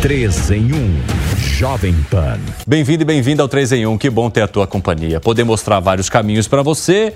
3 em 1. Jovem Pan. Bem-vindo e bem-vinda ao 3 em 1. Que bom ter a tua companhia. Poder mostrar vários caminhos para você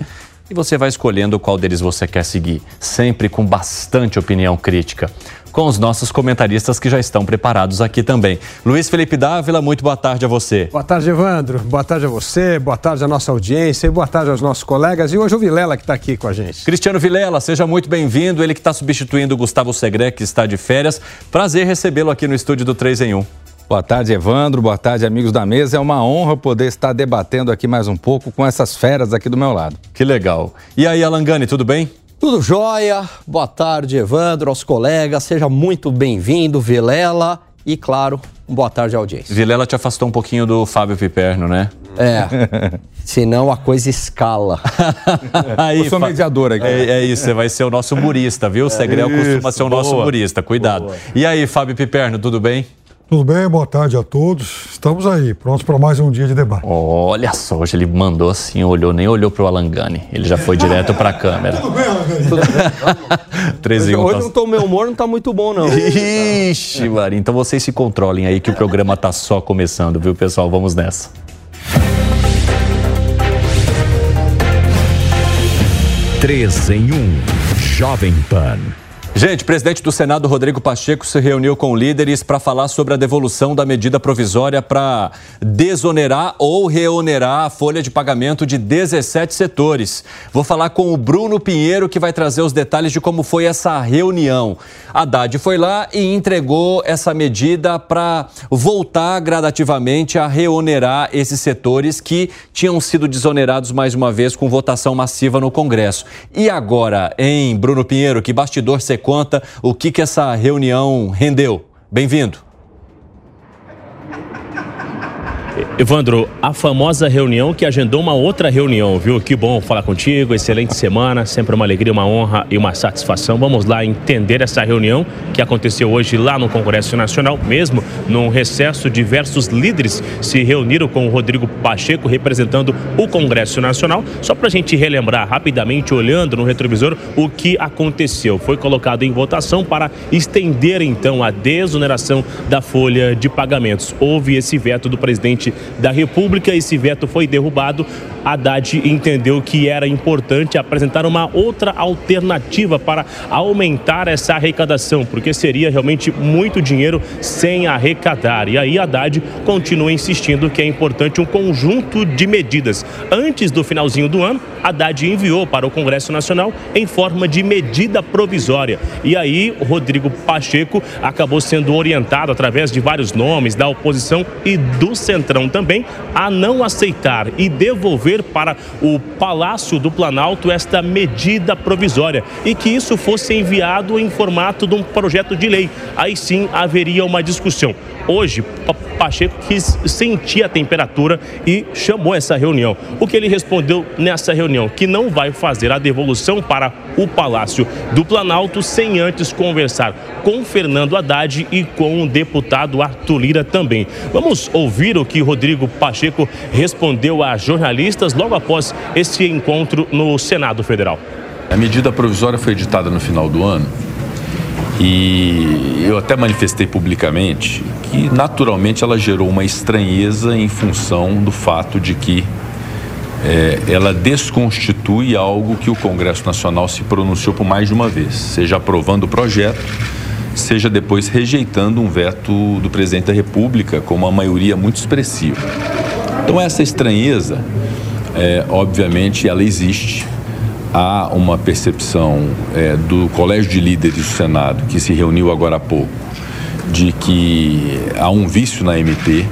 e você vai escolhendo qual deles você quer seguir, sempre com bastante opinião crítica. Com os nossos comentaristas que já estão preparados aqui também. Luiz Felipe Dávila, muito boa tarde a você. Boa tarde, Evandro. Boa tarde a você, boa tarde à nossa audiência e boa tarde aos nossos colegas. E hoje o Vilela que está aqui com a gente. Cristiano Vilela, seja muito bem-vindo. Ele que está substituindo o Gustavo Segre, que está de férias. Prazer recebê-lo aqui no estúdio do 3 em 1. Boa tarde, Evandro. Boa tarde, amigos da mesa. É uma honra poder estar debatendo aqui mais um pouco com essas feras aqui do meu lado. Que legal. E aí, Alangani, tudo bem? Tudo jóia. Boa tarde, Evandro, aos colegas. Seja muito bem-vindo, Vilela. E, claro, boa tarde à audiência. Vilela te afastou um pouquinho do Fábio Piperno, né? É. Senão a coisa escala. aí, Eu sou mediador aqui. É, é, isso, você vai ser o nosso humorista, viu? O Segrel é costuma ser o nosso boa, humorista. Cuidado. Boa. E aí, Fábio Piperno, tudo bem? Tudo bem? Boa tarde a todos. Estamos aí, prontos para mais um dia de debate. Olha só, hoje ele mandou assim, olhou, nem olhou para o Alangani. Ele já foi direto para a câmera. Tudo bem, Alangani? Tudo bem. hoje, hoje não tô, meu humor não tá muito bom, não. Ixi, Maria. Então vocês se controlem aí que o programa tá só começando, viu, pessoal? Vamos nessa. Três em um. Jovem Pan. Gente, presidente do Senado, Rodrigo Pacheco, se reuniu com líderes para falar sobre a devolução da medida provisória para desonerar ou reonerar a folha de pagamento de 17 setores. Vou falar com o Bruno Pinheiro, que vai trazer os detalhes de como foi essa reunião. Haddad foi lá e entregou essa medida para voltar gradativamente a reonerar esses setores que tinham sido desonerados mais uma vez com votação massiva no Congresso. E agora, em Bruno Pinheiro, que bastidor secreto conta o que, que essa reunião rendeu. Bem-vindo. Evandro, a famosa reunião que agendou uma outra reunião, viu? Que bom falar contigo, excelente semana, sempre uma alegria, uma honra e uma satisfação. Vamos lá entender essa reunião que aconteceu hoje lá no Congresso Nacional, mesmo num recesso, diversos líderes se reuniram com o Rodrigo Pacheco representando o Congresso Nacional. Só para a gente relembrar rapidamente, olhando no retrovisor, o que aconteceu. Foi colocado em votação para estender então a desoneração da folha de pagamentos. Houve esse veto do presidente da República. Esse veto foi derrubado. Haddad entendeu que era importante apresentar uma outra alternativa para aumentar essa arrecadação, porque seria realmente muito dinheiro sem arrecadar. E aí Haddad continua insistindo que é importante um conjunto de medidas. Antes do finalzinho do ano, Haddad enviou para o Congresso Nacional em forma de medida provisória. E aí Rodrigo Pacheco acabou sendo orientado através de vários nomes da oposição e do Centrão também a não aceitar e devolver para o Palácio do Planalto esta medida provisória e que isso fosse enviado em formato de um projeto de lei. Aí sim haveria uma discussão. Hoje, Pacheco quis sentir a temperatura e chamou essa reunião. O que ele respondeu nessa reunião? Que não vai fazer a devolução para o Palácio do Planalto sem antes conversar com Fernando Haddad e com o deputado Arthur Lira também. Vamos ouvir o que Rodrigo Pacheco respondeu a jornalistas logo após esse encontro no Senado Federal. A medida provisória foi editada no final do ano e eu até manifestei publicamente que, naturalmente, ela gerou uma estranheza em função do fato de que é, ela desconstitui algo que o Congresso Nacional se pronunciou por mais de uma vez, seja aprovando o projeto, seja depois rejeitando um veto do presidente da República com uma maioria muito expressiva. Então, essa estranheza, é, obviamente, ela existe há uma percepção é, do Colégio de Líderes do Senado, que se reuniu agora há pouco, de que há um vício na MP,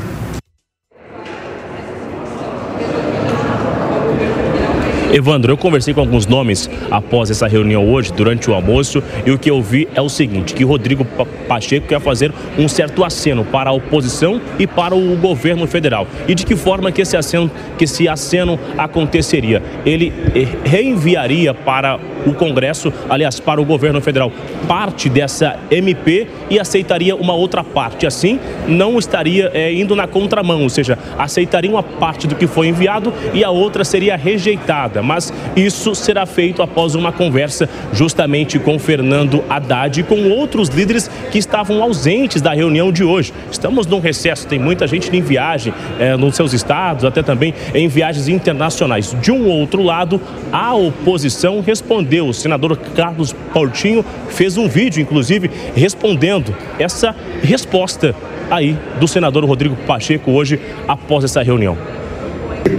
Evandro, eu conversei com alguns nomes após essa reunião hoje, durante o almoço, e o que eu vi é o seguinte, que Rodrigo Pacheco quer fazer um certo aceno para a oposição e para o governo federal. E de que forma que esse aceno, que esse aceno aconteceria? Ele eh, reenviaria para o Congresso, aliás, para o governo federal, parte dessa MP e aceitaria uma outra parte. Assim, não estaria é, indo na contramão, ou seja, aceitaria uma parte do que foi enviado e a outra seria rejeitada concreta, mas isso será feito após uma conversa justamente com Fernando Haddad e com outros líderes que estavam ausentes da reunião de hoje. Estamos num recesso, tem muita gente em viagem é, nos seus estados, até também em viagens internacionais. De um outro lado, a oposição respondeu. O senador Carlos Portinho fez um vídeo, inclusive, respondendo essa resposta aí do senador Rodrigo Pacheco hoje após essa reunião.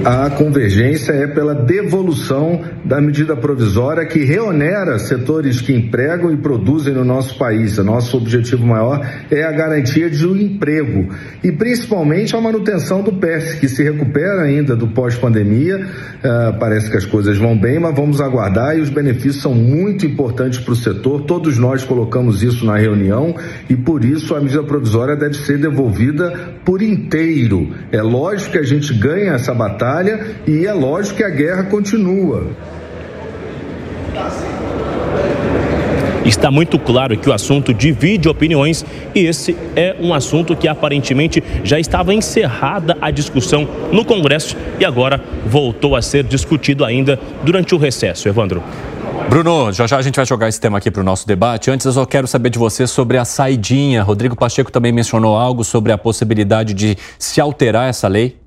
A convergência é pela devolução da medida provisória que reonera setores que empregam e produzem no nosso país. O nosso objetivo maior é a garantia de um emprego e principalmente a manutenção do PES, que se recupera ainda do pós-pandemia. Uh, parece que as coisas vão bem, mas vamos aguardar e os benefícios são muito importantes para o setor. Todos nós colocamos isso na reunião e por isso a medida provisória deve ser devolvida por inteiro. É lógico que a gente ganha essa batalha batalha e é lógico que a guerra continua. Está muito claro que o assunto divide opiniões e esse é um assunto que aparentemente já estava encerrada a discussão no Congresso e agora voltou a ser discutido ainda durante o recesso. Evandro. Bruno, já já a gente vai jogar esse tema aqui para o nosso debate. Antes, eu só quero saber de você sobre a saidinha. Rodrigo Pacheco também mencionou algo sobre a possibilidade de se alterar essa lei.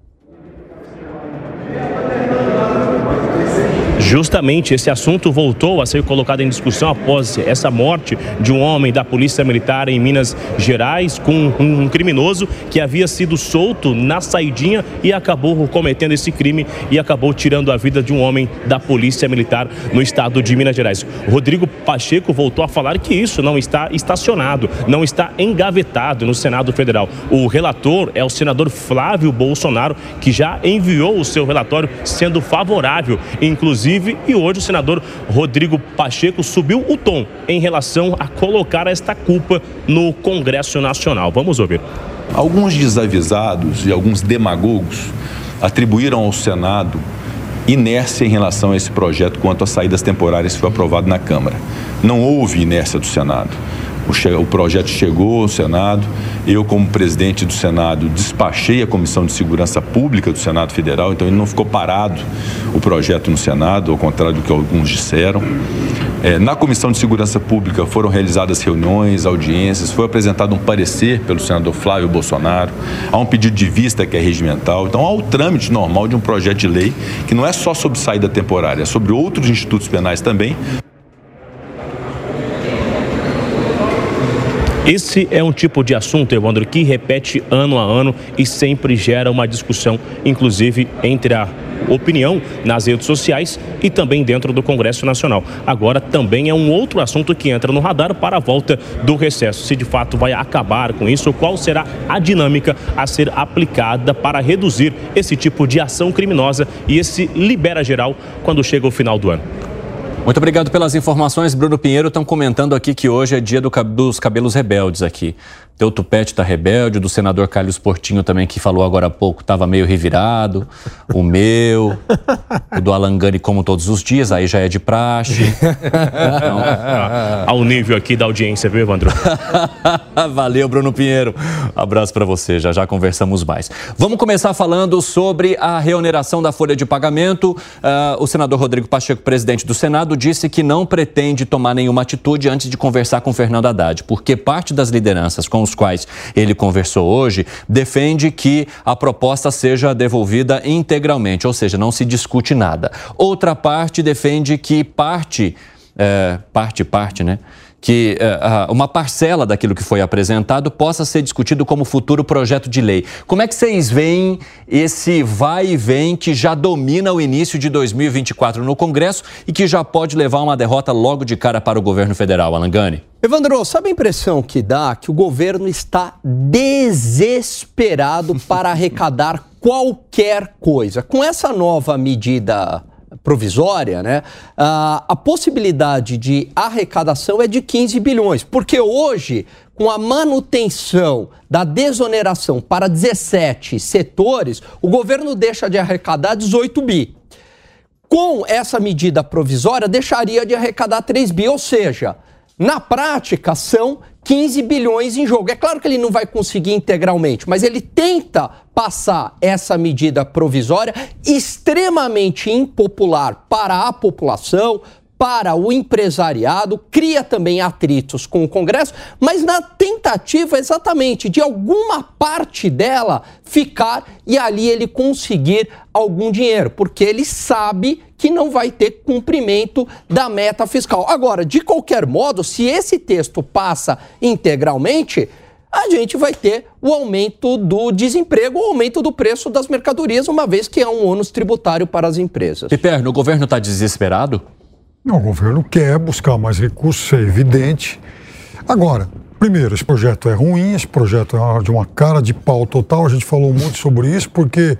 Justamente esse assunto voltou a ser colocado em discussão após essa morte de um homem da Polícia Militar em Minas Gerais com um criminoso que havia sido solto na saidinha e acabou cometendo esse crime e acabou tirando a vida de um homem da Polícia Militar no estado de Minas Gerais. Rodrigo Pacheco voltou a falar que isso não está estacionado, não está engavetado no Senado Federal. O relator é o senador Flávio Bolsonaro, que já enviou o seu relatório sendo favorável, inclusive inclusive, e hoje o senador Rodrigo Pacheco subiu o tom em relação a colocar esta culpa no Congresso Nacional. Vamos ouvir. Alguns desavisados e alguns demagogos atribuíram ao Senado inércia em relação a esse projeto quanto às saídas temporárias que foi aprovado na Câmara. Não houve inércia do Senado. O, o, projeto chegou ao Senado. Eu, como presidente do Senado, despachei a Comissão de Segurança Pública do Senado Federal, então ele não ficou parado o projeto no Senado, ao contrário do que alguns disseram. É, na Comissão de Segurança Pública foram realizadas reuniões, audiências, foi apresentado um parecer pelo senador Flávio Bolsonaro, há um pedido de vista que é regimental. Então há o trâmite normal de um projeto de lei que não é só sobre saída temporária, é sobre outros institutos penais também. Esse é um tipo de assunto, Evandro, que repete ano a ano e sempre gera uma discussão, inclusive entre a opinião nas redes sociais e também dentro do Congresso Nacional. Agora também é um outro assunto que entra no radar para a volta do recesso. Se de fato vai acabar com isso, qual será a dinâmica a ser aplicada para reduzir esse tipo de ação criminosa e esse libera geral quando chega o final do ano. Muito obrigado pelas informações, Bruno Pinheiro. Estão comentando aqui que hoje é dia do, dos cabelos rebeldes aqui. Teu tupete tá rebelde, do senador Carlos Portinho também, que falou agora há pouco, estava meio revirado. O meu, o do Alangani, como todos os dias, aí já é de praxe. Então, ao nível aqui da audiência, viu, Evandro? Valeu, Bruno Pinheiro. abraço para você, já já conversamos mais. Vamos começar falando sobre a reoneração da folha de pagamento. Uh, o senador Rodrigo Pacheco, presidente do Senado, disse que não pretende tomar nenhuma atitude antes de conversar com Fernando Haddad, porque parte das lideranças com os quais ele conversou hoje, defende que a proposta seja devolvida integralmente, ou seja, não se discute nada. Outra parte defende que parte, é, parte, parte, né? Que uh, uma parcela daquilo que foi apresentado possa ser discutido como futuro projeto de lei. Como é que vocês veem esse vai e vem que já domina o início de 2024 no Congresso e que já pode levar uma derrota logo de cara para o governo federal, Alangani? Evandro, sabe a impressão que dá que o governo está desesperado para arrecadar qualquer coisa? Com essa nova medida provisória, né, a possibilidade de arrecadação é de 15 bilhões, porque hoje, com a manutenção da desoneração para 17 setores, o governo deixa de arrecadar 18 bi. Com essa medida provisória, deixaria de arrecadar 3 bi, ou seja, na prática, são 15 bilhões em jogo. É claro que ele não vai conseguir integralmente, mas ele tenta passar essa medida provisória extremamente impopular para a população, para o empresariado, cria também atritos com o Congresso, mas na tentativa exatamente de alguma parte dela ficar e ali ele conseguir algum dinheiro, porque ele sabe que não vai ter cumprimento da meta fiscal. Agora, de qualquer modo, se esse texto passa integralmente, a gente vai ter o aumento do desemprego, o aumento do preço das mercadorias, uma vez que é um ônus tributário para as empresas. Piperno, o governo está desesperado? Não, o governo quer buscar mais recursos, é evidente. Agora, primeiro, esse projeto é ruim, esse projeto é de uma cara de pau total, a gente falou muito sobre isso, porque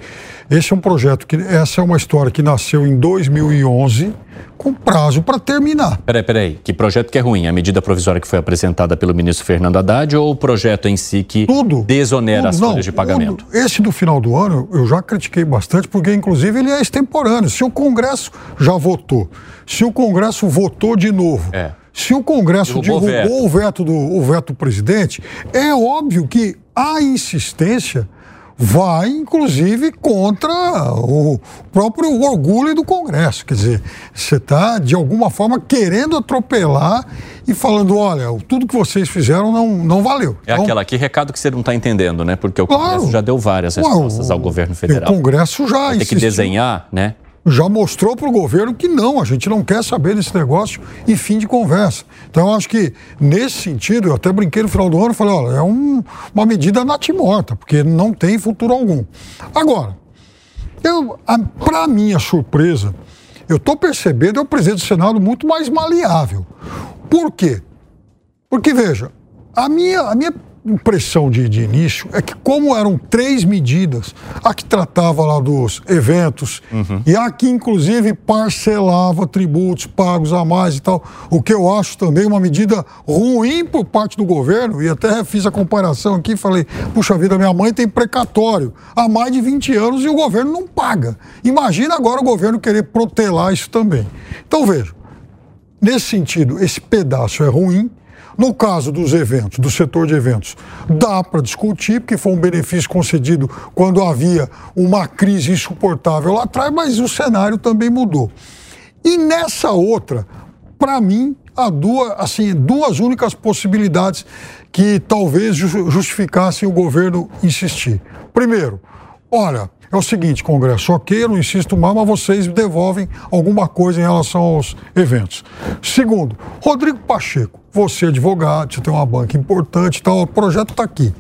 esse é um projeto que, essa é uma história que nasceu em 2011, com prazo para terminar. Peraí, peraí, que projeto que é ruim? A medida provisória que foi apresentada pelo ministro Fernando Haddad ou o projeto em si que tudo, desonera tudo, as folhas de pagamento? Tudo. Esse do final do ano eu já critiquei bastante, porque inclusive ele é extemporâneo. Se o Congresso já votou, se o Congresso votou de novo. É. Se o Congresso derrubou, derrubou o veto do o veto do presidente, é óbvio que a insistência vai, inclusive, contra o próprio orgulho do Congresso. Quer dizer, você está, de alguma forma, querendo atropelar e falando: olha, tudo que vocês fizeram não, não valeu. É então, aquela, que recado que você não está entendendo, né? Porque o Congresso claro, já deu várias respostas ao governo federal. O Congresso já. Tem que desenhar, né? Já mostrou para o governo que não, a gente não quer saber desse negócio e fim de conversa. Então, acho que, nesse sentido, eu até brinquei no final do ano falei: olha, é um, uma medida natimorta, porque não tem futuro algum. Agora, para minha surpresa, eu estou percebendo é o presidente do Senado muito mais maleável. Por quê? Porque, veja, a minha, a minha impressão de, de, início é que, como eram três medidas, a que tratava lá dos eventos uhum. e a que, inclusive, parcelava tributos pagos a mais e tal, o que eu acho também uma medida ruim por parte do governo, e até fiz a comparação aqui falei: puxa vida, minha mãe tem precatório há mais de 20 anos e o governo não paga. Imagina agora o governo querer protelar isso também. Então, veja, nesse sentido, esse pedaço é ruim no caso dos eventos, do setor de eventos, dá para discutir, porque foi um benefício concedido quando havia uma crise insuportável lá atrás, mas o cenário também mudou. E nessa outra, para mim, há duas, assim, duas únicas possibilidades que talvez justificassem o governo insistir. Primeiro, olha, é o seguinte, Congresso, ok, eu não insisto mais, mas vocês devolvem alguma coisa em relação aos eventos. Segundo, Rodrigo Pacheco, você é advogado, você tem uma banca importante, tal, o projeto está aqui.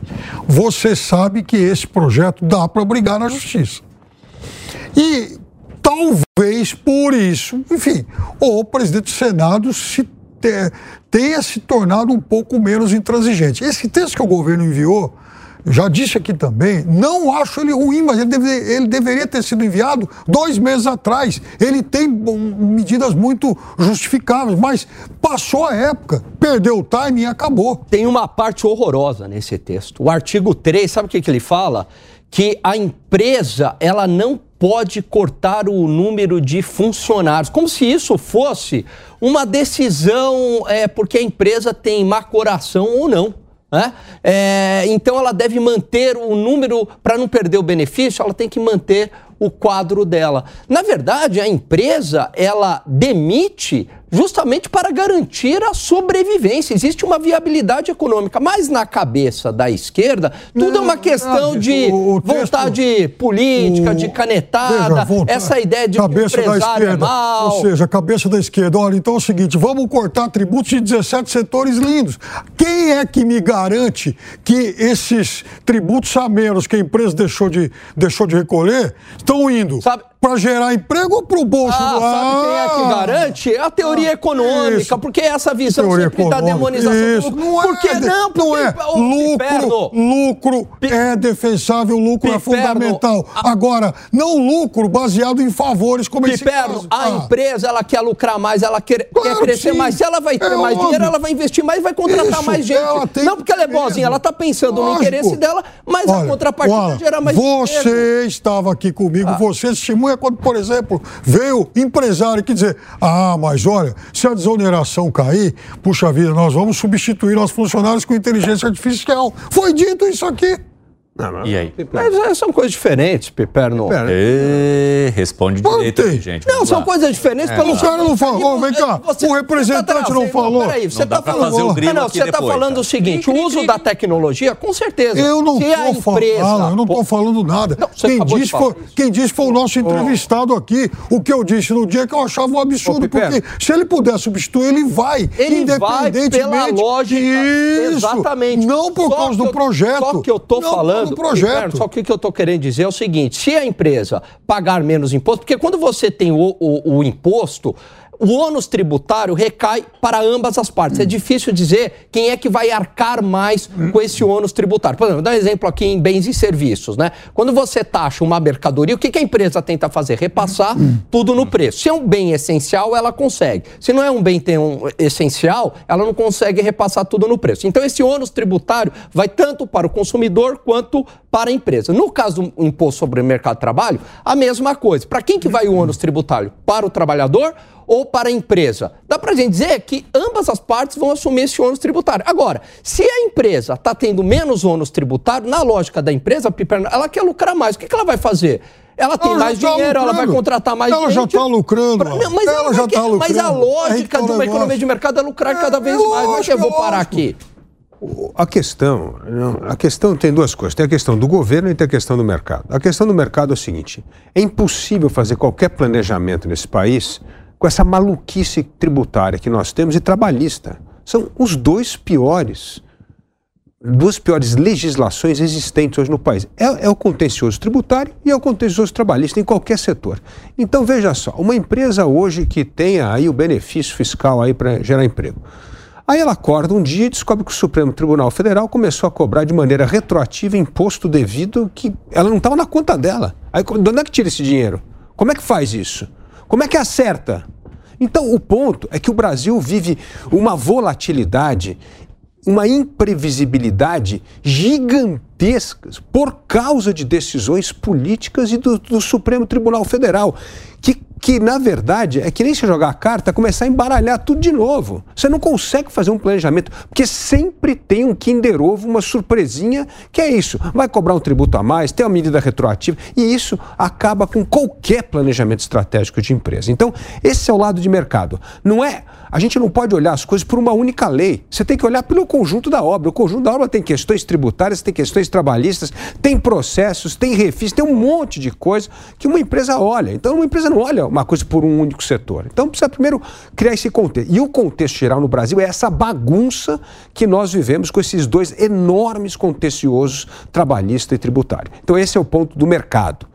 Você sabe que esse projeto dá para brigar na justiça. E talvez por isso, enfim, o presidente do Senado se tenha se tornado um pouco menos intransigente. Esse texto que o governo enviou já disse aqui também, não acho ele ruim, mas ele, deve, ele deveria ter sido enviado dois meses atrás. Ele tem medidas muito justificáveis, mas passou a época, perdeu o timing e acabou. Tem uma parte horrorosa nesse texto. O artigo 3, sabe o que, que ele fala? Que a empresa ela não pode cortar o número de funcionários, como se isso fosse uma decisão é, porque a empresa tem má coração ou não. Né? É, então ela deve manter o número, para não perder o benefício, ela tem que manter o quadro dela. Na verdade, a empresa ela demite justamente para garantir a sobrevivência. Existe uma viabilidade econômica, mas na cabeça da esquerda, tudo não, é uma questão não, de o, o vontade texto, política, o, de canetada, veja, essa ideia de cabeça da é esquerda, mal. Ou seja, cabeça da esquerda, olha, então é o seguinte, vamos cortar tributos de 17 setores lindos. Quem é que me garante que esses tributos a menos que a empresa deixou de, deixou de recolher estão indo? Sabe? Para gerar emprego ou para o bolso ah. Sabe quem é que ah! garante? É a teoria ah, econômica, isso. porque essa visão teoria sempre econômica. da demonização isso. do lucro. Não é, porque não, porque, não é. Lucro, lucro é defensável, lucro é Piperno, é fundamental. A... Agora, não lucro baseado em favores como Piperno, esse caso. a ah. empresa, ela quer lucrar mais, ela quer, claro quer crescer sim. mais. Se ela vai ter é mais óbvio. dinheiro, ela vai investir mais e vai contratar isso. mais gente. Não porque ela é boazinha, ela está pensando Lógico. no interesse dela, mas Olha, a contrapartida gera mais Você estava aqui comigo, ah. você estimula mesmo é quando, por exemplo, veio empresário que dizer: ah, mas olha, se a desoneração cair, puxa vida, nós vamos substituir os funcionários com inteligência artificial. Foi dito isso aqui. Não, não. E aí? Mas é, são coisas diferentes, Piperno. E... Responde direito Ontem. aqui, gente. Não, Vamos são lá. coisas diferentes O pelo cara não falou, vem cá, Você- o representante você não falou. Peraí, você Não tá pra falando. fazer o não, não, aqui você tá depois, falando tá? o seguinte: o uso da tecnologia, com certeza. Eu não Se empresa. falando, eu não estou Pô, falando nada. Não, quem, disse foi, quem disse foi o nosso entrevistado aqui. O que eu disse no dia que eu achava um absurdo, Ô, porque se ele puder substituir, ele vai. Ele vai independentemente. pela lógica. Isso. Exatamente. Não por causa do projeto. Só que eu tô Não falando. Do projeto. Só que o que eu tô querendo dizer é o seguinte: se a empresa pagar menos imposto, porque quando você tem o, o- o imposto. O ônus tributário recai para ambas as partes. É difícil dizer quem é que vai arcar mais com esse ônus tributário. Por exemplo, dar um exemplo aqui em bens e serviços. Né? Quando você taxa uma mercadoria, o que, a empresa tenta fazer? Repassar tudo no preço. Se é um bem essencial, ela consegue. Se não é um bem essencial, ela não consegue repassar tudo no preço. Então, esse ônus tributário vai tanto para o consumidor quanto para a empresa. No caso do imposto sobre o mercado de trabalho, a mesma coisa. Para quem que vai o ônus tributário? Para o trabalhador ou para a empresa? Dá para a gente dizer que ambas as partes vão assumir esse ônus tributário. Agora, se a empresa está tendo menos ônus tributário, na lógica da empresa, ela quer lucrar mais. O que, que ela vai fazer? Ela tem Ela mais já tá dinheiro, ela vai lucrando. contratar mais Ela já gente. tá lucrando, Pra-. Não, mas Ela já é tá Mas a lucrando. Lógica tá de uma negócio. economia de mercado é lucrar cada vez é mais. Não é que eu vou é parar aqui. A questão, a questão tem duas coisas. Tem a questão do governo e tem a questão do mercado. A questão do mercado é o seguinte: é impossível fazer qualquer planejamento nesse país com essa maluquice tributária que nós temos e trabalhista. São os dois piores, duas piores legislações existentes hoje no país. É, é o contencioso tributário e é o contencioso trabalhista em qualquer setor. Então veja só, uma empresa hoje que tenha aí o benefício fiscal aí para gerar emprego. Aí ela acorda um dia e descobre que o Supremo Tribunal Federal começou a cobrar de maneira retroativa imposto devido que ela não estava na conta dela. Aí de onde é que tira esse dinheiro? Como é que faz isso? Como é que acerta? Então o ponto é que o Brasil vive uma volatilidade, uma imprevisibilidade gigantescas por causa de decisões políticas e do, do Supremo Tribunal Federal. Que, que, na verdade, é que nem se jogar a carta, começar a embaralhar tudo de novo. Você não consegue fazer um planejamento, porque sempre tem um Kinder Ovo, uma surpresinha, que é isso. Vai cobrar um tributo a mais, tem uma medida retroativa, e isso acaba com qualquer planejamento estratégico de empresa. Então, esse é o lado de mercado. Não é. A gente não pode olhar as coisas por uma única lei. Você tem que olhar pelo conjunto da obra. O conjunto da obra tem questões tributárias, tem questões trabalhistas, tem processos, tem refis, tem um monte de coisa que uma empresa olha. Então, uma empresa não olha uma coisa por um único setor. Então, precisa primeiro criar esse contexto. E o contexto geral no Brasil é essa bagunça que nós vivemos com esses dois enormes contenciosos, trabalhista e tributário. Então, esse é o ponto do mercado.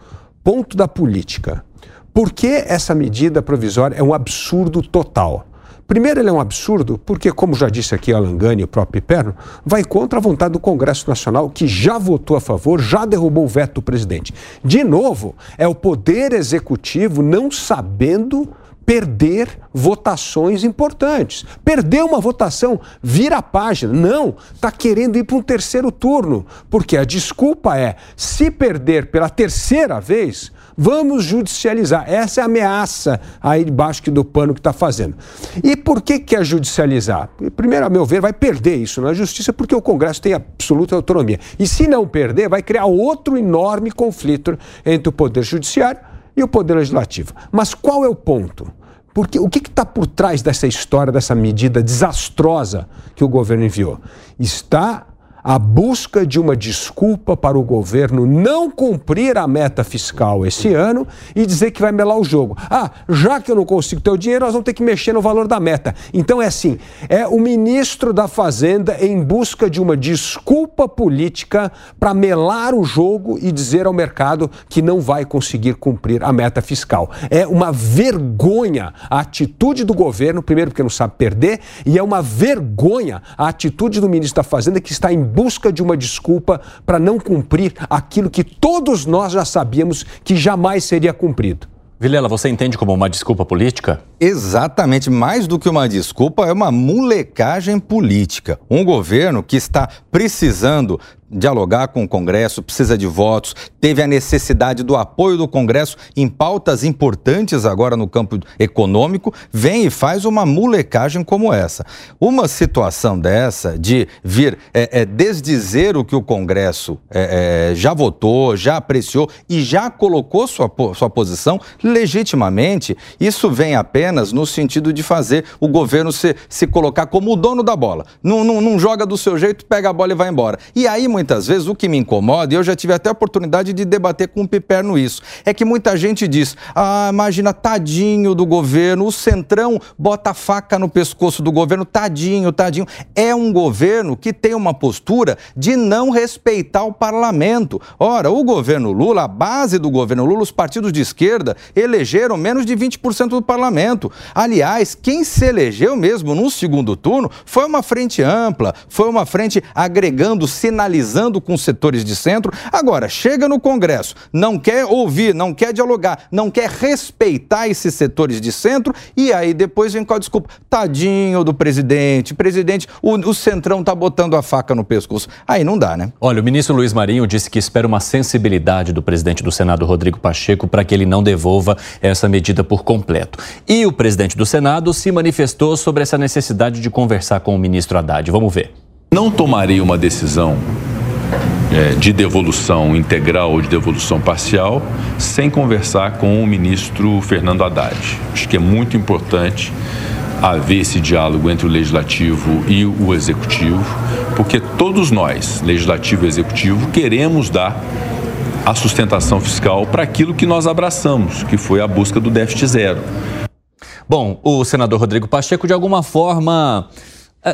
Ponto da política. Por que essa medida provisória é um absurdo total? Primeiro, ele é um absurdo porque, como já disse aqui Alan Gani e o próprio Piperno, vai contra a vontade do Congresso Nacional, que já votou a favor, já derrubou o veto do presidente. De novo, é o Poder Executivo não sabendo perder votações importantes. Perdeu uma votação, vira a página. Não, está querendo ir para um terceiro turno, porque a desculpa é: se perder pela terceira vez, vamos judicializar. Essa é a ameaça aí debaixo do pano que está fazendo. E por que quer judicializar? Primeiro, a meu ver, vai perder isso na justiça, porque o Congresso tem absoluta autonomia. E se não perder, vai criar outro enorme conflito entre o Poder Judiciário e o Poder Legislativo. Mas qual é o ponto? Porque o que está por trás dessa história, dessa medida desastrosa que o governo enviou? Está a busca de uma desculpa para o governo não cumprir a meta fiscal esse ano e dizer que vai melar o jogo. Ah, já que eu não consigo ter o dinheiro, nós vamos ter que mexer no valor da meta. Então é assim: é o ministro da Fazenda em busca de uma desculpa política para melar o jogo e dizer ao mercado que não vai conseguir cumprir a meta fiscal. É uma vergonha a atitude do governo, primeiro porque não sabe perder, e é uma vergonha a atitude do ministro da Fazenda que está em busca de uma desculpa para não cumprir aquilo que todos nós já sabíamos que jamais seria cumprido. Vilela, você entende como uma desculpa política? Exatamente, mais do que uma desculpa, é uma molecagem política. Um governo que está precisando dialogar com o Congresso, precisa de votos, teve a necessidade do apoio do Congresso em pautas importantes agora no campo econômico, vem e faz uma molecagem como essa. Uma situação dessa de vir é, é, desdizer o que o Congresso é, é já votou, já apreciou e já colocou sua, sua posição legitimamente, isso vem apenas no sentido de fazer o governo se, se colocar como o dono da bola. Não, não, não joga do seu jeito, pega a bola e vai embora. E aí, muitas vezes, o que me incomoda, e eu já tive até a oportunidade de debater com o Piperno isso, é que muita gente diz: ah, imagina, tadinho do governo, o Centrão bota a faca no pescoço do governo, tadinho, tadinho. É um governo que tem uma postura de não respeitar o parlamento. Ora, o governo Lula, a base do governo Lula, os partidos de esquerda elegeram menos de 20% do parlamento. Aliás, quem se elegeu mesmo no segundo turno foi uma frente ampla, foi uma frente agregando, sinalizando com setores de centro. Agora, chega no Congresso, não quer ouvir, não quer dialogar, não quer respeitar esses setores de centro e aí depois vem com a desculpa. Tadinho do presidente, presidente, o, o centrão tá botando a faca no pescoço. Aí não dá, né? Olha, o ministro Luiz Marinho disse que espera uma sensibilidade do presidente do Senado, Rodrigo Pacheco, para que ele não devolva essa medida por completo. E o presidente do Senado se manifestou sobre essa necessidade de conversar com o ministro Haddad. Vamos ver. Não tomarei uma decisão é, de devolução integral ou de devolução parcial sem conversar com o ministro Fernando Haddad. Acho que é muito importante haver esse diálogo entre o legislativo e o executivo, porque todos nós, legislativo e executivo, queremos dar a sustentação fiscal para aquilo que nós abraçamos, que foi a busca do déficit zero. Bom, o senador Rodrigo Pacheco, de alguma forma,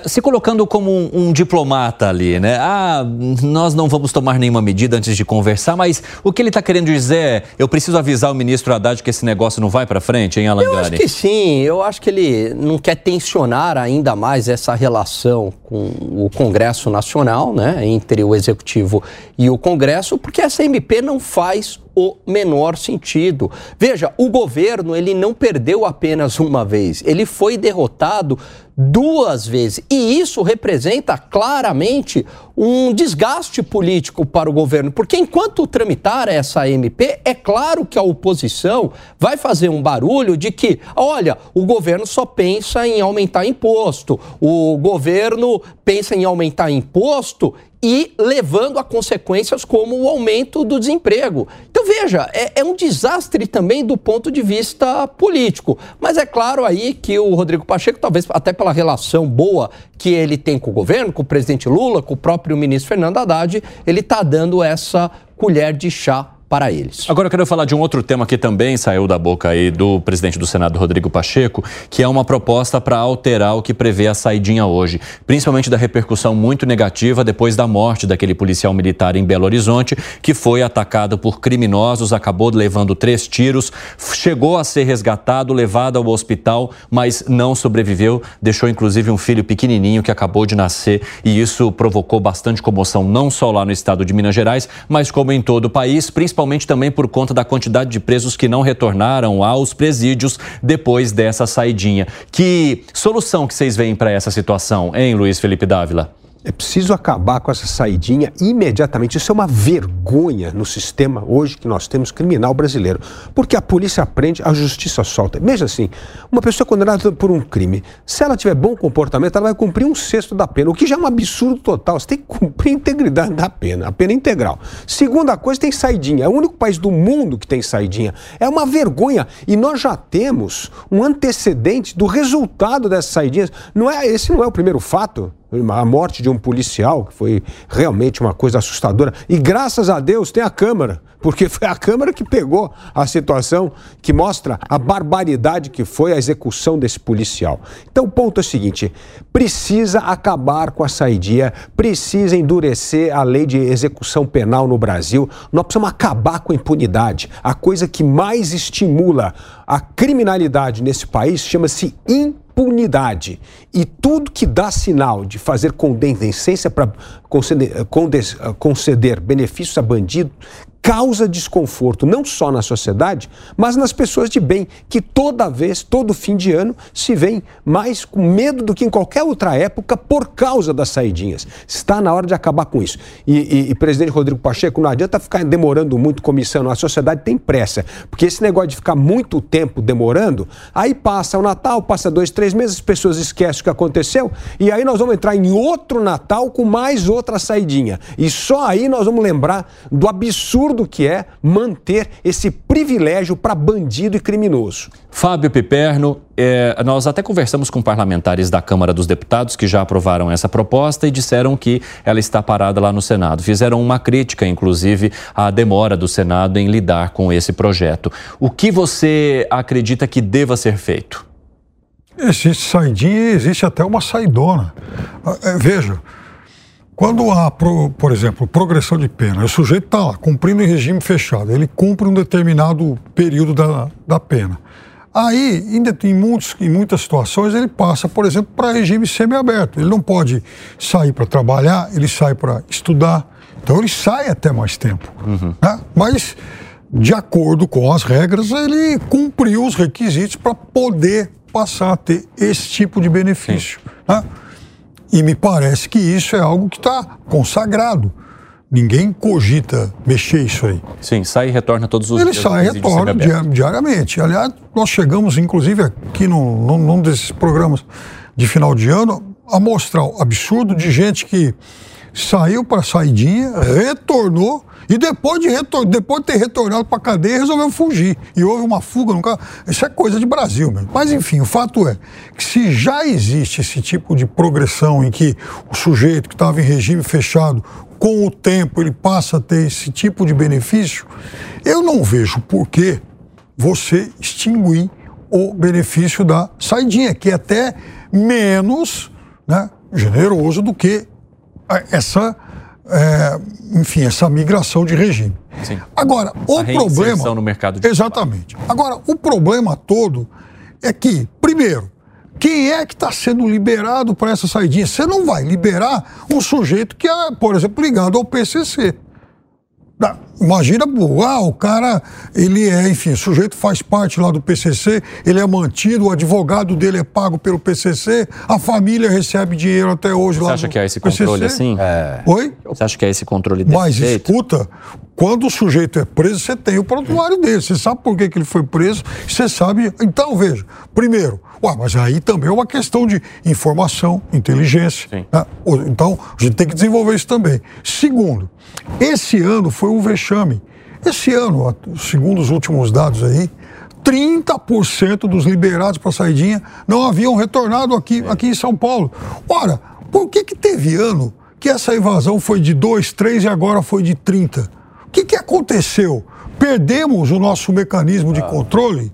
se colocando como um, um, diplomata ali, né? Ah, nós não vamos tomar nenhuma medida antes de conversar, mas o que ele está querendo dizer é: eu preciso avisar o ministro Haddad que esse negócio não vai para frente, hein, Alangari? Eu acho que sim, eu acho que ele não quer tensionar ainda mais essa relação com o Congresso Nacional, né? Entre o Executivo e o Congresso, porque essa MP não faz o menor sentido. Veja, o governo ele não perdeu apenas uma vez, ele foi derrotado duas vezes. E isso representa claramente um desgaste político para o governo, porque enquanto tramitar essa MP, é claro que a oposição vai fazer um barulho de que, olha, o governo só pensa em aumentar imposto, o governo pensa em aumentar imposto e levando a consequências como o aumento do desemprego. Então, veja, é, é, um desastre também do ponto de vista político. Mas é claro aí que o Rodrigo Pacheco, talvez até pela relação boa que ele tem com o governo, com o presidente Lula, com o próprio ministro Fernando Haddad, ele está dando essa colher de chá para eles. Agora eu quero falar de um outro tema que também saiu da boca aí do presidente do Senado, Rodrigo Pacheco, que é uma proposta para alterar o que prevê a saidinha hoje, principalmente da repercussão muito negativa depois da morte daquele policial militar em Belo Horizonte, que foi atacado por criminosos, acabou levando três tiros, chegou a ser resgatado, levado ao hospital, mas não sobreviveu, deixou inclusive um filho pequenininho que acabou de nascer e isso provocou bastante comoção não só lá no estado de Minas Gerais, mas como em todo o país, principalmente principalmente também por conta da quantidade de presos que não retornaram aos presídios depois dessa saidinha. Que solução que vocês veem para essa situação, hein, Luiz Felipe Dávila? É preciso acabar com essa saidinha imediatamente. Isso é uma vergonha no sistema hoje que nós temos criminal brasileiro. Porque a polícia prende, a justiça solta. Veja assim, uma pessoa condenada por um crime, se ela tiver bom comportamento, ela vai cumprir um sexto da pena, o que já é um absurdo total. Você tem que cumprir a integridade da pena, a pena integral. Segunda coisa, tem saidinha. É o único país do mundo que tem saidinha. É uma vergonha. E nós já temos um antecedente do resultado dessas saidinhas. Não é, esse não é o primeiro fato a morte de um policial, que foi realmente uma coisa assustadora. E graças a Deus tem a Câmara, porque foi a Câmara que pegou a situação que mostra a barbaridade que foi a execução desse policial. Então o ponto é o seguinte: precisa acabar com a saidia, precisa endurecer a lei de execução penal no Brasil. Nós precisamos acabar com a impunidade. A coisa que mais estimula a criminalidade nesse país chama-se impunidade impunidade. E tudo que dá sinal de fazer condescendência para conceder, conceder benefícios a bandido causa desconforto não só na sociedade, mas nas pessoas de bem, que toda vez, todo fim de ano, se veem mais com medo do que em qualquer outra época por causa das saidinhas. Está na hora de acabar com isso. E, e, e presidente Rodrigo Pacheco, não adianta ficar demorando muito começando, a sociedade tem pressa, porque esse negócio de ficar muito tempo demorando, aí passa o Natal, passa dois, três meses, as pessoas esquecem o que aconteceu, e aí nós vamos entrar em outro Natal com mais outra saidinha. E só aí nós vamos lembrar do absurdo absurdo que é manter esse privilégio para bandido e criminoso. Fábio Piperno, é, nós até conversamos com parlamentares da Câmara dos Deputados que já aprovaram essa proposta e disseram que ela está parada lá no Senado. Fizeram uma crítica, inclusive, à demora do Senado em lidar com esse projeto. O que você acredita que deva ser feito? Existe saidinha e existe até uma saidona. Ah, é, veja, quando há, por exemplo, progressão de pena, o sujeito está lá cumprindo em regime fechado, ele cumpre um determinado período da, da pena. Aí, em, muitos, em muitas situações, ele passa, por exemplo, para regime semiaberto. Ele não pode sair para trabalhar, ele sai para estudar. Então, ele sai até mais tempo. Uhum. Né? Mas, de acordo com as regras, ele cumpriu os requisitos para poder passar a ter esse tipo de benefício. Né? E me parece que isso é algo que está consagrado. Ninguém cogita mexer isso aí. Sim, sai e retorna todos os Ele dias. Ele sai e retorna diariamente. Aliás, nós chegamos, inclusive, aqui num, num desses programas de final de ano, a mostrar o absurdo de gente que saiu para saidinha, retornou e depois de, retor depois de ter retornado para a cadeia, resolveu fugir. E houve uma fuga no carro. Isso é coisa de Brasil mesmo. Mas, enfim, o fato é que se já existe esse tipo de progressão em que o sujeito que estava em regime fechado, com o tempo, ele passa a ter esse tipo de benefício, eu não vejo por que você extinguir o benefício da saidinha, que é até menos né, generoso do que essa é, enfim, essa migração de regime. Sim. Agora, essa o problema. no mercado de Exatamente. Trabalho. Agora, o problema todo é que, primeiro, quem é que está sendo liberado para essa saidinha? Você não vai liberar um sujeito que é, por exemplo, ligado ao PCC. Imagina, ah, o cara, ele é, enfim, o sujeito faz parte lá do PCC, ele é mantido, o advogado dele é pago pelo PCC, a família recebe dinheiro até hoje Você lá Você acha que é esse controle PCC? assim? É. Oi? Você acha que é esse controle desse Mas jeito? escuta, quando o sujeito é preso, você tem o prontuário dele, você sabe por que, que ele foi preso, você sabe. Então, veja, primeiro, ué, mas aí também é uma questão de informação, inteligência. Né? Então, a gente tem que desenvolver isso também. Segundo, esse ano foi um vexame. Esse ano, segundo os últimos dados aí, 30% dos liberados para saidinha não haviam retornado aqui, aqui em São Paulo. Ora, por que, que teve ano que essa evasão foi de 2, 3 e agora foi de 30? O que, que aconteceu? Perdemos o nosso mecanismo de controle?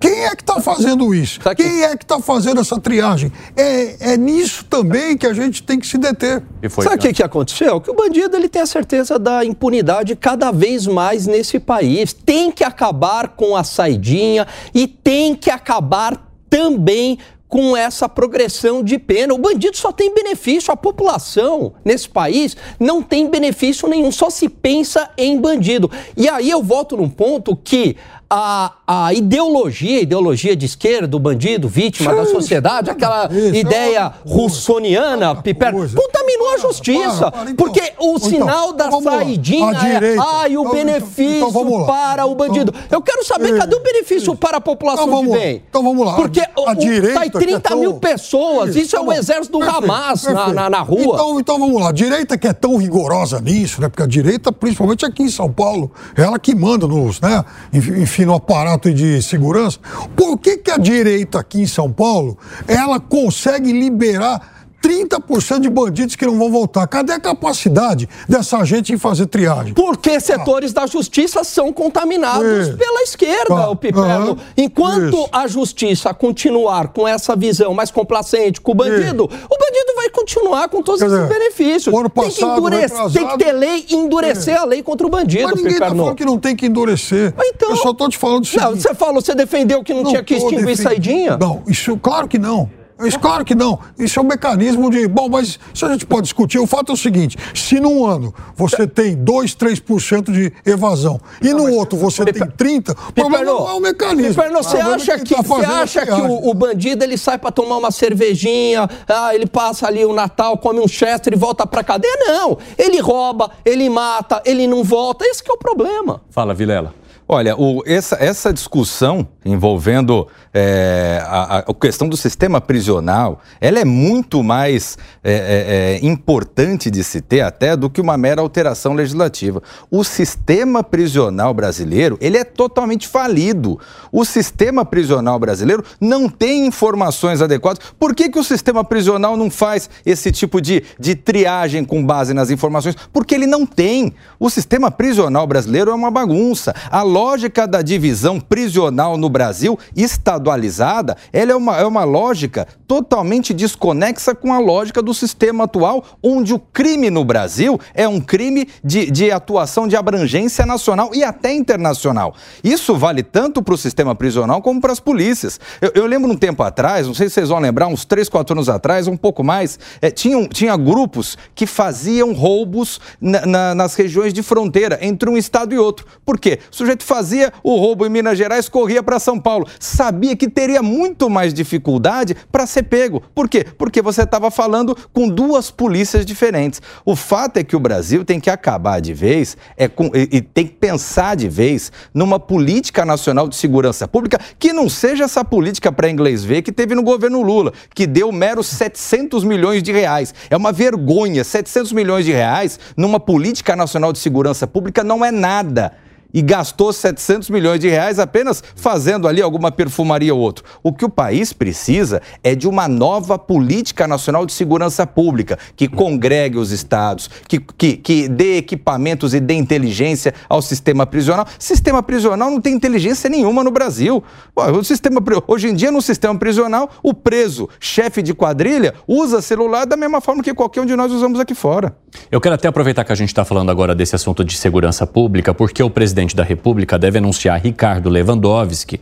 Quem é que está fazendo isso? Quem é que está fazendo essa triagem? É, é nisso também que a gente tem que se deter. Foi, Sabe o que, que aconteceu? Que o bandido ele tem a certeza da impunidade cada vez mais nesse país. Tem que acabar com a saidinha e tem que acabar também com essa progressão de pena. O bandido só tem benefício, a população nesse país não tem benefício nenhum, só se pensa em bandido. E aí eu volto num ponto que a, a ideologia, ideologia de esquerda, do bandido, vítima da sociedade, aquela isso, ideia é russoniana, piper, contaminou a justiça. Para, para, então, porque o então, sinal da saidinha é ai, o então, benefício para o bandido. Eu quero saber, cadê o benefício para a população de bem? Então vamos lá. Porque a, a direita, tá 30 mil pessoas, isso, é o exército do Hamas. Na, na, rua. Então, então vamos lá, a direita que é tão rigorosa nisso, né? Porque a direita, principalmente aqui em São Paulo, é ela que manda nos, né? Enfim, enfim, no aparato de segurança, por que, que a direita aqui em São Paulo ela consegue liberar 30% de bandidos que não vão voltar. Cadê a capacidade dessa gente em fazer triagem? Porque setores ah. da justiça são contaminados é. pela esquerda, ah. o Piperno. Enquanto Isso. a justiça continuar com essa visão mais complacente com o bandido, é. o bandido vai continuar com todos Quer esses dizer, benefícios. Ano passado, tem, que endurecer, tem que ter lei e endurecer é. a lei contra o bandido, Mas ninguém está falando que não tem que endurecer. Então, Eu só estou te falando o seguinte. Não, você falou, você defendeu que não, não tinha que extinguir defend... saidinha? Não, isso claro que não. Isso, claro que não. Isso é um mecanismo de. Bom, mas isso a gente pode discutir. O fato é o seguinte: se num ano você tem 2, 3% de evasão e não, no outro você tem 30%, o problema não é o mecanismo. Piperno, você acha que, tá você acha que o, o, bandido ele sai para tomar uma cervejinha, ah, ele passa ali o Natal, come um Chester e volta para cadeia? Não. Ele rouba, ele mata, ele não volta. Esse que é o problema. Fala, Vilela. Olha, o, essa, essa discussão envolvendo é, a, a, questão do sistema prisional, ela é muito mais é, é, é, importante de se ter até do que uma mera alteração legislativa. O sistema prisional brasileiro, ele é totalmente falido. O sistema prisional brasileiro não tem informações adequadas. Por que, que o sistema prisional não faz esse tipo de, de triagem com base nas informações? Porque ele não tem. O sistema prisional brasileiro é uma bagunça. A lógica da divisão prisional no Brasil, estadualizada, ela é uma, é uma lógica totalmente desconexa com a lógica do sistema atual, onde o crime no Brasil é um crime de, de atuação de abrangência nacional e até internacional. Isso vale tanto para o sistema prisional como para as polícias. Eu, eu, lembro um tempo atrás, não sei se vocês vão lembrar, uns 3, 4 anos atrás, um pouco mais, é, tinham, tinha grupos que faziam roubos na, na, nas regiões de fronteira entre um estado e outro. Por quê? O sujeito fazia o roubo em Minas Gerais, corria para São Paulo. Sabia que teria muito mais dificuldade para ser pego. Por quê? Porque você estava falando com duas polícias diferentes. O fato é que o Brasil tem que acabar de vez é com, e, e tem que pensar de vez numa política nacional de segurança pública que não seja essa política para inglês ver que teve no governo Lula, que deu meros 700 milhões de reais. É uma vergonha. 700 milhões de reais numa política nacional de segurança pública não é nada e gastou 700 milhões de reais apenas fazendo ali alguma perfumaria ou outro. O que o país precisa é de uma nova política nacional de segurança pública que congregue os estados, que, que, que dê equipamentos e dê inteligência ao sistema prisional. Sistema prisional não tem inteligência nenhuma no Brasil. O sistema, hoje em dia, no sistema prisional, o preso, chefe de quadrilha, usa celular da mesma forma que qualquer um de nós usamos aqui fora. Eu quero até aproveitar que a gente está falando agora desse assunto de segurança pública, porque o presidente presidente da República deve anunciar Ricardo Lewandowski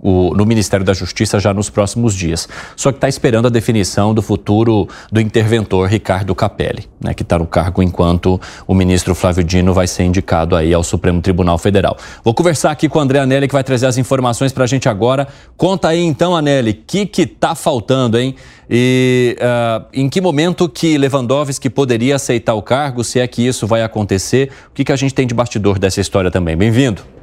o, no Ministério da Justiça já nos próximos dias. Só que está esperando a definição do futuro do interventor Ricardo Capelli, né, que está no cargo enquanto o ministro Flávio Dino vai ser indicado aí ao Supremo Tribunal Federal. Vou conversar aqui com o André Anelli, que vai trazer as informações para a gente agora. Conta aí então, Anelli, o que está faltando, hein? E uh, em que momento que Lewandowski poderia aceitar o cargo, se é que isso vai acontecer? O que, que a gente tem de bastidor dessa história também? Bem-vindo.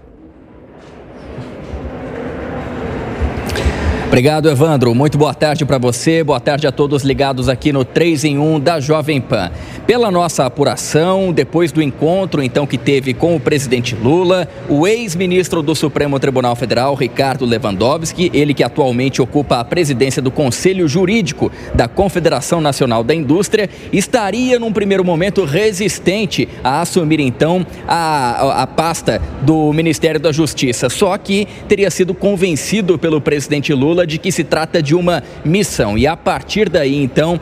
Obrigado, Evandro. Muito boa tarde para você, boa tarde a todos ligados aqui no 3 em 1 da Jovem Pan. Pela nossa apuração, depois do encontro então que teve com o presidente Lula, o ex-ministro do Supremo Tribunal Federal, Ricardo Lewandowski, ele que atualmente ocupa a presidência do Conselho Jurídico da Confederação Nacional da Indústria, estaria num primeiro momento resistente a assumir então a, a pasta do Ministério da Justiça, só que teria sido convencido pelo presidente Lula de que se trata de uma missão. E a partir daí, então,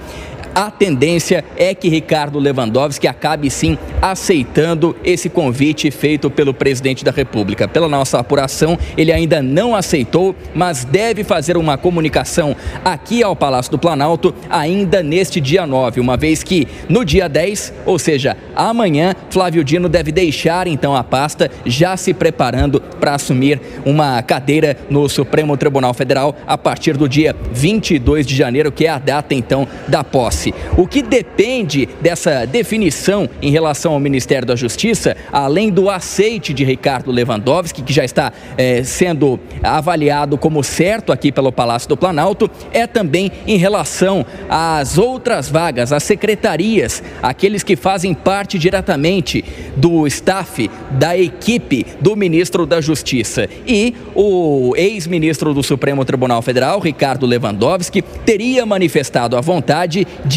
a tendência é que Ricardo Lewandowski acabe sim aceitando esse convite feito pelo presidente da República. Pela nossa apuração, ele ainda não aceitou, mas deve fazer uma comunicação aqui ao Palácio do Planalto ainda neste dia 9, uma vez que no dia 10, ou seja, amanhã, Flávio Dino deve deixar então a pasta, já se preparando para assumir uma cadeira no Supremo Tribunal Federal a partir do dia 22 de janeiro, que é a data então da posse. O que depende dessa definição em relação ao Ministério da Justiça, além do aceite de Ricardo Lewandowski, que já está é, sendo avaliado como certo aqui pelo Palácio do Planalto, é também em relação às outras vagas, às secretarias, aqueles que fazem parte diretamente do staff, da equipe do ministro da Justiça. E o ex-ministro do Supremo Tribunal Federal, Ricardo Lewandowski, teria manifestado a vontade de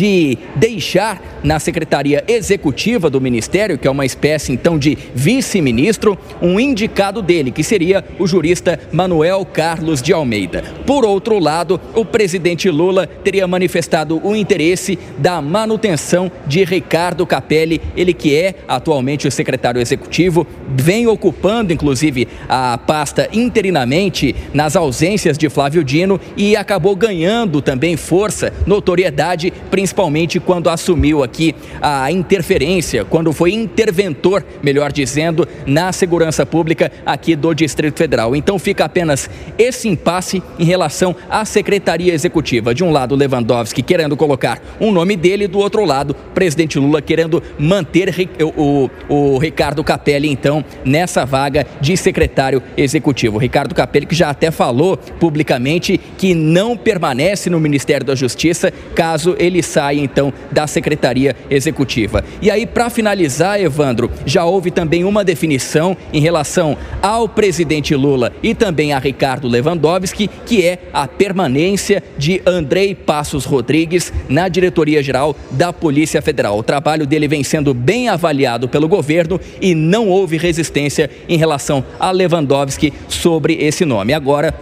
deixar na secretaria executiva do ministério, que é uma espécie então de vice-ministro, um indicado dele, que seria o jurista Manuel Carlos de Almeida. Por outro lado, o presidente Lula teria manifestado o interesse da manutenção de Ricardo Capelli, ele que é atualmente o secretário executivo, vem ocupando inclusive a pasta interinamente nas ausências de Flávio Dino e acabou ganhando também força, notoriedade, principalmente quando assumiu aqui a interferência, quando foi interventor, melhor dizendo, na segurança pública aqui do Distrito Federal. Então fica apenas esse impasse em relação à Secretaria Executiva. De um lado, Lewandowski querendo colocar um nome dele, do outro lado, presidente Lula querendo manter o, o, o Ricardo Capelli, então, nessa vaga de secretário executivo. Ricardo Capelli que já até falou publicamente que não permanece no Ministério da Justiça caso ele saia, então, da Secretaria Executiva. E aí, para finalizar, Evandro, já houve também uma definição em relação ao presidente Lula e também a Ricardo Lewandowski, que é a permanência de Andrei Passos Rodrigues na diretoria-geral da Polícia Federal. O trabalho dele vem sendo bem avaliado pelo governo e não houve resistência em relação a Lewandowski sobre esse nome. Agora,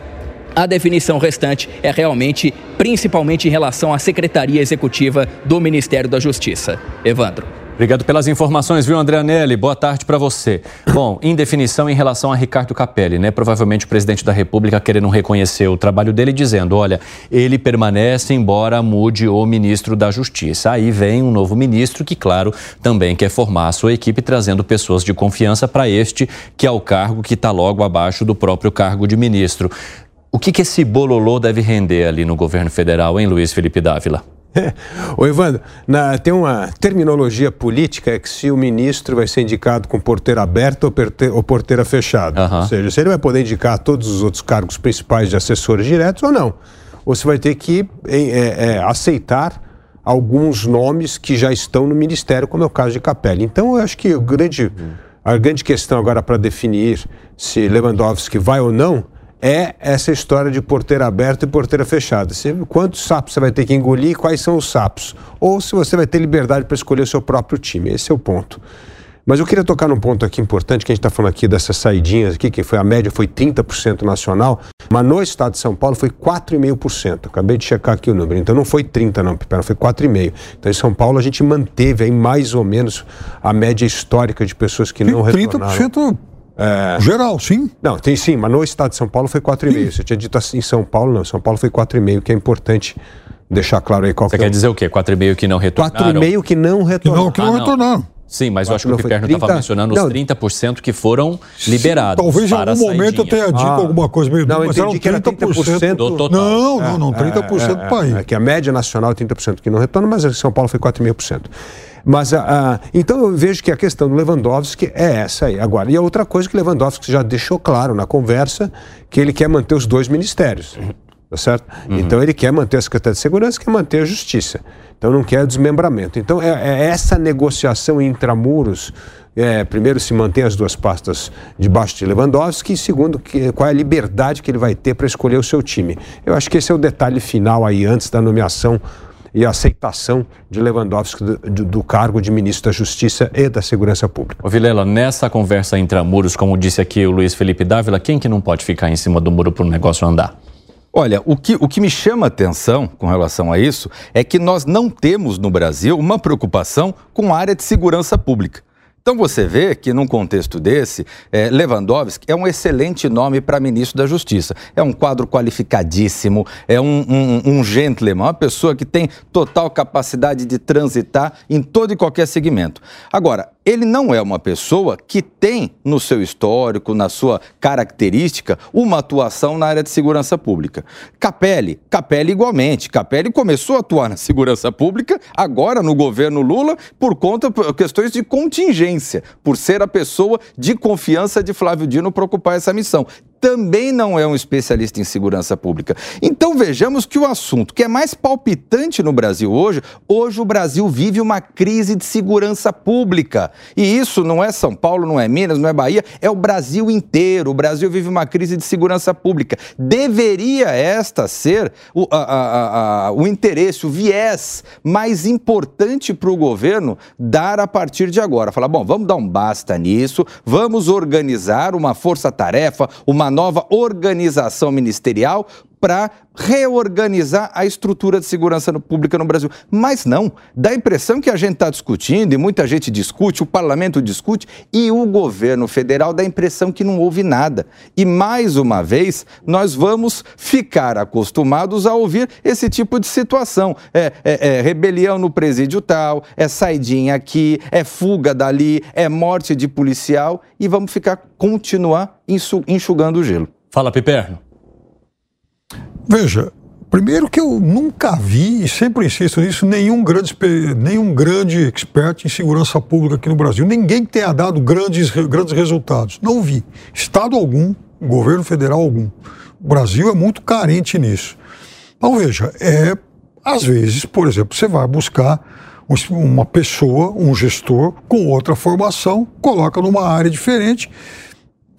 a definição restante é realmente, principalmente em relação à Secretaria Executiva do Ministério da Justiça. Evandro. Obrigado pelas informações, viu, André Anelli? Boa tarde para você. Bom, em definição em relação a Ricardo Capelli, né? Provavelmente o presidente da República querendo reconhecer o trabalho dele, dizendo: olha, ele permanece, embora mude o ministro da Justiça. Aí vem um novo ministro que, claro, também quer formar a sua equipe, trazendo pessoas de confiança para este, que é o cargo que está logo abaixo do próprio cargo de ministro. O que, que esse bololô deve render ali no governo federal, hein, Luiz Felipe Dávila? Ô Evandro, na, tem uma terminologia política que se o ministro vai ser indicado com porteira aberta ou, perte, ou porteira fechada. Uhum. Ou seja, se ele vai poder indicar todos os outros cargos principais de assessores diretos ou não. Ou você vai ter que é, é, aceitar alguns nomes que já estão no ministério, como é o caso de Capelli. Então, eu acho que grande, a grande questão agora para definir se Lewandowski vai ou não é essa história de porteira aberta e porteira fechada. Você, quantos sapos você vai ter que engolir e quais são os sapos? Ou se você vai ter liberdade para escolher o seu próprio time. Esse é o ponto. Mas eu queria tocar num ponto aqui importante, que a gente está falando aqui dessas saidinhas aqui, que foi a média foi 30% nacional, mas no estado de São Paulo foi 4,5%. Acabei de checar aqui o número. Então não foi 30 não, Pipera, foi 4,5%. Então em São Paulo a gente manteve aí mais ou menos a média histórica de pessoas que não 30% retornaram. 30% é... Geral, sim. Não, tem sim, mas no estado de São Paulo foi 4,5. Você tinha dito assim, São Paulo não, São Paulo foi 4,5, que é importante deixar claro aí qual Você que quer é... dizer o quê? 4,5 que não retornaram? 4,5 que não retornaram. Que não, que não ah, retornaram. Sim, mas eu acho que o Piperno estava mencionando não, os 30% que foram liberados. Talvez em algum momento eu tenha dito ah, alguma coisa meio Não, mas entendi que era 30% do total. Não, não, não, 30% é, é, do país. É, que a média nacional é 30% que não retorna, mas em São Paulo foi 4,5%. Mas, ah, ah, então eu vejo que a questão do Lewandowski é essa aí. Agora, e a outra coisa que Lewandowski já deixou claro na conversa, que ele quer manter os dois ministérios. Tá certo? Uhum. Então ele quer manter a Secretaria de Segurança, quer manter a Justiça. Então não quer desmembramento. Então é, é essa negociação intramuros. É, primeiro, se mantém as duas pastas debaixo de Lewandowski, e segundo, que, qual é a liberdade que ele vai ter para escolher o seu time. Eu acho que esse é o detalhe final aí, antes da nomeação e a aceitação de Lewandowski do, do, do, cargo de ministro da Justiça e da Segurança Pública. Ô Vilela, nessa conversa intramuros, como disse aqui o Luiz Felipe Dávila, quem que não pode ficar em cima do muro para o negócio andar? Olha, o que, o que me chama a atenção com relação a isso é que nós não temos no Brasil uma preocupação com a área de segurança pública. Então você vê que num contexto desse, é, Lewandowski é um excelente nome para ministro da Justiça. É um quadro qualificadíssimo, é um, um, um gentleman, uma pessoa que tem total capacidade de transitar em todo e qualquer segmento. Agora, ele não é uma pessoa que tem no seu histórico, na sua característica, uma atuação na área de segurança pública. Capelli, Capelli igualmente. Capelli começou a atuar na segurança pública agora no governo Lula por conta de questões de contingência, por ser a pessoa de confiança de Flávio Dino para ocupar essa missão também não é um especialista em segurança pública. Então vejamos que o assunto que é mais palpitante no Brasil hoje, hoje o Brasil vive uma crise de segurança pública. E isso não é São Paulo, não é Minas, não é Bahia, é o Brasil inteiro. O Brasil vive uma crise de segurança pública. Deveria esta ser o, a, a, a, o interesse, o viés mais importante para o governo dar a partir de agora. Falar, bom, vamos dar um basta nisso, vamos organizar uma força-tarefa, uma nova organização ministerial para reorganizar a estrutura de segurança pública no Brasil. Mas não, dá a impressão que a gente está discutindo e muita gente discute, o parlamento discute e o governo federal dá a impressão que não houve nada. E mais uma vez, nós vamos ficar acostumados a ouvir esse tipo de situação. É, é, é rebelião no presídio tal, é saidinha aqui, é fuga dali, é morte de policial e vamos ficar, continuar enxugando o gelo. Fala, Piperno. Veja, primeiro que eu nunca vi, e sempre insisto nisso, nenhum grande, nenhum grande expert em segurança pública aqui no Brasil. Ninguém que tenha dado grandes, grandes resultados. Não vi. Estado algum, governo federal algum. O Brasil é muito carente nisso. Então, veja, é, às vezes, por exemplo, você vai buscar uma pessoa, um gestor, com outra formação, coloca numa área diferente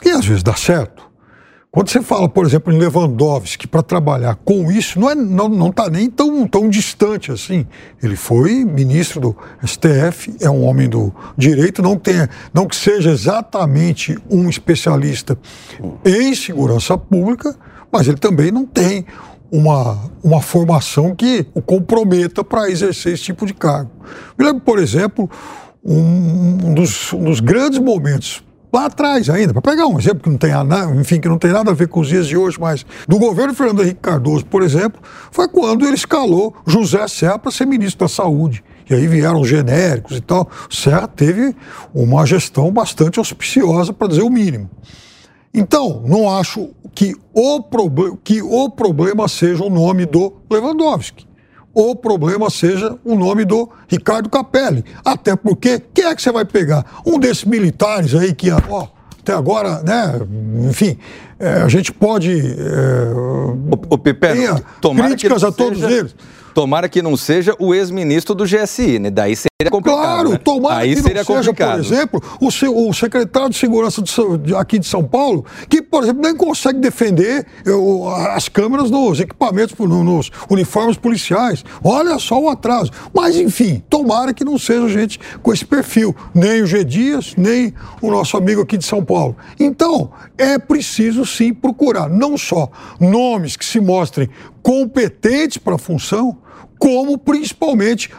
e às vezes dá certo. Quando você fala, por exemplo, em Lewandowski, para trabalhar com isso, não está não, não tá nem tão, tão distante assim. Ele foi ministro do STF, é um homem do direito, não, tem, não que seja exatamente um especialista em segurança pública, mas ele também não tem uma, uma formação que o comprometa para exercer esse tipo de cargo. Me lembro, por exemplo, um, um, dos, um dos grandes momentos lá atrás ainda, para pegar um exemplo que não tem nada, enfim, que não tem nada a ver com os dias de hoje, mas do governo Fernando Henrique Cardoso, por exemplo, foi quando ele escalou José Serra para ser ministro da Saúde. E aí vieram genéricos e tal. Serra teve uma gestão bastante auspiciosa, para dizer o mínimo. Então, não acho que o, que o problema seja o nome do Lewandowski o problema seja o nome do Ricardo Capelli. Até porque, quem é que você vai pegar? Um desses militares aí que, ó, até agora, né, enfim, é, a gente pode. É, o, o Pipe, críticas a todos seja... eles. Tomara que não seja o ex-ministro do GSI, né? Daí seria complicado. Claro, né? tomara Aí que seria não seja, complicado. por exemplo, o, seu, o secretário de Segurança de, aqui de São Paulo, que, por exemplo, nem consegue defender eu, as câmeras nos equipamentos, nos uniformes policiais. Olha só o atraso. Mas, enfim, tomara que não seja gente com esse perfil. Nem o G. Dias, nem o nosso amigo aqui de São Paulo. Então, é preciso sim procurar não só nomes que se mostrem competentes para a função, como principalmente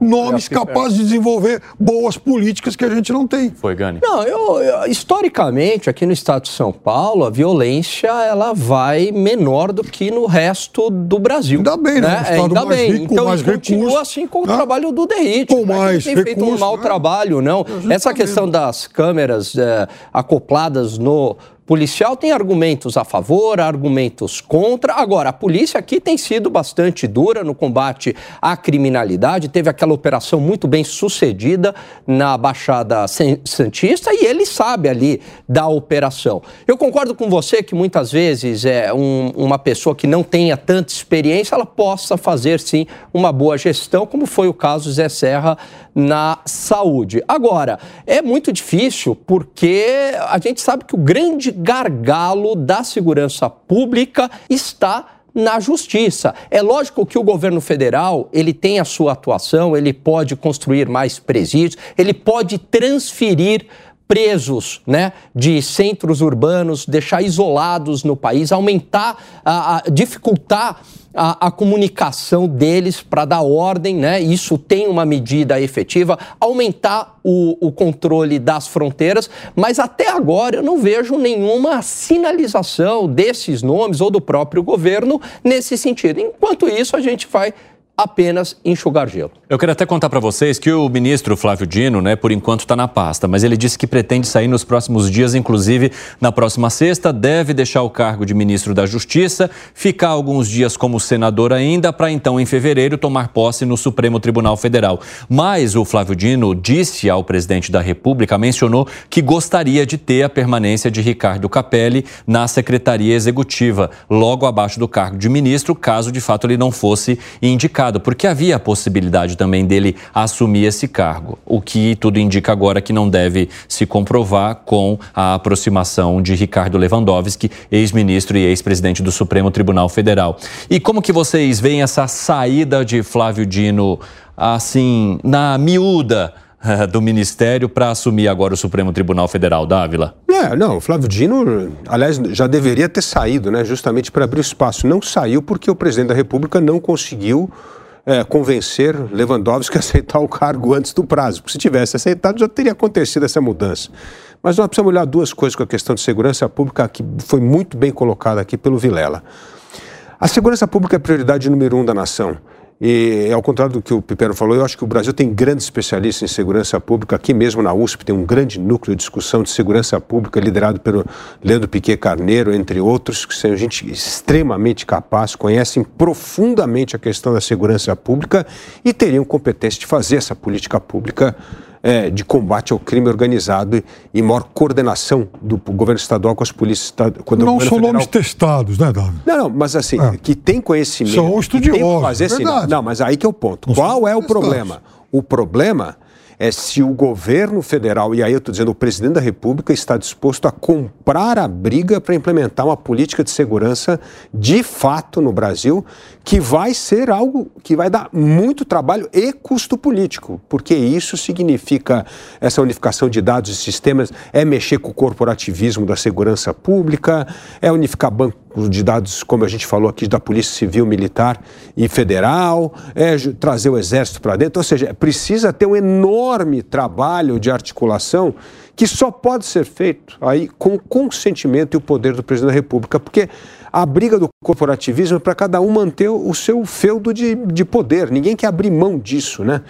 nomes capazes de desenvolver boas políticas que a gente não tem. Foi, Gani. Não, eu, eu, historicamente, aqui no estado de São Paulo, a violência ela vai menor do que no resto do Brasil. Ainda bem, né? né? Ainda bem. Rico, então, mais continua recursos, assim com o né? trabalho do Derrite. Com mais tem recursos, feito um mau né? trabalho, não. Essa questão das câmeras é, acopladas no policial tem argumentos a favor, argumentos contra. Agora, a polícia aqui tem sido bastante dura no combate à criminalidade. Teve aquela operação muito bem sucedida na Baixada Santista e ele sabe ali da operação. Eu concordo com você que muitas vezes é um, uma pessoa que não tenha tanta experiência, ela possa fazer sim uma boa gestão, como foi o caso Zé Serra na saúde. Agora, é muito difícil porque a gente sabe que o grande gargalo da segurança pública está na justiça. É lógico que o governo federal, ele tem a sua atuação, ele pode construir mais presídios, ele pode transferir presos né, de centros urbanos, deixar isolados no país, aumentar, a, a dificultar a, a comunicação deles para dar ordem, né? Isso tem uma medida efetiva, aumentar o, o controle das fronteiras, mas até agora eu não vejo nenhuma sinalização desses nomes ou do próprio governo nesse sentido. Enquanto isso, a gente vai apenas enxugar gelo. Eu quero até contar para vocês que o ministro Flávio Dino, né, por enquanto está na pasta, mas ele disse que pretende sair nos próximos dias, inclusive na próxima sexta, deve deixar o cargo de ministro da Justiça, ficar alguns dias como senador ainda, para então, em fevereiro, tomar posse no Supremo Tribunal Federal. Mas o Flávio Dino disse ao presidente da República, mencionou que gostaria de ter a permanência de Ricardo Capelli na Secretaria Executiva, logo abaixo do cargo de ministro, caso de fato ele não fosse indicado porque havia a possibilidade também dele assumir esse cargo, o que tudo indica agora que não deve se comprovar com a aproximação de Ricardo Lewandowski, ex-ministro e ex-presidente do Supremo Tribunal Federal. E como que vocês veem essa saída de Flávio Dino assim, na miúda? do Ministério para assumir agora o Supremo Tribunal Federal, Dávila? É, não, o Flávio Dino, aliás, já deveria ter saído, né, justamente para abrir espaço. Não saiu porque o presidente da República não conseguiu é, convencer Lewandowski a aceitar o cargo antes do prazo, porque se tivesse aceitado já teria acontecido essa mudança. Mas nós precisamos olhar duas coisas com a questão de segurança pública, que foi muito bem colocada aqui pelo Vilela. A segurança pública é a prioridade número um da nação. E ao contrário do que o Pipero falou, eu acho que o Brasil tem grandes especialistas em segurança pública. Aqui mesmo na USP tem um grande núcleo de discussão de segurança pública liderado pelo Leandro Piquet Carneiro, entre outros, que são gente extremamente capaz, conhecem profundamente a questão da segurança pública e teriam competência de fazer essa política pública é, de combate ao crime organizado e maior coordenação do governo estadual com as polícias estaduais. Não são federal... nomes testados, né, Davi? Não, não, mas assim, é. que tem conhecimento. São estudiosos. Fazer, assim, não, mas aí que é o ponto. Não Qual é o problema? O problema é se o governo federal, e aí eu estou dizendo o presidente da República, está disposto a comprar a briga para implementar uma política de segurança de fato no Brasil, que vai ser algo que vai dar muito trabalho e custo político, porque isso significa essa unificação de dados e sistemas, é mexer com o corporativismo da segurança pública, é unificar banco de dados, como a gente falou aqui, da Polícia Civil, Militar e Federal, é trazer o Exército para dentro. Ou seja, precisa ter um enorme trabalho de articulação que só pode ser feito aí com o consentimento e o poder do presidente da República, porque a briga do corporativismo é para cada um manter o seu feudo de, de poder. Ninguém quer abrir mão disso, né?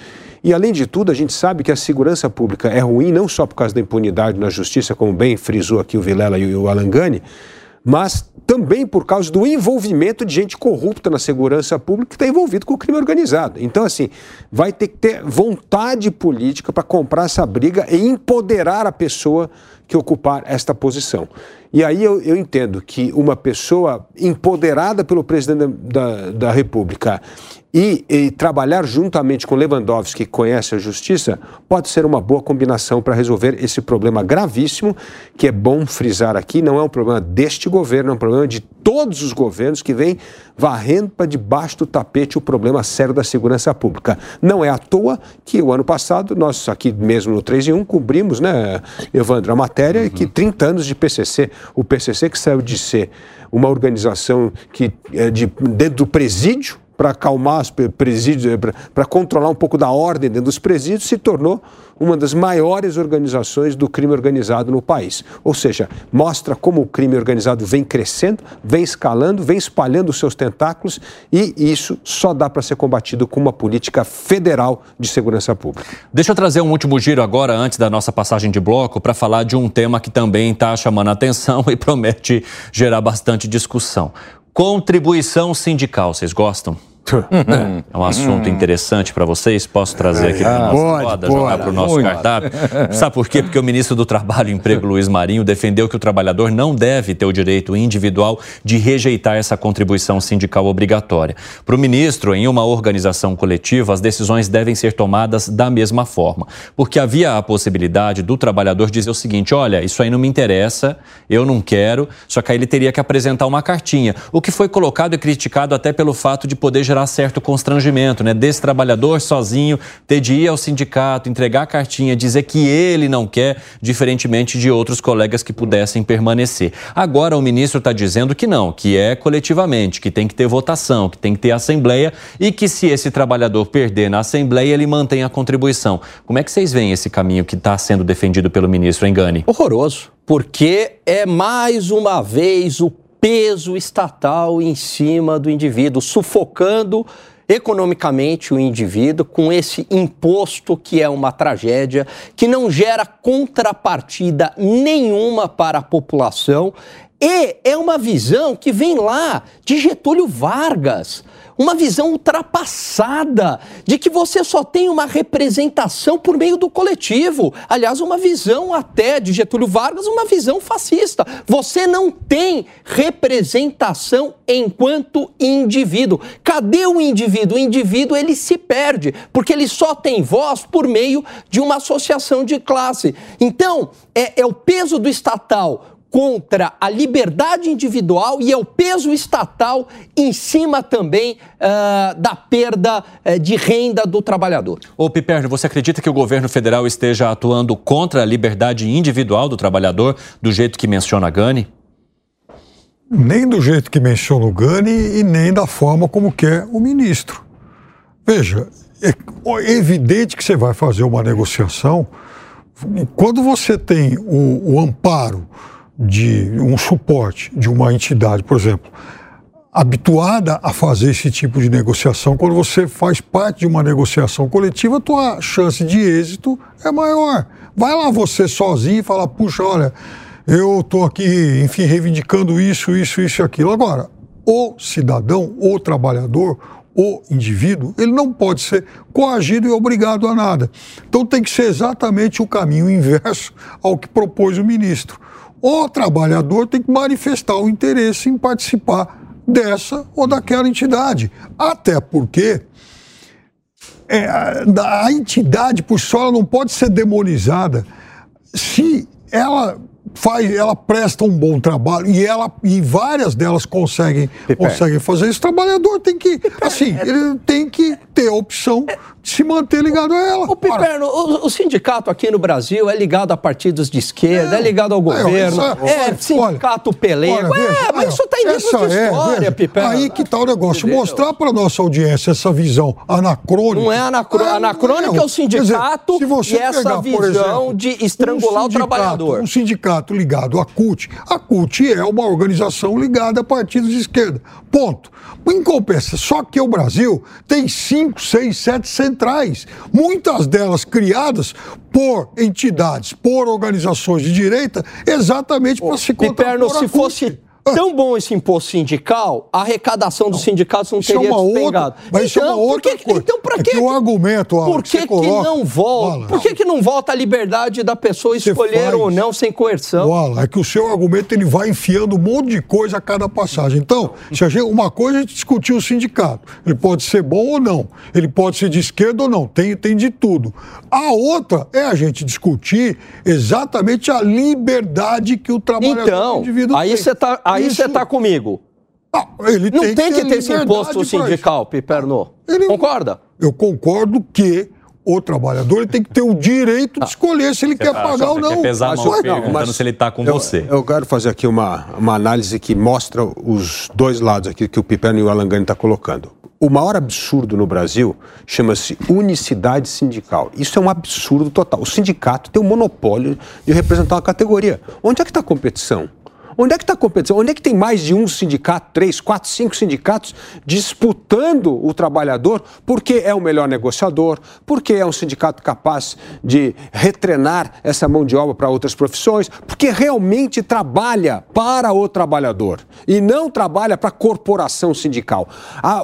E além de tudo, a gente sabe que a segurança pública é ruim não só por causa da impunidade na justiça, como bem frisou aqui o Vilela e o Alangani, mas também por causa do envolvimento de gente corrupta na segurança pública que está envolvido com o crime organizado. Então, assim, vai ter que ter vontade política para comprar essa briga e empoderar a pessoa que ocupar esta posição. E aí eu, eu entendo que uma pessoa empoderada pelo presidente da, da, da República e, e, trabalhar juntamente com Lewandowski, que conhece a justiça, pode ser uma boa combinação para resolver esse problema gravíssimo, que é bom frisar aqui, não é um problema deste governo, é um problema de todos os governos que vem varrendo para debaixo do tapete o problema sério da segurança pública. Não é à toa que o ano passado, nós aqui mesmo no 3 em 1, cobrimos, né, Evandro, a matéria uhum. que 30 anos de PCC, o PCC que saiu de ser uma organização que é de, dentro do presídio, para acalmar os presídios, eh, para controlar um pouco da ordem dentro dos presídios, se tornou uma das maiores organizações do crime organizado no país. Ou seja, mostra como o crime organizado vem crescendo, vem escalando, vem espalhando os seus tentáculos e isso só dá para ser combatido com uma política federal de segurança pública. Deixa eu trazer um último giro agora, antes da nossa passagem de bloco, para falar de um tema que também está chamando a atenção e promete gerar bastante discussão. Contribuição sindical, vocês gostam? É um assunto interessante para vocês. Posso trazer aqui para a nossa roda, jogar para o nosso cardápio? Sabe por quê? Porque o ministro do Trabalho e Emprego, Luiz Marinho, defendeu que o trabalhador não deve ter o direito individual de rejeitar essa contribuição sindical obrigatória. Para o ministro, em uma organização coletiva, as decisões devem ser tomadas da mesma forma, porque havia a possibilidade do trabalhador dizer o seguinte: olha, isso aí não me interessa, eu não quero, só que aí ele teria que apresentar uma cartinha, o que foi colocado e criticado até pelo fato de poder gerar gerar certo constrangimento, né? Desse trabalhador sozinho ter de ir ao sindicato, entregar a cartinha, dizer que ele não quer, diferentemente de outros colegas que pudessem permanecer. Agora o ministro está dizendo que não, que é coletivamente, que tem que ter votação, que tem que ter assembleia e que se esse trabalhador perder na assembleia, ele mantém a contribuição. Como é que vocês veem esse caminho que está sendo defendido pelo ministro Engane? Horroroso, porque é mais uma vez o peso estatal em cima do indivíduo, sufocando economicamente o indivíduo com esse imposto que é uma tragédia, que não gera contrapartida nenhuma para a população. E é uma visão que vem lá de Getúlio Vargas uma visão ultrapassada de que você só tem uma representação por meio do coletivo. Aliás, uma visão até de Getúlio Vargas, uma visão fascista. Você não tem representação enquanto indivíduo. Cadê o indivíduo? O indivíduo ele se perde, porque ele só tem voz por meio de uma associação de classe. Então, é, é o peso do estatal contra a liberdade individual e é o peso estatal em cima também uh, da perda uh, de renda do trabalhador. Ô Piperno, você acredita que o governo federal esteja atuando contra a liberdade individual do trabalhador do jeito que menciona Gani? Nem do jeito que menciona o Gani e nem da forma como quer o ministro. Veja, é evidente que você vai fazer uma negociação quando você tem o, o amparo de um suporte de uma entidade, por exemplo, habituada a fazer esse tipo de negociação, quando você faz parte de uma negociação coletiva, a tua chance de êxito é maior. Vai lá você sozinho e fala, puxa, olha, eu estou aqui, enfim, reivindicando isso, isso, isso e aquilo. Agora, o cidadão, o trabalhador, o indivíduo, ele não pode ser coagido e obrigado a nada. Então tem que ser exatamente o caminho inverso ao que propôs o ministro o trabalhador tem que manifestar o interesse em participar dessa ou daquela entidade. Até porque é, a, entidade por si só não pode ser demonizada se ela faz, ela presta um bom trabalho e ela e várias delas conseguem, conseguem fazer isso. O trabalhador tem que, assim, ele tem que ter a opção se manter ligado a ela. O Piperno, o, o, sindicato aqui no Brasil é ligado a partidos de esquerda, é, é ligado ao governo, é, é sindicato pelego. é, mas isso está em livro de é, história, Piperno. Aí que tal tá o negócio? Mostrar para nossa audiência essa visão anacrônica. Não é anacrônica, é, anacrônica é, o sindicato dizer, e essa pegar, visão exemplo, de estrangular um o trabalhador. Um sindicato ligado à CUT. A CUT é uma organização ligada a partidos de esquerda. Ponto. Em compensação, só que o Brasil tem cinco, seis, sete centrais, muitas delas criadas por entidades, por organizações de direita, exatamente para se contrapor se fosse tão bom esse imposto sindical, a arrecadação dos sindicatos não teria isso é outra, Mas isso é uma então, outra que, coisa. Então, para é que, o argumento, Por que, que, coloca, não volta? por que, que não volta a liberdade da pessoa escolher ou não sem coerção? Wala, é que o seu argumento ele vai enfiando um monte de coisa a cada passagem. Então, se a gente, uma coisa é a gente discutir o sindicato. Ele pode ser bom ou não. Ele pode ser de esquerda ou não. Tem, tem de tudo. A outra é a gente discutir exatamente a liberdade que o trabalhador então, indivíduo aí tem. Você tá, aí você está comigo. Ah, ele não tem, tem que, que ter esse imposto sindical, Piperno. Ele, Concorda? Eu concordo que o trabalhador ele tem que ter o direito de escolher se ele quer tá, pagar ou não. Quer pesar mas, a mão não, mas se ele está com eu, você. Eu quero fazer aqui uma, uma análise que mostra os dois lados aqui que o Piperno e o Alangani estão tá colocando. O maior absurdo no Brasil chama-se unicidade sindical. Isso é um absurdo total. O sindicato tem o monopólio de representar uma categoria. Onde é que está a competição? Onde é que está a competição? Onde é que tem mais de um sindicato, três, quatro, cinco sindicatos disputando o trabalhador porque é o melhor negociador, porque é um sindicato capaz de retrenar essa mão de obra para outras profissões, porque realmente trabalha para o trabalhador e não trabalha para a corporação sindical.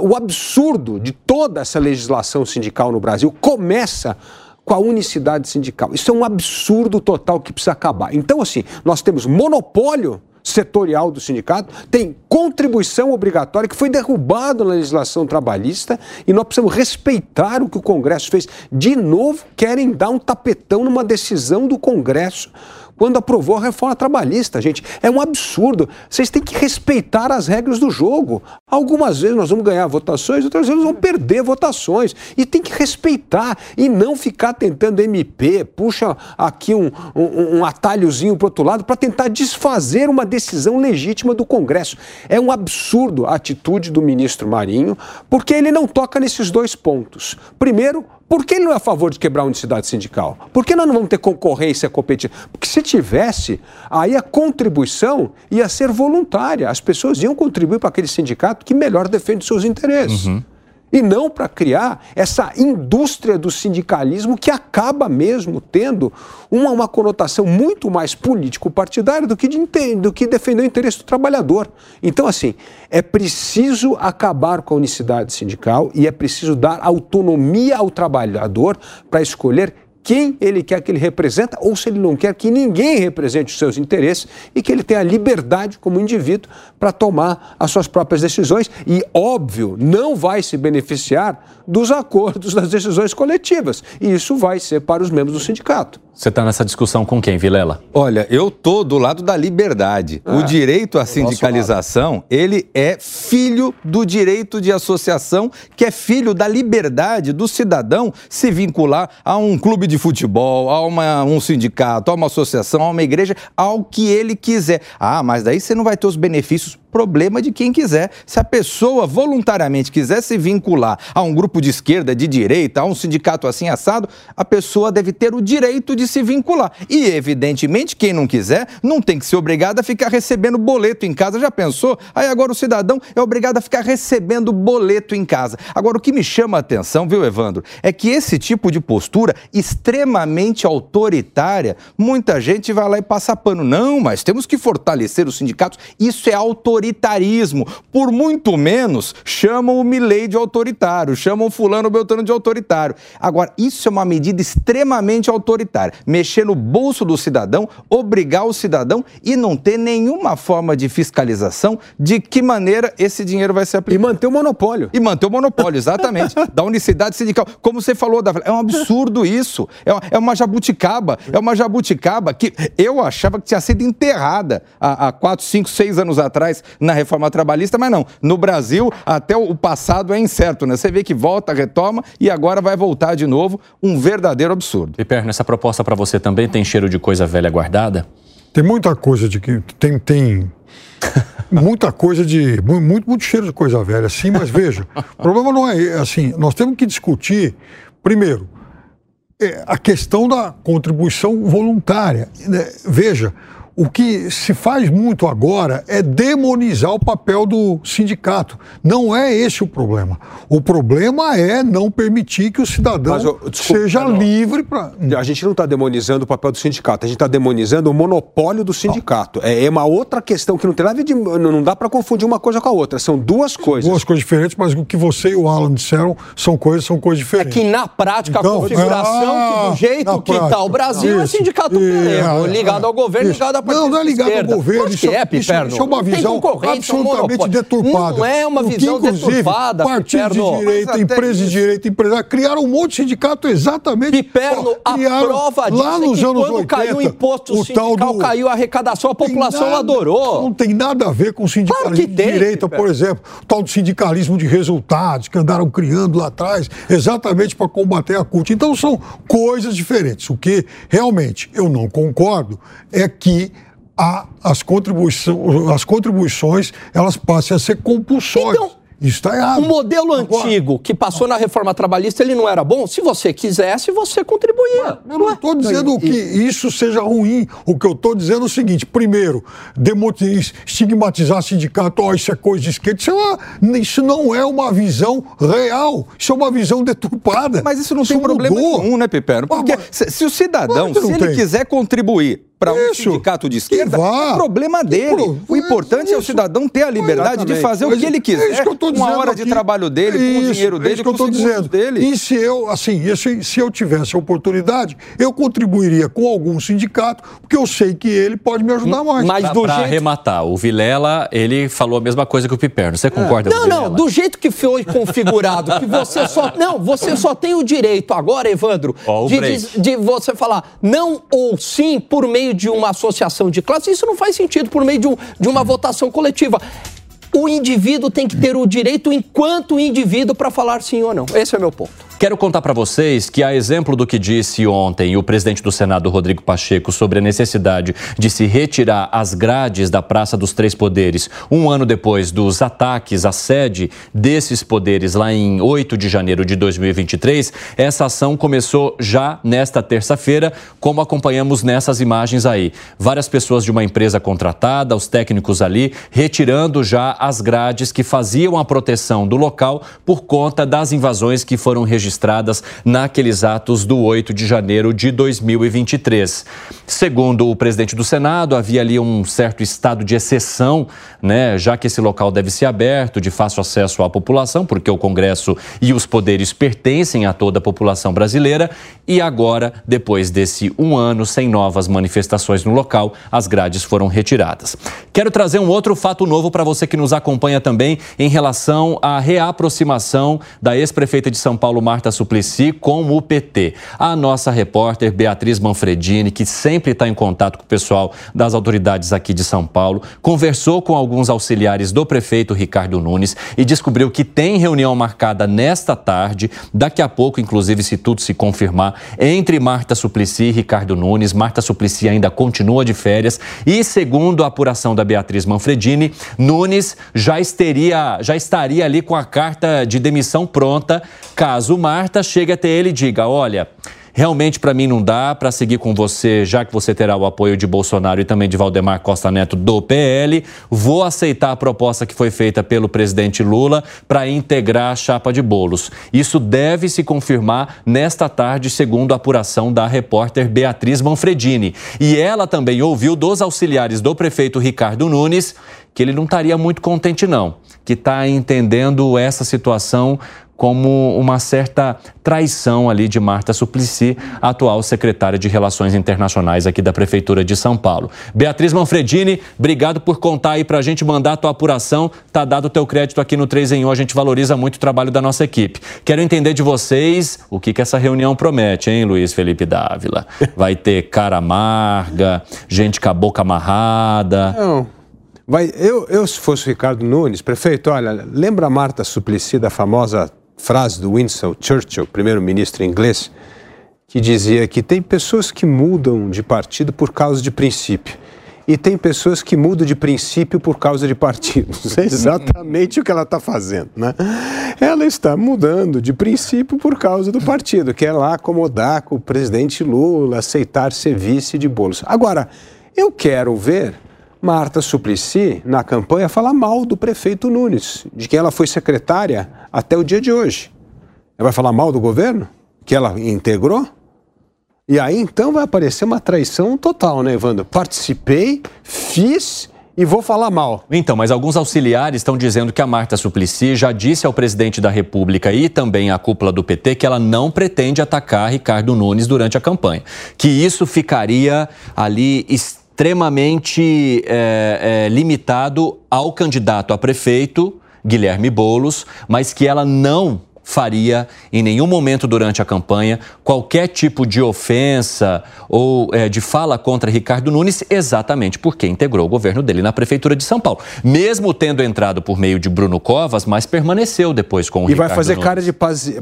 o absurdo de toda essa legislação sindical no Brasil começa com a unicidade sindical. Isso é um absurdo total que precisa acabar. Então, assim, nós temos monopólio setorial do sindicato, tem contribuição obrigatória que foi derrubado na legislação trabalhista e nós precisamos respeitar o que o Congresso fez. De novo, querem dar um tapetão numa decisão do Congresso quando aprovou a reforma trabalhista, gente. É um absurdo. Vocês têm que respeitar as regras do jogo. Algumas vezes nós vamos ganhar votações, outras vezes vamos perder votações. E tem que respeitar e não ficar tentando MP, puxa aqui um, um, um atalhozinho para outro lado para tentar desfazer uma decisão legítima do Congresso. É um absurdo a atitude do ministro Marinho, porque ele não toca nesses dois pontos. Primeiro, por que ele não é a favor de quebrar a unicidade sindical? Por que nós não vamos ter concorrência competitiva? Porque se tivesse, aí a contribuição ia ser voluntária. As pessoas iam contribuir para aquele sindicato que melhor defende seus interesses. Uhum. e não para criar essa indústria do sindicalismo que acaba mesmo tendo uma, uma conotação muito mais político-partidária do que, de, do que defender o interesse do trabalhador. Então, assim, é preciso acabar com a unicidade sindical e é preciso dar autonomia ao trabalhador para escolher quem ele quer que ele representa ou se ele não quer que ninguém represente os seus interesses e que ele tenha liberdade como indivíduo para tomar as suas próprias decisões e, óbvio, não vai se beneficiar dos acordos das decisões coletivas. E isso vai ser para os membros do sindicato. Você está nessa discussão com quem, Vilela? Olha, eu tô do lado da liberdade. o é, direito à sindicalização, ele é filho do direito de associação, que é filho da liberdade do cidadão se vincular a um clube de futebol, a uma, um sindicato, a uma associação, a uma igreja, ao que ele quiser. Ah, mas daí você não vai ter os benefícios problema de quem quiser. Se a pessoa voluntariamente quiser se vincular a um grupo de esquerda, de direita, a um sindicato assim assado, a pessoa deve ter o direito de se vincular. E, evidentemente, quem não quiser, não tem que ser obrigado a ficar recebendo boleto em casa. Já pensou? Aí agora o cidadão é obrigado a ficar recebendo boleto em casa. Agora, o que me chama a atenção, viu, Evandro, é que esse tipo de postura extremamente autoritária, muita gente vai lá e passa pano. Não, mas temos que fortalecer os sindicatos. Isso é autoritário autoritarismo. Por muito menos, chamam o Milley de autoritário, chamam fulano Beltrano de autoritário. Agora, isso é uma medida extremamente autoritária. Mexer no bolso do cidadão, obrigar o cidadão e não ter nenhuma forma de fiscalização de que maneira esse dinheiro vai ser aplicado. E manter o monopólio. E manter o monopólio, exatamente. da unicidade sindical. Como você falou, é um absurdo isso. É uma, é uma jabuticaba. É uma jabuticaba que eu achava que tinha sido enterrada há, há 4, 5, 6 anos atrás na reforma trabalhista, mas não. No Brasil, até o passado é incerto, né? Você vê que volta, retoma e agora vai voltar de novo. Um verdadeiro absurdo. Piper, nessa proposta para você também tem cheiro de coisa velha guardada? Tem muita coisa de que. Tem. tem... muita coisa de. Muito, muito cheiro de coisa velha, sim, mas veja, o problema não é assim. Nós temos que discutir, primeiro, é, a questão da contribuição voluntária. Né? Veja, o que se faz muito agora é demonizar o papel do sindicato. Não é esse o problema. O problema é não permitir que o cidadão Mas, desculpa, seja não. livre para. A gente não está demonizando o papel do sindicato, a gente está demonizando o monopólio do sindicato. É, é uma outra questão que não tem nada de. Não dá para confundir uma coisa com a outra. São duas coisas. Duas coisas diferentes, mas o que você e o Alan disseram são coisas, são coisas diferentes. É que na prática então, a configuração, ah, que do jeito que está o Brasil, é isso, é sindicato é, ligado ao governo, isso. ligado à não, não é ligado esquerda. ao governo. Isso, é, isso, isso, é uma visão absolutamente deturpada. Não é uma visão que, deturpada, Partidos de direita, empresas de direita, empresários, criaram um monte de sindicato exatamente... Piperno, ó, criaram, a prova disso lá nos é anos quando 80, caiu o imposto o sindical, do... caiu a arrecadação, a população nada, adorou. Não tem nada a ver com sindicalismo claro de tem, direita, Piperno. por exemplo. O tal do sindicalismo de resultados que andaram criando lá atrás, exatamente para combater a CUT. Então são coisas diferentes. O que realmente eu não concordo é que a, as, contribuições, as contribuições elas passem a ser compulsórias. Então, isso está errado. O modelo Agora, antigo que passou na reforma trabalhista, ele não era bom? Se você quisesse, você contribuía. Eu não estou dizendo que isso seja ruim. O que eu estou dizendo é o seguinte: primeiro, estigmatizar sindicato, oh, isso é coisa de esquerda. Isso, é uma, isso não é uma visão real. Isso é uma visão deturpada. Mas isso não isso tem problema nenhum, né, Pipero? Porque se, se, o cidadão, se ele tem. quiser contribuir para um sindicato de esquerda, é problema dele. Pro... O importante isso. é o cidadão ter a liberdade Exatamente. de fazer Mas o que ele quiser é com a hora aqui. de trabalho dele, isso, com o dinheiro dele, é isso que eu estou dizendo. dele. E se eu, assim, se, se eu tivesse a oportunidade, eu contribuiria com algum sindicato, porque eu sei que ele pode me ajudar mais. Mas do pra jeito... arrematar, o Vilela, ele falou a mesma coisa que o Piperno. Você concorda é. Não, não, do jeito que foi configurado, que você só... Não, você só tem o direito agora, Evandro, oh, de, de, de você falar não ou sim por meio meio de uma associação de classe, isso não faz sentido por meio de, um, de uma votação coletiva. O indivíduo tem que ter o direito, enquanto indivíduo, para falar sim ou não. Esse é meu ponto. Quero contar para vocês que, a exemplo do que disse ontem o presidente do Senado, Rodrigo Pacheco, sobre a necessidade de se retirar as grades da Praça dos Três Poderes, um ano depois dos ataques à sede desses poderes lá em 8 de janeiro de 2023, essa ação começou já nesta terça-feira, como acompanhamos nessas imagens aí. Várias pessoas de uma empresa contratada, os técnicos ali, retirando já as grades que faziam a proteção do local por conta das invasões que foram registradas naqueles atos do 8 de janeiro de 2023. Segundo o presidente do Senado, havia ali um certo estado de exceção, né, já que esse local deve ser aberto, de fácil acesso à população, porque o Congresso e os poderes pertencem a toda a população brasileira. E agora, depois desse um ano sem novas manifestações no local, as grades foram retiradas. Quero trazer um outro fato novo para você que nos acompanha também em relação à reaproximação da ex-prefeita de São Paulo, Marta Suplicy, com o PT. A nossa repórter Beatriz Manfredini, que sempre está em contato com o pessoal das autoridades aqui de São Paulo, conversou com alguns auxiliares do prefeito Ricardo Nunes e descobriu que tem reunião marcada nesta tarde, daqui a pouco, inclusive, se tudo se confirmar, entre Marta Suplicy e Ricardo Nunes. Marta Suplicy ainda continua de férias e, segundo a apuração da Beatriz Manfredini, Nunes já estaria, já estaria ali com a carta de demissão pronta, caso Marta chegue até ele e diga: olha. Realmente, para mim, não dá para seguir com você, já que você terá o apoio de Bolsonaro e também de Valdemar Costa Neto do PL. Vou aceitar a proposta que foi feita pelo presidente Lula para integrar a chapa de bolos. Isso deve se confirmar nesta tarde, segundo a apuração da repórter Beatriz Manfredini. E ela também ouviu dos auxiliares do prefeito Ricardo Nunes que ele não estaria muito contente, não, que está entendendo essa situação como uma certa traição ali de Marta Suplicy, atual secretária de Relações Internacionais aqui da Prefeitura de São Paulo. Beatriz Manfredini, obrigado por contar aí para a gente, mandar a tua apuração. Tá dado o teu crédito aqui no 3 em 1, a gente valoriza muito o trabalho da nossa equipe. Quero entender de vocês o que, que essa reunião promete, hein, Luiz Felipe Dávila? Vai ter cara amarga, gente com a boca amarrada. Não. Vai, eu, eu, se fosse o Ricardo Nunes, prefeito, olha, lembra a Marta Suplicy da famosa frase do Winston Churchill, primeiro-ministro inglês, que dizia que tem pessoas que mudam de partido por causa de princípio. E tem pessoas que mudam de princípio por causa de partido. É exatamente o que ela está fazendo. Né? Ela está mudando de princípio por causa do partido, quer lá acomodar com o presidente Lula, aceitar ser vice de bolos. Agora, eu quero ver Marta Suplicy, na campanha, falar mal do prefeito Nunes, de quem ela foi secretária até o dia de hoje. Ela vai falar mal do governo? Que ela integrou? E aí então vai aparecer uma traição total, né, Evandro? Participei, fiz e vou falar mal. Então, mas alguns auxiliares estão dizendo que a Marta Suplicy já disse ao presidente da República e também à cúpula do PT que ela não pretende atacar Ricardo Nunes durante a campanha. Que isso ficaria ali extremamente é, é, limitado ao candidato a prefeito, Guilherme Bolos, mas que ela não faria em nenhum momento durante a campanha qualquer tipo de ofensa ou é, de fala contra Ricardo Nunes, exatamente porque integrou o governo dele na prefeitura de São Paulo. Mesmo tendo entrado por meio de Bruno Covas, mas permaneceu depois com o e Ricardo E vai fazer Nunes. cara de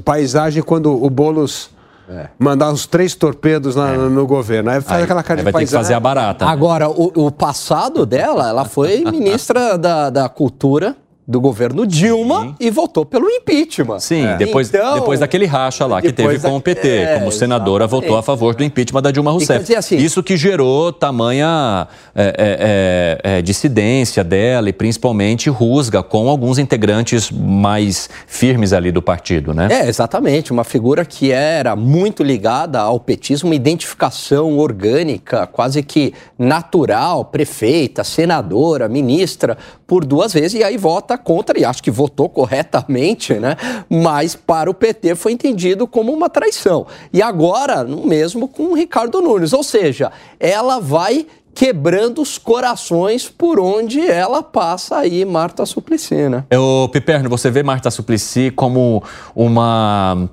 paisagem quando o Boulos é. Mandar uns três torpedos na, é. no governo. Aí faz aí, aquela cara de vai ter que fazer a barata. Agora, o, o passado dela, ela foi ministra da, da Cultura do governo Dilma Sim. e votou pelo impeachment. Sim, é. depois, então, depois daquele racha lá que teve com o PT, é, como senadora exatamente. votou a favor do impeachment da Dilma Rousseff. Dizer, assim, Isso que gerou tamanha é, é, é, é, dissidência dela e principalmente rusga com alguns integrantes mais firmes ali do partido, né? É, exatamente, uma figura que era muito ligada ao petismo, uma identificação orgânica, quase que natural, prefeita, senadora, ministra, por duas vezes, e aí vota contra, e acho que votou corretamente, né? Mas para o PT foi entendido como uma traição. E agora, mesmo com o Ricardo Nunes. Ou seja, ela vai quebrando os corações por onde ela passa aí, Marta Suplicy, né? O Piperno, você vê Marta Suplicy como uma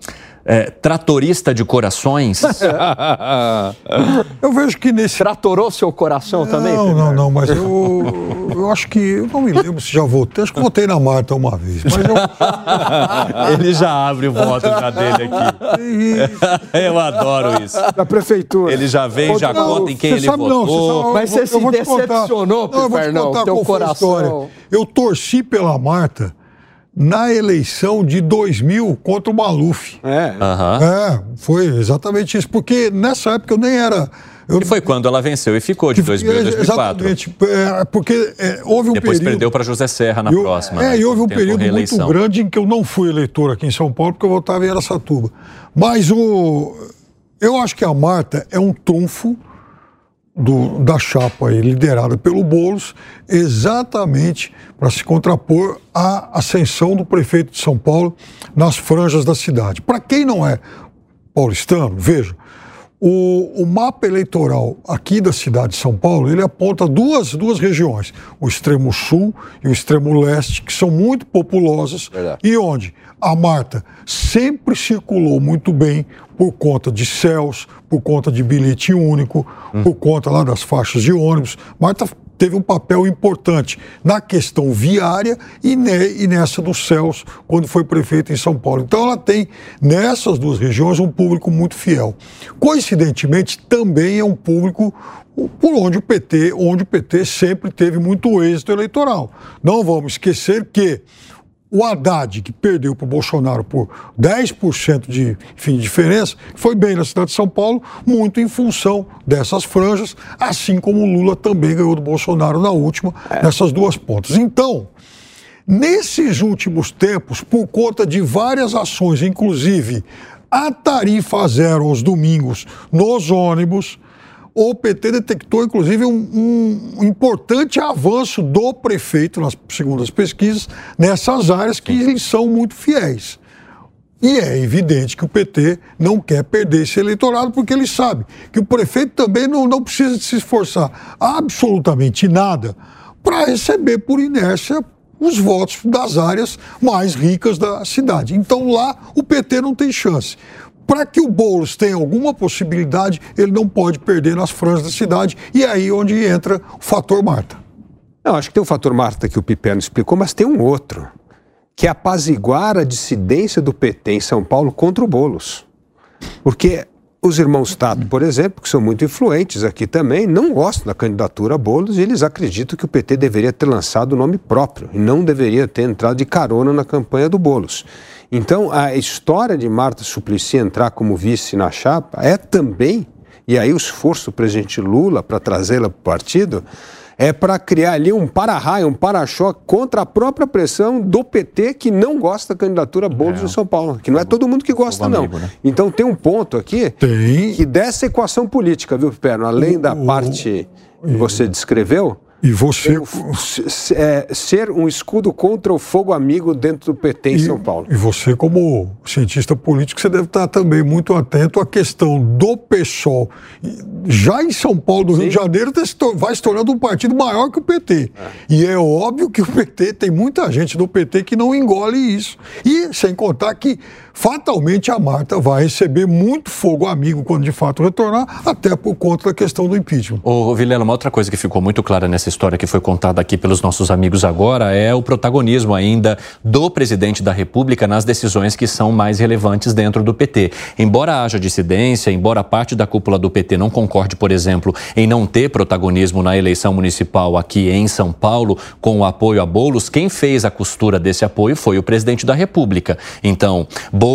é, tratorista de corações? eu vejo que nesse. Tratorou seu coração não, também? Não, não, não, mas eu, eu acho que. Eu não me lembro se já votei. Acho que votei na Marta uma vez. Mas eu... Ele já abre o voto já dele aqui. eu adoro isso. Da prefeitura. Ele já vem, já não, conta em quem ele sabe, votou. Não, sabe, mas você se decepcionou, não, eu vou te contar teu coração. Eu torci pela Marta na eleição de 2000 contra o Maluf. É. Uhum. É, foi exatamente isso. Porque nessa época eu nem era. Eu... E foi quando ela venceu e ficou de 2000 a 2004. Exatamente. É, porque é, houve um Depois período... perdeu para José Serra na eu, próxima. É, né? e houve um período muito grande em que eu não fui eleitor aqui em São Paulo, porque eu votava em Aracatuba. Mas o... eu acho que a Marta é um trunfo do, da chapa aí, liderada pelo Boulos, exatamente para se contrapor à ascensão do prefeito de São Paulo nas franjas da cidade. Para quem não é paulistano, veja, o, o, mapa eleitoral aqui da cidade de São Paulo, ele aponta duas, duas regiões, o extremo sul e o extremo leste, que são muito populosas, Verdade. e onde a Marta sempre circulou muito bem por conta de céus, por conta de bilhete único, hum. por conta lá das faixas de ônibus. Marta teve um papel importante na questão viária e, ne, e nessa dos céus, quando foi prefeita em São Paulo. Então ela tem, nessas duas regiões, um público muito fiel. Coincidentemente, também é um público por onde o PT, onde o PT sempre teve muito êxito eleitoral. Não vamos esquecer que o Haddad, que perdeu para o Bolsonaro por 10% de, enfim, de diferença, foi bem na cidade de São Paulo, muito em função dessas franjas, assim como o Lula também ganhou do Bolsonaro na última, é. nessas duas pontas. Então, nesses últimos tempos, por conta de várias ações, inclusive a tarifa zero aos domingos nos ônibus, o PT detectou, inclusive, um, um, importante avanço do prefeito, nas, segundo as pesquisas, nessas áreas que lhes são muito fiéis. E é evidente que o PT não quer perder esse eleitorado, porque ele sabe que o prefeito também não, não precisa se esforçar absolutamente nada para receber por inércia os votos das áreas mais ricas da cidade. Então lá o PT não tem chance para que o Boulos tenha alguma possibilidade, ele não pode perder nas franjas da cidade. E é aí onde entra o fator Marta. Não, acho que tem o fator Marta que o Piperno explicou, mas tem um outro, que é apaziguar a dissidência do PT em São Paulo contra o Boulos. Porque os irmãos Tato, por exemplo, que são muito influentes aqui também, não gostam da candidatura a Boulos e eles acreditam que o PT deveria ter lançado o nome próprio e não deveria ter entrado de carona na campanha do Boulos. Então, a história de Marta Suplicy entrar como vice na chapa é também, e aí o esforço do presidente Lula para trazê-la para o partido, é para criar ali um para-raio, um para-choque contra a própria pressão do PT que não gosta da candidatura Boulos é. em São Paulo. Que não é todo mundo que gosta, não. Amigo, né? Então tem um ponto aqui tem. que dessa equação política, viu, Perno? Além da parte que você descreveu, e você. É, ser um escudo contra o fogo amigo dentro do PT em e, São Paulo. E você, como cientista político, você deve estar também muito atento à questão do PSOL. Já em São Paulo, do Sim. Rio de Janeiro, vai se tornando um partido maior que o PT. É. E é óbvio que o PT, tem muita gente do PT que não engole isso. E sem contar que fatalmente a Marta vai receber muito fogo amigo quando de fato retornar, até por conta da questão do impeachment. Ô, Vilela, uma outra coisa que ficou muito clara nessa história que foi contada aqui pelos nossos amigos agora é o protagonismo ainda do presidente da República nas decisões que são mais relevantes dentro do PT. Embora haja dissidência, embora parte da cúpula do PT não concorde, por exemplo, em não ter protagonismo na eleição municipal aqui em São Paulo com o apoio a Bolos, quem fez a costura desse apoio foi o presidente da República. Então, Boulos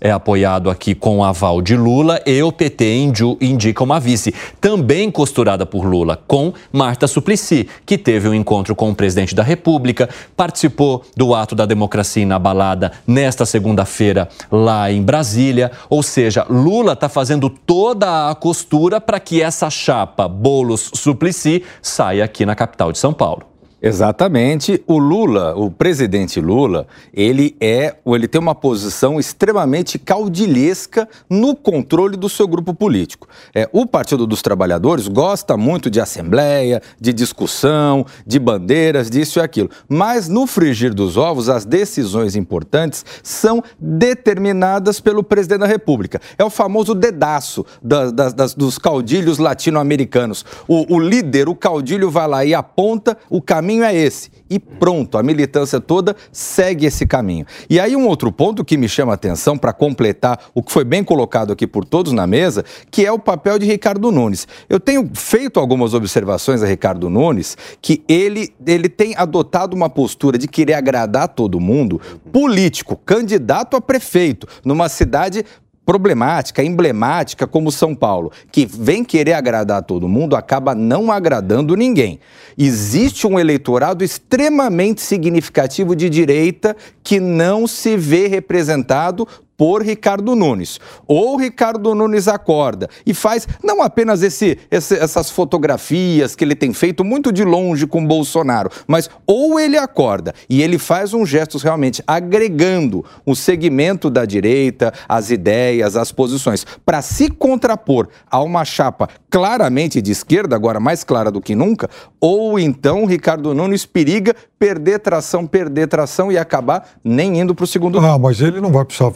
é apoiado aqui com o aval de Lula e o PT indica uma vice, também costurada por Lula, com Marta Suplicy, que teve um encontro com o presidente da República, participou do ato da democracia inabalada nesta segunda-feira lá em Brasília. Ou seja, Lula está fazendo toda a costura para que essa chapa Boulos Suplicy saia aqui na capital de São Paulo. Exatamente. O Lula, o presidente Lula, ele é, ele tem uma posição extremamente caudilhesca no controle do seu grupo político. É, o Partido dos Trabalhadores gosta muito de assembleia, de discussão, de bandeiras, disso e aquilo. Mas no frigir dos ovos, as decisões importantes são determinadas pelo presidente da República. É o famoso dedaço da, da, das, dos caudilhos latino-americanos. O, o líder, o caudilho, vai lá e aponta o caminho caminho é esse. E pronto, a militância toda segue esse caminho. E aí, um outro ponto que me chama a atenção para completar o que foi bem colocado aqui por todos na mesa, que é o papel de Ricardo Nunes. Eu tenho feito algumas observações a Ricardo Nunes que ele, ele tem adotado uma postura de querer agradar todo mundo, político, candidato a prefeito, numa cidade problemática, emblemática como São Paulo, que vem querer agradar todo mundo, acaba não agradando ninguém. Existe um eleitorado extremamente significativo de direita que não se vê representado por Ricardo Nunes. Ou Ricardo Nunes acorda e faz não apenas esse, esse, essas fotografias que ele tem feito muito de longe com Bolsonaro, mas ou ele acorda e ele faz uns gestos realmente agregando o segmento da direita, as ideias, as posições, para se contrapor a uma chapa claramente de esquerda, agora mais clara do que nunca, ou então Ricardo Nunes periga perder tração, perder tração e acabar nem indo para o segundo turno. Ah, mas ele não vai precisar.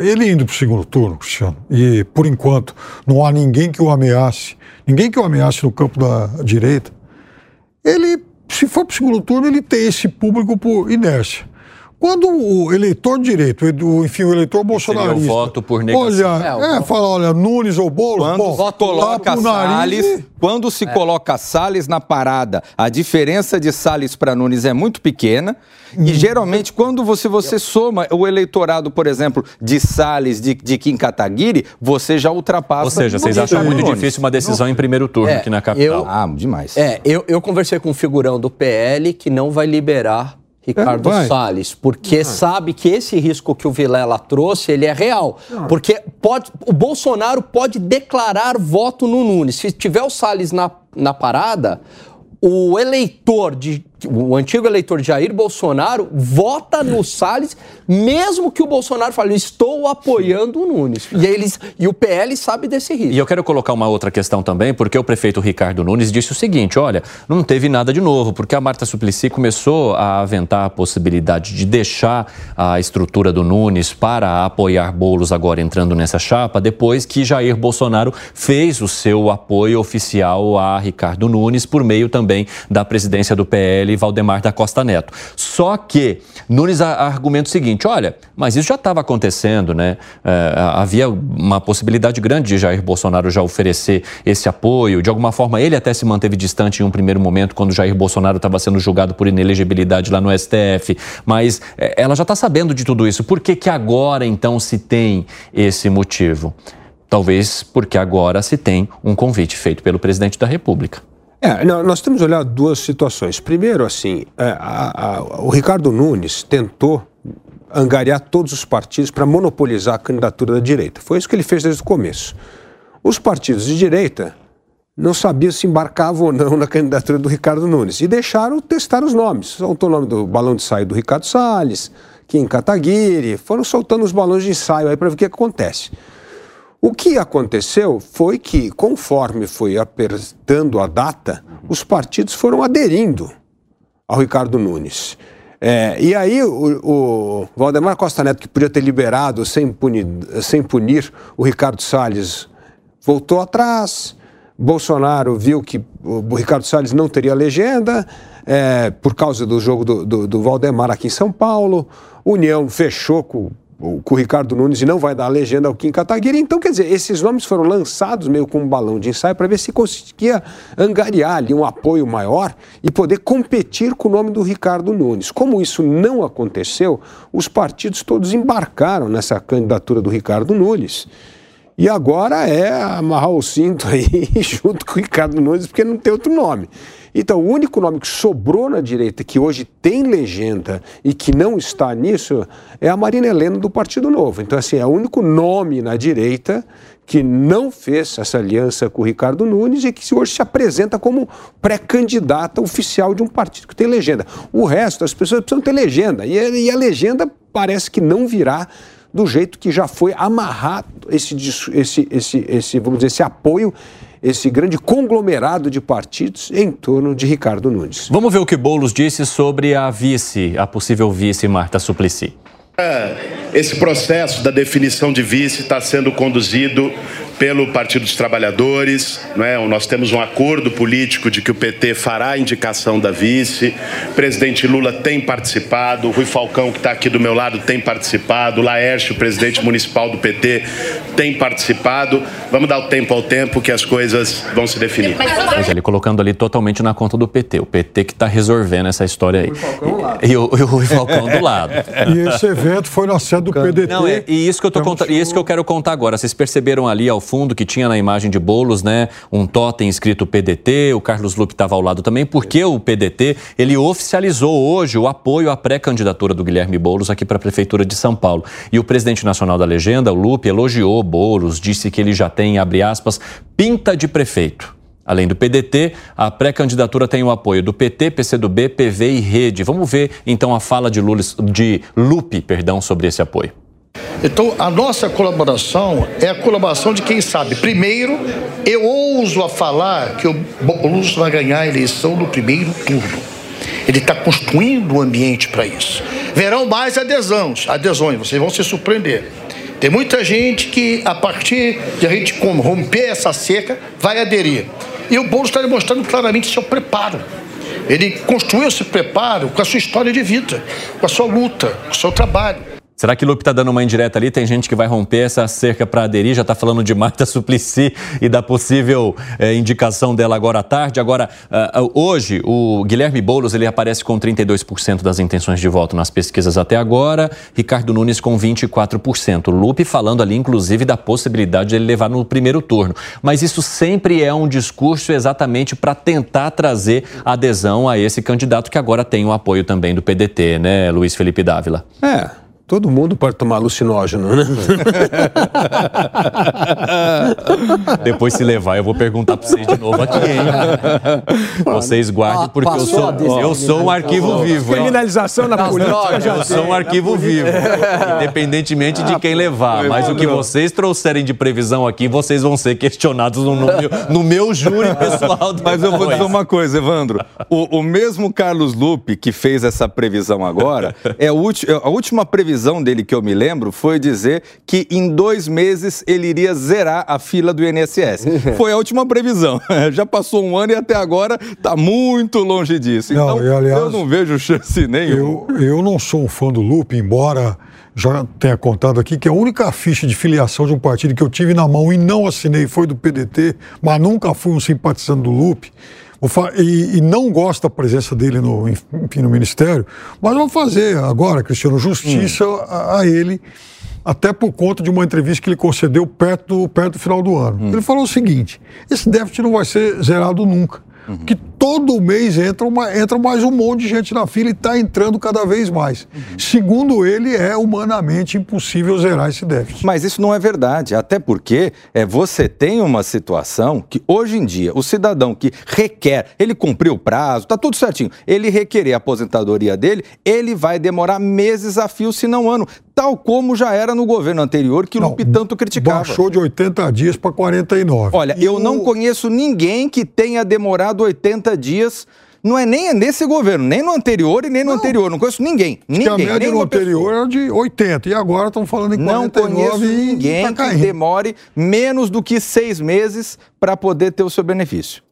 É, ele indo para o segundo turno, Cristiano, e por enquanto não há ninguém que o ameace, ninguém que o ameace no campo da direita, ele, se for para o segundo turno, ele tem esse público por inércia. Quando o eleitor direito, enfim, o eleitor bolsonarista. Seria o voto por negação. Olha, é, é fala, olha, Nunes ou Boulos. Quando bom, voto coloca Salles, e... quando se é. coloca Salles na parada, a diferença de Salles para Nunes é muito pequena. Hum. E geralmente, quando você, você soma o eleitorado, por exemplo, de Salles, de, de Kim Kataguiri, você já ultrapassa. Ou seja, vocês acham muito Nunes. difícil uma decisão não. em primeiro turno é, aqui na capital? Eu, ah, demais. É, eu, eu conversei com um figurão do PL que não vai liberar Ricardo é, Salles, porque sabe que esse risco que o Vilela trouxe, ele é real. Porque pode, o Bolsonaro pode declarar voto no Nunes. Se tiver o Salles na, na parada, o eleitor de o antigo eleitor Jair Bolsonaro vota no Salles, mesmo que o Bolsonaro fale, estou apoiando o Nunes. E, eles, e o PL sabe desse risco. E eu quero colocar uma outra questão também, porque o prefeito Ricardo Nunes disse o seguinte: olha, não teve nada de novo, porque a Marta Suplicy começou a aventar a possibilidade de deixar a estrutura do Nunes para apoiar bolos agora entrando nessa chapa, depois que Jair Bolsonaro fez o seu apoio oficial a Ricardo Nunes por meio também da presidência do PL e Valdemar da Costa Neto. Só que Nunes argumenta o seguinte: olha, mas isso já estava acontecendo, né? É, havia uma possibilidade grande de Jair Bolsonaro já oferecer esse apoio. De alguma forma, ele até se manteve distante em um primeiro momento, quando Jair Bolsonaro estava sendo julgado por inelegibilidade lá no STF. Mas é, ela já está sabendo de tudo isso. Por que, que agora, então, se tem esse motivo? Talvez porque agora se tem um convite feito pelo presidente da República. É, nós temos olhado duas situações. Primeiro, assim, é, a, a, o Ricardo Nunes tentou angariar todos os partidos para monopolizar a candidatura da direita. Foi isso que ele fez desde o começo. Os partidos de direita não sabiam se embarcavam ou não na candidatura do Ricardo Nunes e deixaram testar os nomes. Soltou o nome do balão de ensaio do Ricardo Salles, Kim Kataguiri, foram soltando os balões de ensaio aí para ver o que acontece. O que aconteceu foi que, conforme foi apertando a data, os partidos foram aderindo ao Ricardo Nunes. É, e aí o, o, Valdemar Costa Neto, que podia ter liberado sem punir, sem punir o Ricardo Salles, voltou atrás. Bolsonaro viu que o Ricardo Salles não teria legenda é, por causa do jogo do, do, do Valdemar aqui em São Paulo. União fechou com com o Ricardo Nunes e não vai dar legenda ao Kim Kataguiri. Então, quer dizer, esses nomes foram lançados meio como um balão de ensaio para ver se conseguia angariar ali um apoio maior e poder competir com o nome do Ricardo Nunes. Como isso não aconteceu, os partidos todos embarcaram nessa candidatura do Ricardo Nunes. E agora é amarrar o cinto aí junto com o Ricardo Nunes, porque não tem outro nome. Então, o único nome que sobrou na direita, que hoje tem legenda e que não está nisso, é a Marina Helena do Partido Novo. Então, assim, é o único nome na direita que não fez essa aliança com o Ricardo Nunes e que hoje se apresenta como pré-candidata oficial de um partido que tem legenda. O resto, as pessoas precisam ter legenda. E a legenda parece que não virá do jeito que já foi amarrado esse, esse, esse, esse, vamos dizer, esse apoio esse grande conglomerado de partidos em torno de Ricardo Nunes. Vamos ver o que Boulos disse sobre a vice, a possível vice Marta Suplicy. É, esse processo da definição de vice está sendo conduzido pelo Partido dos Trabalhadores. Não é? Nós temos um acordo político de que o PT fará a indicação da vice. O presidente Lula tem participado, o Rui Falcão, que está aqui do meu lado, tem participado, o Laércio, presidente municipal do PT, tem participado. Vamos dar o tempo ao tempo que as coisas vão se definir. Mas ele colocando ali totalmente na conta do PT, o PT que está resolvendo essa história aí. E, e, o, e o Rui Falcão do lado. E esse evento foi na sede do PDT. Não, é, e isso que eu tô conta, e isso que eu quero contar agora. Vocês perceberam ali ao fundo que tinha na imagem de bolos, né, um totem escrito PDT, o Carlos Lupe estava ao lado também, porque o PDT, ele oficializou hoje o apoio à pré-candidatura do Guilherme Boulos aqui para a Prefeitura de São Paulo. E o presidente nacional da legenda, o Lupe, elogiou Boulos, disse que ele já tem, abre aspas, pinta de prefeito. Além do PDT, a pré-candidatura tem o apoio do PT, PCdoB, PV e Rede. Vamos ver então a fala de, Lula, de Lupe perdão, sobre esse apoio. Então, a nossa colaboração é a colaboração de quem sabe. Primeiro, eu ouso a falar que o Boulos vai ganhar a eleição no primeiro turno. Ele está construindo um ambiente para isso. Verão mais adesões, adesões, vocês vão se surpreender. Tem muita gente que, a partir de a gente romper essa seca, vai aderir. E o Boulos está demonstrando claramente seu preparo. Ele construiu esse preparo com a sua história de vida, com a sua luta, com o seu trabalho. Será que Lupe está dando uma indireta ali? Tem gente que vai romper essa cerca para aderir, já está falando de Marta Suplicy e da possível eh, indicação dela agora à tarde. Agora, uh, hoje, o Guilherme Boulos ele aparece com 32% das intenções de voto nas pesquisas até agora, Ricardo Nunes com 24%. Lupe falando ali, inclusive, da possibilidade de ele levar no primeiro turno. Mas isso sempre é um discurso exatamente para tentar trazer adesão a esse candidato que agora tem o apoio também do PDT, né, Luiz Felipe Dávila? É. Todo mundo pode tomar alucinógeno, né? Depois se levar, eu vou perguntar para vocês de novo aqui, hein? Vocês guardem, porque eu sou, eu sou um arquivo vivo. Criminalização na política já Eu sou um arquivo vivo, independentemente de quem levar. Mas o que vocês trouxerem de previsão aqui, vocês vão ser questionados no, meu, no meu júri pessoal. Mas eu vou dizer uma coisa, Evandro. O, o mesmo Carlos Lupe que fez essa previsão agora, é a, a última previsão previsão dele, que eu me lembro, foi dizer que em dois meses ele iria zerar a fila do INSS. Foi a última previsão. Já passou um ano e até agora está muito longe disso. Então, não, aliás, eu não vejo chance nenhuma. Eu, eu não sou um fã do Lupe, embora já tenha contado aqui que a única ficha de filiação de um partido que eu tive na mão e não assinei foi do PDT, mas nunca fui um simpatizante do Lupe e, e, não gosto da presença dele no, enfim, no Ministério, mas vamos fazer agora, Cristiano, justiça hum. a, a, ele, até por conta de uma entrevista que ele concedeu perto do, perto do final do ano. Hum. Ele falou o seguinte: esse déficit não vai ser zerado nunca. Uhum. Que todo mês entra, uma, entra mais um monte de gente na fila e está entrando cada vez mais. Uhum. Segundo ele, é humanamente impossível zerar esse déficit. Mas isso não é verdade, até porque é, você tem uma situação que hoje em dia o cidadão que requer, ele cumpriu o prazo, está tudo certinho, ele requerer a aposentadoria dele, ele vai demorar meses a fio, se não ano tal como já era no governo anterior que o Lupe tanto criticava. Baixou de 80 dias para 49. Olha, e eu o... não conheço ninguém que tenha demorado 80 dias não é nem nesse governo, nem no anterior e nem no não. anterior. Não conheço ninguém. ninguém a média no anterior pessoa. era de 80 e agora estão falando em 49 Não conheço ninguém tá que demore menos do que seis meses para poder ter o seu benefício.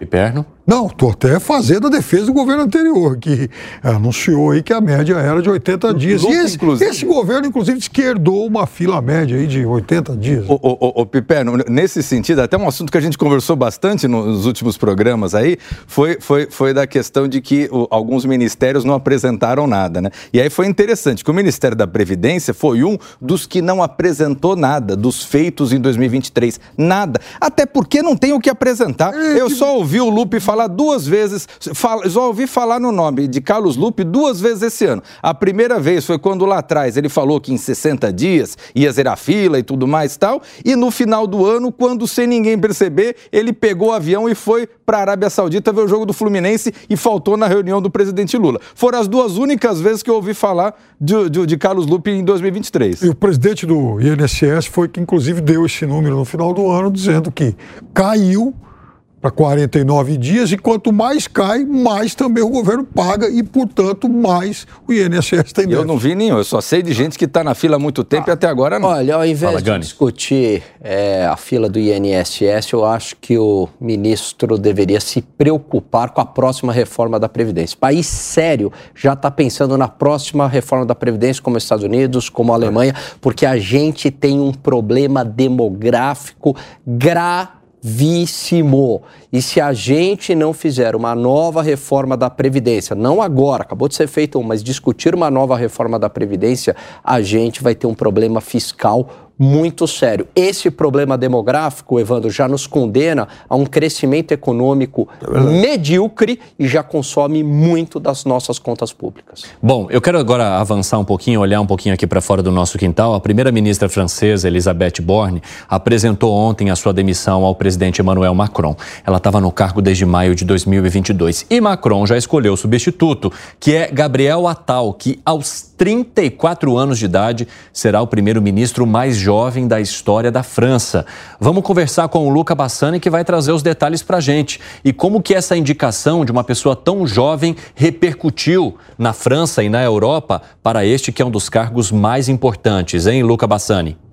E perno? Não, estou até fazendo a defesa do governo anterior, que anunciou aí que a média era de 80 dias. E esse, esse governo, inclusive, esquerdou uma fila média aí de 80 dias. O, o, o, Piperno, nesse sentido, até um assunto que a gente conversou bastante nos últimos programas aí, foi, foi, foi da questão de que alguns ministérios não apresentaram nada, né? E aí foi interessante que o Ministério da Previdência foi um dos que não apresentou nada dos feitos em 2023. Nada. Até porque não tem o que apresentar. É, Eu só ouvi o Lupe falar falar duas vezes, fala, já ouvi falar no nome de Carlos Lupe duas vezes esse ano. A primeira vez foi quando lá atrás ele falou que em 60 dias ia zerar fila e tudo mais tal, e no final do ano, quando sem ninguém perceber, ele pegou o avião e foi para a Arábia Saudita ver o jogo do Fluminense e faltou na reunião do presidente Lula. Foram as duas únicas vezes que eu ouvi falar de, de, de Carlos Lupe em 2023. E o presidente do INSS foi que inclusive deu esse número no final do ano, dizendo que caiu para 49 dias e quanto mais cai, mais também o governo paga e, portanto, mais o INSS tem Eu não vi nenhum, eu só sei de gente que está na fila há muito tempo ah, e até agora não. Olha, ao invés Fala, de Gani. discutir é, a fila do INSS, eu acho que o ministro deveria se preocupar com a próxima reforma da Previdência. País sério já está pensando na próxima reforma da Previdência, como os Estados Unidos, como a Alemanha, porque a gente tem um problema demográfico grave gravíssimo. E se a gente não fizer uma nova reforma da Previdência, não agora, acabou de ser feita, mas discutir uma nova reforma da Previdência, a gente vai ter um problema fiscal muito sério. Esse problema demográfico, Evandro, já nos condena a um crescimento econômico é medíocre e já consome muito das nossas contas públicas. Bom, eu quero agora avançar um pouquinho, olhar um pouquinho aqui para fora do nosso quintal. A primeira-ministra francesa, Elisabeth Borne, apresentou ontem a sua demissão ao presidente Emmanuel Macron. Ela estava no cargo desde maio de 2022 e Macron já escolheu o substituto, que é Gabriel Attal, que aos 34 anos de idade será o primeiro-ministro mais jovem da história da França. Vamos conversar com o Luca Bassani que vai trazer os detalhes para a gente e como que essa indicação de uma pessoa tão jovem repercutiu na França e na Europa para este que é um dos cargos mais importantes, hein, Luca Bassani?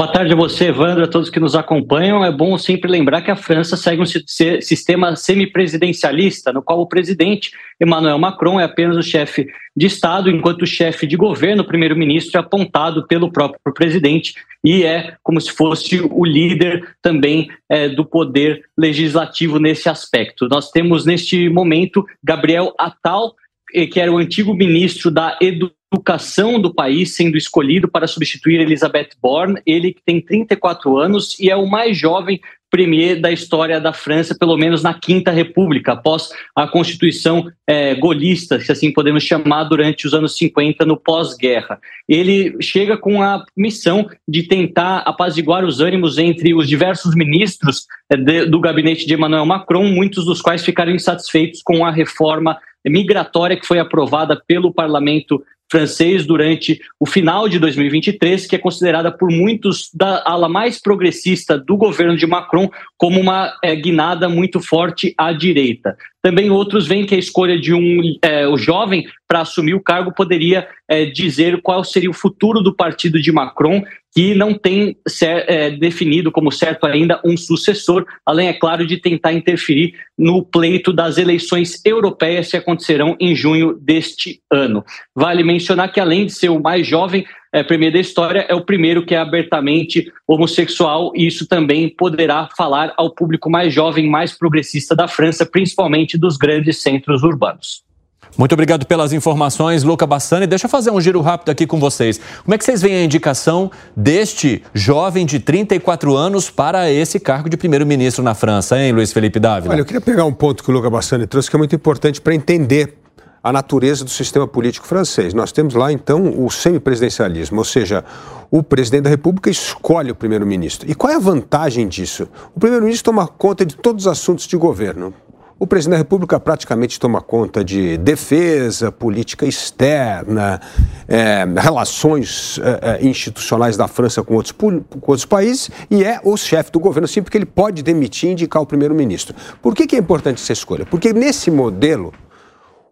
Boa tarde a você, Evandro, a todos que nos acompanham. É bom sempre lembrar que a França segue um sistema semipresidencialista, no qual o presidente Emmanuel Macron é apenas o chefe de Estado, enquanto o chefe de governo, o primeiro-ministro, é apontado pelo próprio presidente e é como se fosse o líder também é, do poder legislativo nesse aspecto. Nós temos neste momento Gabriel Attal, eh, que era o antigo ministro da Educação educação do país sendo escolhido para substituir Elizabeth Borne, ele que tem 34 anos e é o mais jovem premier da história da França, pelo menos na Quinta República, após a Constituição é, golista, se assim podemos chamar, durante os anos 50, no pós-guerra. Ele chega com a missão de tentar apaziguar os ânimos entre os diversos ministros é, de, do gabinete de Emmanuel Macron, muitos dos quais ficaram insatisfeitos com a reforma migratória que foi aprovada pelo parlamento francês durante o final de 2023, que é considerada por muitos da ala mais progressista do governo de Macron como uma é, guinada muito forte à direita. Também outros veem que a escolha de um é, o jovem para assumir o cargo poderia é, dizer qual seria o futuro do partido de Macron, que não tem ser, é, definido como certo ainda um sucessor, além, é claro, de tentar interferir no pleito das eleições europeias que acontecerão em junho deste ano. Vale mencionar que, além de ser o mais jovem, é, premier da história, é o primeiro que é abertamente homossexual, e isso também poderá falar ao público mais jovem, mais progressista da França, principalmente dos grandes centros urbanos. Muito obrigado pelas informações, Luca Bassani. Deixa eu fazer um giro rápido aqui com vocês. Como é que vocês veem a indicação deste jovem de 34 anos para esse cargo de primeiro-ministro na França, hein, Luiz Felipe Dávila? Olha, eu queria pegar um ponto que o Luca Bassani trouxe que é muito importante para entender a natureza do sistema político francês. Nós temos lá, então, o semipresidencialismo, ou seja, o presidente da República escolhe o primeiro-ministro. E qual é a vantagem disso? O primeiro-ministro toma conta de todos os assuntos de governo. O presidente da República praticamente toma conta de defesa, política externa, é, relações é, é institucionais da França com outros, com outros países e é o chefe do governo, sim, porque ele pode demitir e indicar o primeiro-ministro. Por que, que é importante essa escolha? Porque nesse modelo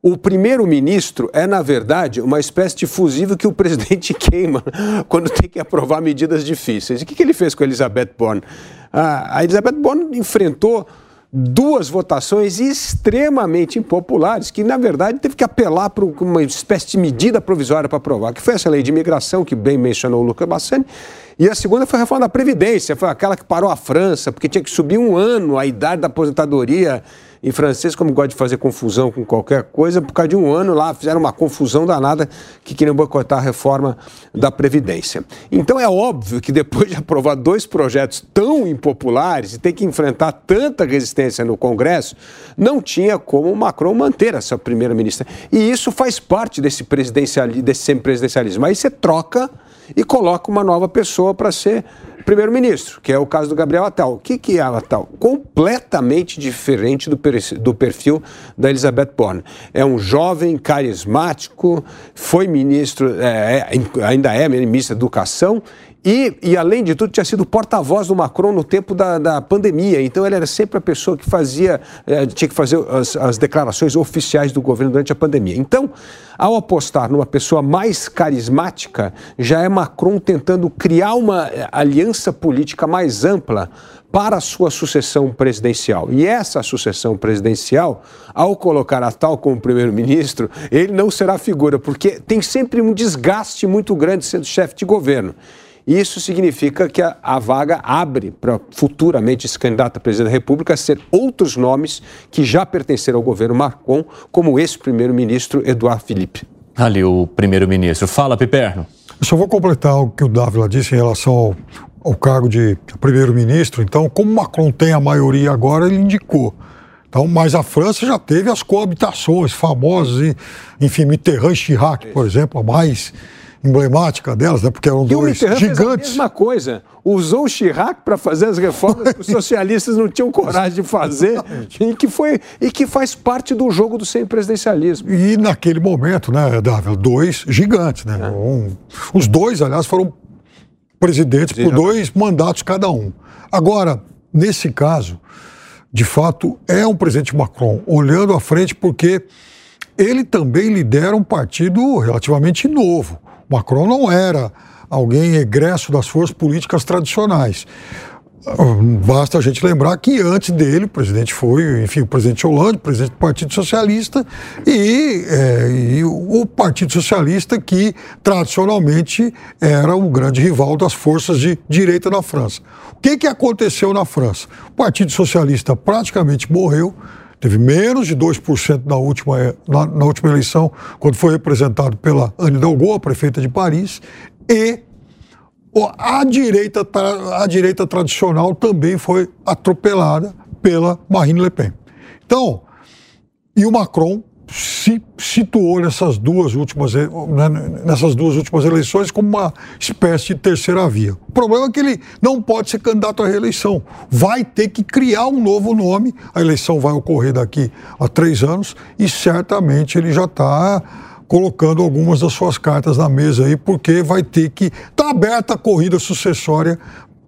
o primeiro-ministro é, na verdade, uma espécie de fusível que o presidente queima quando tem que aprovar medidas difíceis. E o que, ele fez com a Elizabeth Borne? A Elizabeth Borne enfrentou duas votações extremamente impopulares, que na verdade teve que apelar para uma espécie de medida provisória para aprovar, que foi essa lei de imigração, que bem mencionou o Luca Bassani, e a segunda foi a reforma da Previdência, foi aquela que parou a França, porque tinha que subir um ano a idade da aposentadoria em francês, como gosta de fazer confusão com qualquer coisa, por causa de um ano lá fizeram uma confusão danada que queriam boicotar a reforma da Previdência. Então é óbvio que depois de aprovar dois projetos tão impopulares e ter que enfrentar tanta resistência no Congresso, não tinha como Macron manter essa primeira-ministra. E isso faz parte desse presidencialismo, desse semipresidencialismo. Aí você troca e coloca uma nova pessoa para ser primeiro-ministro, que é o caso do Gabriel Attal. O que, que é Attal? Completamente diferente do, do perfil da Elizabeth Borne. É um jovem, carismático, foi ministro, é, é ainda é ministro da Educação e, e, além de tudo, tinha sido porta-voz do Macron no tempo da, da, pandemia. Então, ele era sempre a pessoa que fazia, eh, tinha que fazer as, as, declarações oficiais do governo durante a pandemia. Então, ao apostar numa pessoa mais carismática, já é Macron tentando criar uma eh, aliança política mais ampla para a sua sucessão presidencial. E essa sucessão presidencial, ao colocar a tal como primeiro-ministro, ele não será figura, porque tem sempre um desgaste muito grande sendo chefe de governo. Isso significa que a, a vaga abre para futuramente esse candidato a presidente da República ser outros nomes que já pertenceram ao governo Macron, como esse primeiro-ministro Eduardo Philippe. Ali o primeiro-ministro. Fala, Piperno. Eu só vou completar o que o Dávila disse em relação ao, ao cargo de primeiro-ministro. Então, como Macron tem a maioria agora, ele indicou. Então, mas a França já teve as coabitações famosas, enfim, Mitterrand e Chirac, por exemplo, a mais emblemática delas, né? Porque eram e dois gigantes. Fez a mesma coisa. Usou o Chirac para fazer as reformas que os socialistas não tinham coragem de fazer e que, foi, e que faz parte do jogo do semipresidencialismo. E naquele momento, né, Davi, dois gigantes, né? É. Um, os dois, aliás, foram presidentes Sim, por dois mandatos cada um. Agora, nesse caso, de fato, é um presidente Macron olhando à frente porque ele também lidera um partido relativamente novo. Macron não era alguém egresso das forças políticas tradicionais. Basta a gente lembrar que antes dele o presidente foi, enfim, o presidente Hollande, presidente do Partido Socialista, e, é, e, o Partido Socialista que tradicionalmente era o grande rival das forças de direita na França. O que, que aconteceu na França? O Partido Socialista praticamente morreu, teve menos de 2% na última, na, na, última eleição, quando foi representado pela Anne Hidalgo, a prefeita de Paris, e a direita, a direita tradicional também foi atropelada pela Marine Le Pen. Então, e o Macron se situou nessas duas últimas, né, nessas duas últimas eleições como uma espécie de terceira via. O problema é que ele não pode ser candidato à reeleição. Vai ter que criar um novo nome. A eleição vai ocorrer daqui a três anos e certamente ele já está colocando algumas das suas cartas na mesa aí, porque vai ter que estar tá aberta a corrida sucessória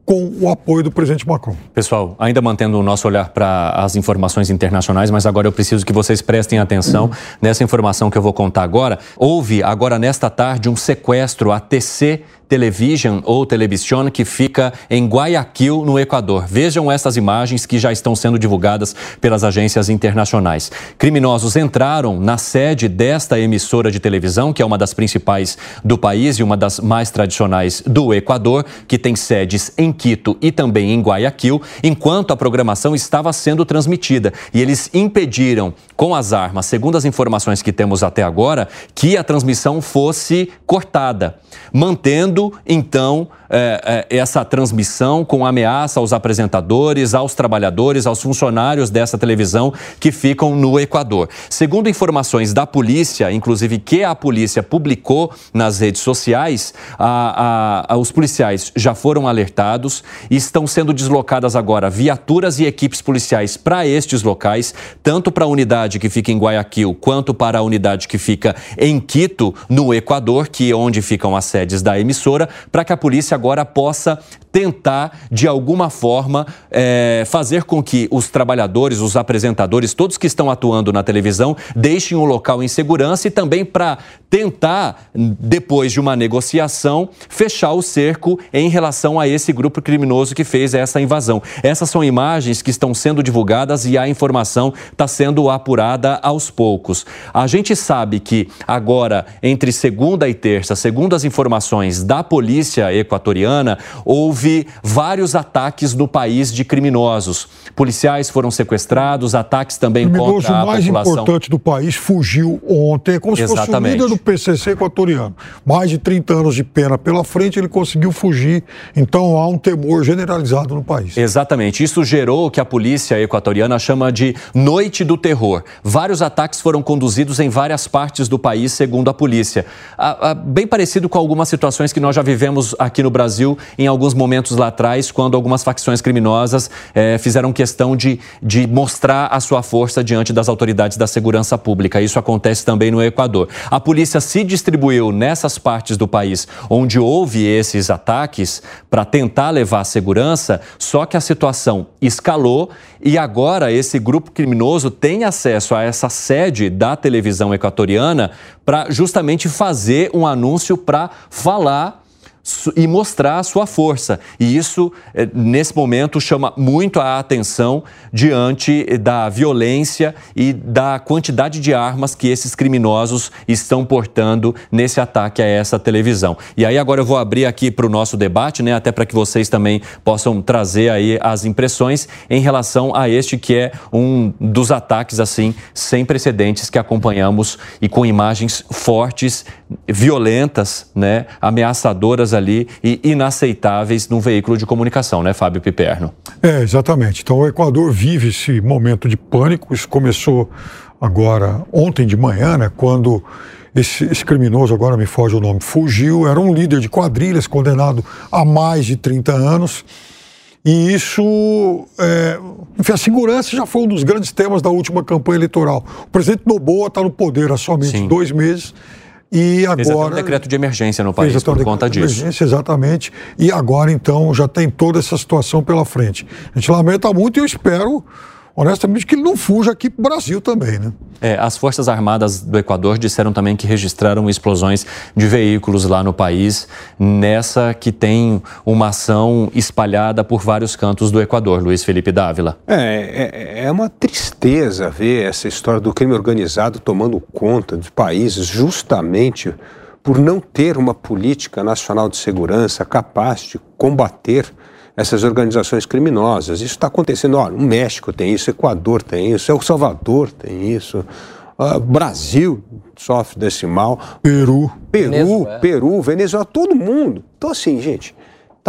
com o apoio do presidente Macron. Pessoal, ainda mantendo o nosso olhar para as informações internacionais, mas agora eu preciso que vocês prestem atenção nessa informação que eu vou contar agora. Houve agora nesta tarde um sequestro a TC Television ou Television, que fica em Guayaquil, no Equador. Vejam essas imagens que já estão sendo divulgadas pelas agências internacionais. Criminosos entraram na sede desta emissora de televisão, que é uma das principais do país e uma das mais tradicionais do Equador, que tem sedes em Quito e também em Guayaquil, enquanto a programação estava sendo transmitida. E eles impediram, com as armas, segundo as informações que temos até agora, que a transmissão fosse cortada, mantendo então, é, é, essa transmissão com ameaça aos apresentadores, aos trabalhadores, aos funcionários dessa televisão que ficam no Equador. Segundo informações da polícia, inclusive que a polícia publicou nas redes sociais, a, a, a, os policiais já foram alertados e estão sendo deslocadas agora viaturas e equipes policiais para estes locais, tanto para a unidade que fica em Guayaquil quanto para a unidade que fica em Quito, no Equador, que é onde ficam as sedes da emissora emissora para que a polícia agora possa tentar, de alguma forma, é, fazer com que os trabalhadores, os apresentadores, todos que estão atuando na televisão, deixem o local em segurança e também para tentar, depois de uma negociação, fechar o cerco em relação a esse grupo criminoso que fez essa invasão. Essas são imagens que estão sendo divulgadas e a informação está sendo apurada aos poucos. A gente sabe que agora, entre segunda e terça, segundo as informações da polícia equatoriana, houve vários ataques no país de criminosos. Policiais foram sequestrados, ataques também o contra a mais população. importante do país fugiu ontem, é como se fosse o líder do PCC equatoriano. Mais de 30 anos de pena pela frente, ele conseguiu fugir. Então há um temor generalizado no país. Exatamente. Isso gerou o que a polícia equatoriana chama de noite do terror. Vários ataques foram conduzidos em várias partes do país, segundo a polícia. bem parecido com algumas situações que nós já vivemos aqui no Brasil em alguns momentos lá atrás, quando algumas facções criminosas eh, fizeram questão de, de mostrar a sua força diante das autoridades da segurança pública. Isso acontece também no Equador. A polícia se distribuiu nessas partes do país onde houve esses ataques para tentar levar a segurança, só que a situação escalou e agora esse grupo criminoso tem acesso a essa sede da televisão equatoriana para justamente fazer um anúncio para falar e mostrar a sua força. E isso, eh, nesse momento, chama muito a atenção diante da violência e da quantidade de armas que esses criminosos estão portando nesse ataque a essa televisão. E aí agora eu vou abrir aqui para o nosso debate, né, até para que vocês também possam trazer aí as impressões em relação a este que é um dos ataques assim sem precedentes que acompanhamos e com imagens fortes, violentas, né, ameaçadoras ali e inaceitáveis num veículo de comunicação, né, Fábio Piperno? É, exatamente. Então o Equador vive esse momento de pânico. Isso começou agora ontem de manhã, né, quando esse, esse, criminoso, agora me foge o nome, fugiu, era um líder de quadrilhas condenado a mais de 30 anos. E isso, é, enfim, a segurança já foi um dos grandes temas da última campanha eleitoral. O presidente Noboa está no poder há somente Sim. dois meses e agora. Fez um decreto de emergência no país por conta disso. Emergência, exatamente. E agora, então, já tem toda essa situação pela frente. A gente lamenta muito e eu espero honestamente, que ele não fuja aqui para o Brasil também, né? É, as Forças Armadas do Equador disseram também que registraram explosões de veículos lá no país, nessa que tem uma ação espalhada por vários cantos do Equador, Luiz Felipe Dávila. É, é, é uma tristeza ver essa história do crime organizado tomando conta dos países justamente por não ter uma política nacional de segurança capaz de combater essas organizações criminosas. Isso está acontecendo, ó, no México tem isso, Equador tem isso, El Salvador tem isso, uh, Brasil sofre desse mal. Peru. Peru, Venezuela. Peru, Venezuela, todo mundo. Então, assim, gente,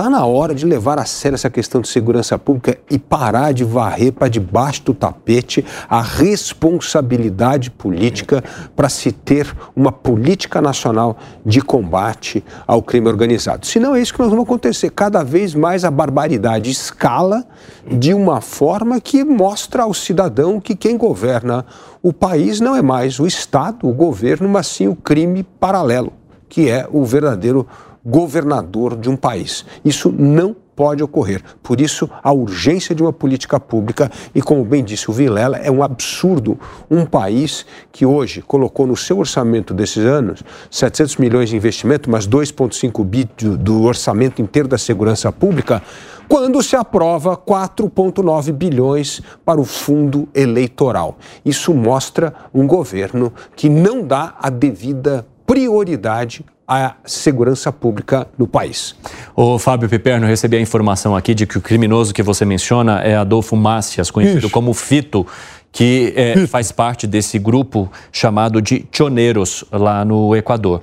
Está na hora de levar a sério essa questão de segurança pública e parar de varrer para debaixo do tapete a responsabilidade política para se ter uma política nacional de combate ao crime organizado. Senão é isso que nós vamos acontecer. Cada vez mais a barbaridade escala de uma forma que mostra ao cidadão que quem governa o país não é mais o Estado, o governo, mas sim o crime paralelo, que é o verdadeiro governador de um país. Isso não pode ocorrer. Por isso, a urgência de uma política pública, e como bem disse o Vilela, é um absurdo um país que hoje colocou no seu orçamento desses anos 700 milhões de investimento, mas 2,5 bi do orçamento inteiro da segurança pública, quando se aprova 4,9 bilhões para o fundo eleitoral. Isso mostra um governo que não dá a devida prioridade a segurança pública no país. O Fábio Piperno recebi a informação aqui de que o criminoso que você menciona é Adolfo Mácias, conhecido Isso. como Fito, que é, faz parte desse grupo chamado de Choneiros lá no Equador.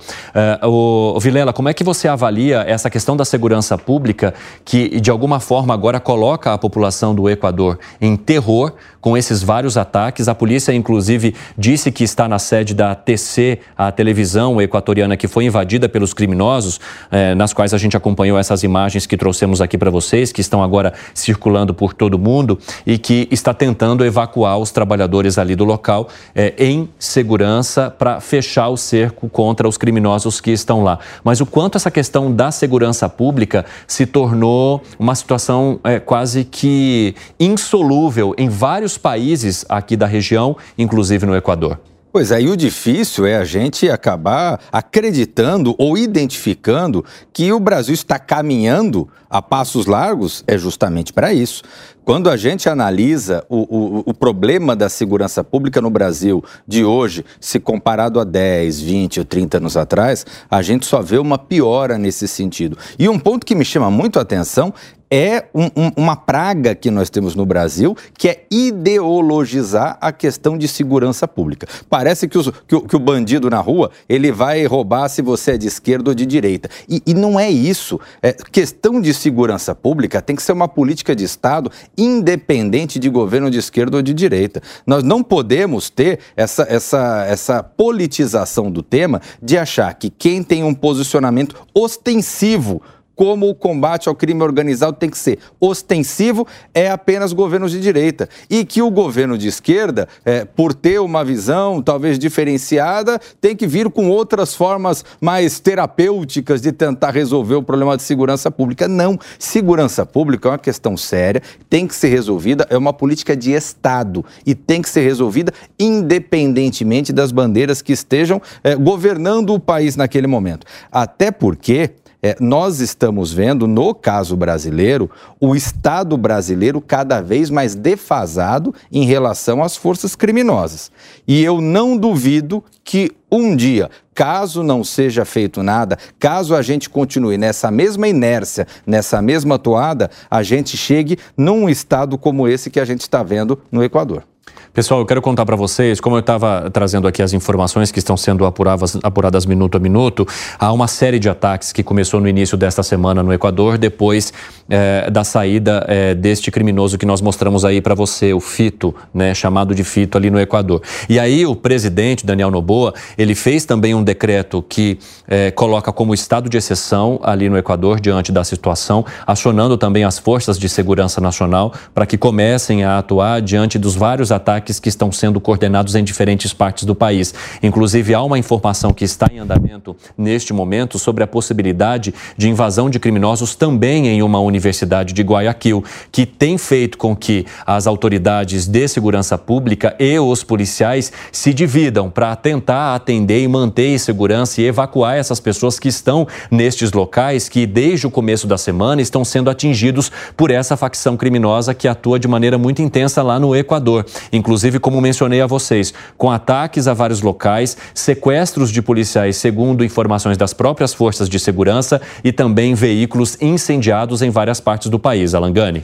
Uh, o Vilela, como é que você avalia essa questão da segurança pública que, de alguma forma, agora coloca a população do Equador em terror com esses vários ataques? A polícia, inclusive, disse que está na sede da TC, a televisão equatoriana que foi invadida pelos criminosos, eh, nas quais a gente acompanhou essas imagens que trouxemos aqui para vocês, que estão agora circulando por todo o mundo e que está tentando evacuar os trabalhadores ali do local é, em segurança para fechar o cerco contra os criminosos que estão lá. Mas o quanto essa questão da segurança pública se tornou uma situação é, quase que insolúvel em vários países aqui da região, inclusive no Equador. Pois é, e o difícil é a gente acabar acreditando ou identificando que o Brasil está caminhando a passos largos, é justamente para isso. Quando a gente analisa o, o, o, problema da segurança pública no Brasil de hoje, se comparado a 10, 20 ou 30 anos atrás, a gente só vê uma piora nesse sentido. E um ponto que me chama muito a atenção é um, um, uma praga que nós temos no Brasil, que é ideologizar a questão de segurança pública. Parece que, os, que, o, que o, bandido na rua ele vai roubar se você é de esquerda ou de direita. E, e não é isso. É, questão de segurança pública tem que ser uma política de Estado independente de governo de esquerda ou de direita. Nós não podemos ter essa, essa, essa politização do tema de achar que quem tem um posicionamento ostensivo como o combate ao crime organizado tem que ser ostensivo, é apenas governos de direita. E que o governo de esquerda, é, por ter uma visão talvez diferenciada, tem que vir com outras formas mais terapêuticas de tentar resolver o problema de segurança pública. Não. Segurança pública é uma questão séria, tem que ser resolvida, é uma política de Estado e tem que ser resolvida independentemente das bandeiras que estejam é, governando o país naquele momento. Até porque é, nós estamos vendo, no caso brasileiro, o Estado brasileiro cada vez mais defasado em relação às forças criminosas. E eu não duvido que um dia, caso não seja feito nada, caso a gente continue nessa mesma inércia, nessa mesma toada, a gente chegue num estado como esse que a gente está vendo no Equador. Pessoal, eu quero contar para vocês, como eu estava trazendo aqui as informações que estão sendo apuradas, apuradas minuto a minuto, há uma série de ataques que começou no início desta semana no Equador, depois é, da saída é, deste criminoso que nós mostramos aí para você, o Fito, né, chamado de Fito ali no Equador. E aí o presidente Daniel Noboa, ele fez também um decreto que é, coloca como estado de exceção ali no Equador diante da situação, acionando também as forças de segurança nacional para que comecem a atuar diante dos vários ataques ataques que estão sendo coordenados em diferentes partes do país. Inclusive, há uma informação que está em andamento neste momento sobre a possibilidade de invasão de criminosos também em uma universidade de Guayaquil, que tem feito com que as autoridades de segurança pública e os policiais se dividam para tentar atender e manter segurança e evacuar essas pessoas que estão nestes locais que, desde o começo da semana, estão sendo atingidos por essa facção criminosa que atua de maneira muito intensa lá no Equador. Inclusive, inclusive, como mencionei a vocês, com ataques a vários locais, sequestros de policiais, segundo informações das próprias forças de segurança, e também veículos incendiados em várias partes do país. Alangani.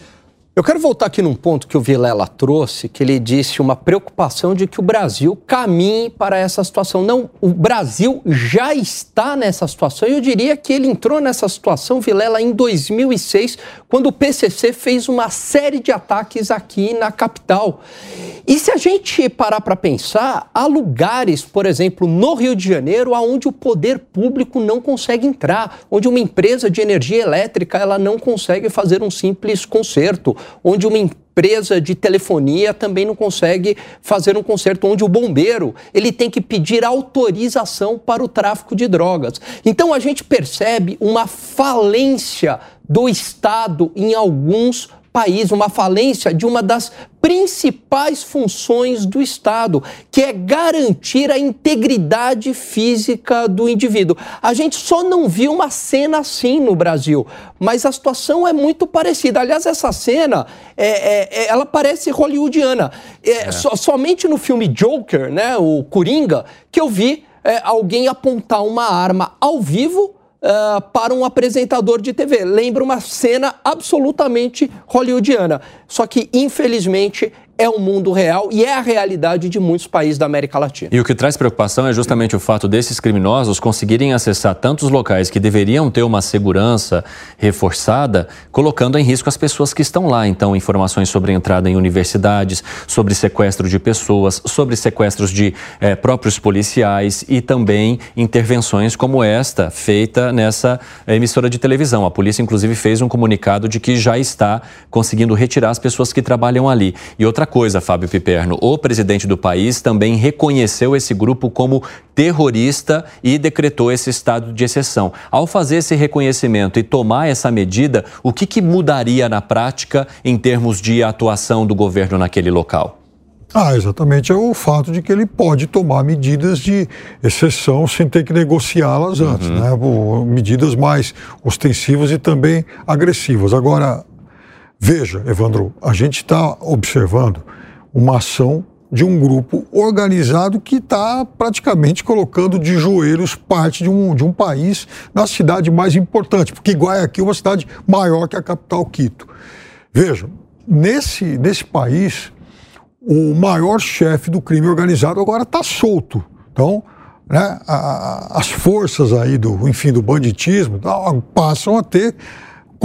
Eu quero voltar aqui num ponto que o Vilela trouxe, que ele disse uma preocupação de que o Brasil caminhe para essa situação. Não, o Brasil já está nessa situação. Eu diria que ele entrou nessa situação, Vilela, em 2006, quando o PCC fez uma série de ataques aqui na capital. E se a gente parar para pensar, há lugares, por exemplo, no Rio de Janeiro, onde o poder público não consegue entrar, onde uma empresa de energia elétrica ela não consegue fazer um simples conserto onde uma empresa de telefonia também não consegue fazer um conserto, onde o bombeiro ele tem que pedir autorização para o tráfico de drogas. Então a gente percebe uma falência do Estado em alguns país, uma falência de uma das principais funções do Estado, que é garantir a integridade física do indivíduo. A gente só não viu uma cena assim no Brasil, mas a situação é muito parecida. Aliás, essa cena, é, é, é ela parece hollywoodiana. É, é. So, somente no filme Joker, né, o Coringa, que eu vi é, alguém apontar uma arma ao vivo uh, para um apresentador de TV. Lembra uma cena absolutamente hollywoodiana. Só que, infelizmente, é o mundo real e é a realidade de muitos países da América Latina. E o que traz preocupação é justamente o fato desses criminosos conseguirem acessar tantos locais que deveriam ter uma segurança reforçada, colocando em risco as pessoas que estão lá. Então, informações sobre entrada em universidades, sobre sequestro de pessoas, sobre sequestros de eh, próprios policiais e também intervenções como esta feita nessa emissora de televisão. A polícia, inclusive, fez um comunicado de que já está conseguindo retirar as pessoas que trabalham ali. E outra outra coisa, Fábio Piperno. O presidente do país também reconheceu esse grupo como terrorista e decretou esse estado de exceção. Ao fazer esse reconhecimento e tomar essa medida, o que, que mudaria na prática em termos de atuação do governo naquele local? Ah, exatamente. É o fato de que ele pode tomar medidas de exceção sem ter que negociá-las antes, né? Medidas mais ostensivas e também agressivas. Agora, veja, Evandro, a gente está observando uma ação de um grupo organizado que está praticamente colocando de joelhos parte de um, de um país na cidade mais importante, porque Guayaquil é uma cidade maior que a capital Quito. Veja, nesse, nesse país o maior chefe do crime organizado agora está solto. Então, né, a, a, as forças aí do, enfim, do banditismo passam a ter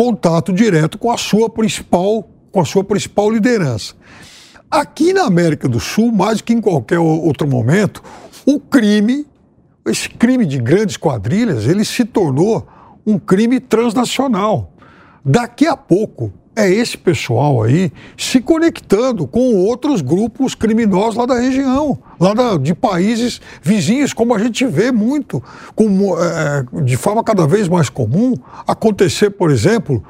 contato direto com a sua principal, com a sua principal liderança. Aqui na América do Sul, mais que em qualquer outro momento, o crime, esse crime de grandes quadrilhas, ele se tornou um crime transnacional. Daqui a pouco, é esse pessoal aí se conectando com outros grupos criminosos lá da região, lá da, de países vizinhos, como a gente vê muito, como, é, de forma cada vez mais comum, acontecer, por exemplo,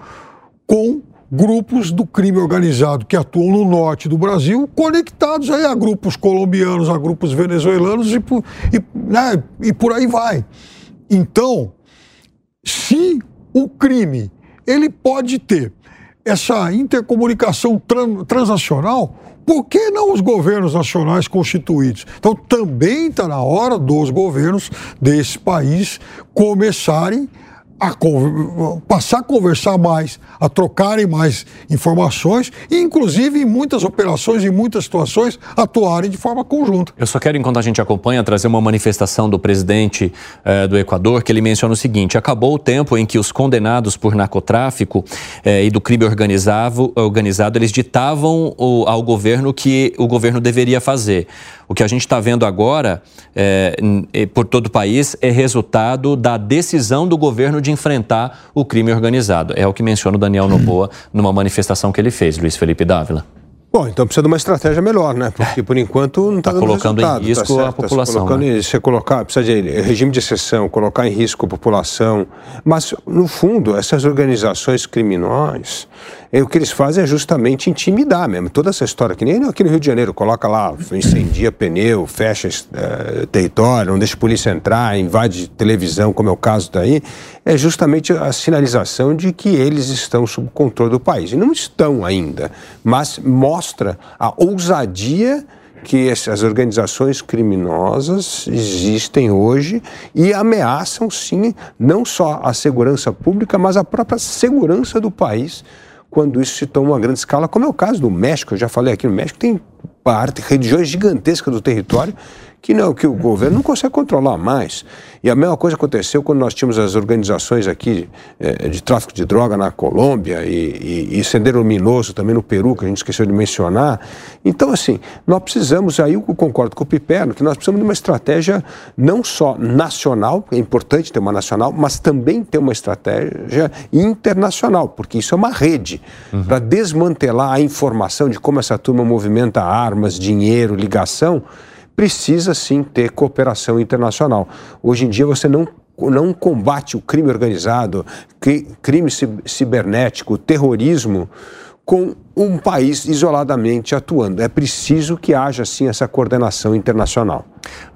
com grupos do crime organizado que atuam no norte do Brasil, conectados aí a grupos colombianos, a grupos venezuelanos e, e, né, e por aí vai. Então, se o crime ele pode ter essa intercomunicação transnacional, por que não os governos nacionais constituídos? Então também está na hora dos governos desse país começarem a passar a conversar mais, a trocarem mais informações e, inclusive, em muitas operações, em muitas situações, atuarem de forma conjunta. Eu só quero, enquanto a gente acompanha, trazer uma manifestação do presidente eh, do Equador, que ele menciona o seguinte: acabou o tempo em que os condenados por narcotráfico eh, e do crime organizado, organizado eles ditavam o, ao governo que o governo deveria fazer. O que a gente está vendo agora é, por todo o país é resultado da decisão do governo de enfrentar o crime organizado. É o que menciona o Daniel Noboa numa manifestação que ele fez, Luiz Felipe Dávila. Bom, então precisa de uma estratégia melhor, né? Porque por enquanto não está tá colocando em risco tá a população. Tá né? Você colocar, precisa de regime de exceção, colocar em risco a população. Mas, no fundo, essas organizações criminosas, o que eles fazem é justamente intimidar mesmo. Toda essa história, que nem aqui no Rio de Janeiro, coloca lá, incendia pneu, fecha é, território, não deixa a polícia entrar, invade televisão, como é o caso daí, é justamente a sinalização de que eles estão sob controle do país. E não estão ainda, mas mostra a ousadia que essas organizações criminosas existem hoje e ameaçam, sim, não só a segurança pública, mas a própria segurança do país quando isso se toma uma grande escala, como é o caso do México. Eu já falei aqui no México, tem parte, regiões gigantescas do território que não que o governo não consegue controlar mais. E a mesma coisa aconteceu quando nós tínhamos as organizações aqui é, de tráfico de droga na Colômbia e, e, e Sendero Luminoso também no Peru, que a gente esqueceu de mencionar. Então, assim, nós precisamos, aí eu concordo com o Piperno, que nós precisamos de uma estratégia não só nacional, é importante ter uma nacional, mas também ter uma estratégia internacional, porque isso é uma rede uhum. para desmantelar a informação de como essa turma movimenta armas, dinheiro, ligação precisa sim ter cooperação internacional. Hoje em dia você não não combate o crime organizado, crime cibernético, terrorismo com um país isoladamente atuando. É preciso que haja, sim, essa coordenação internacional.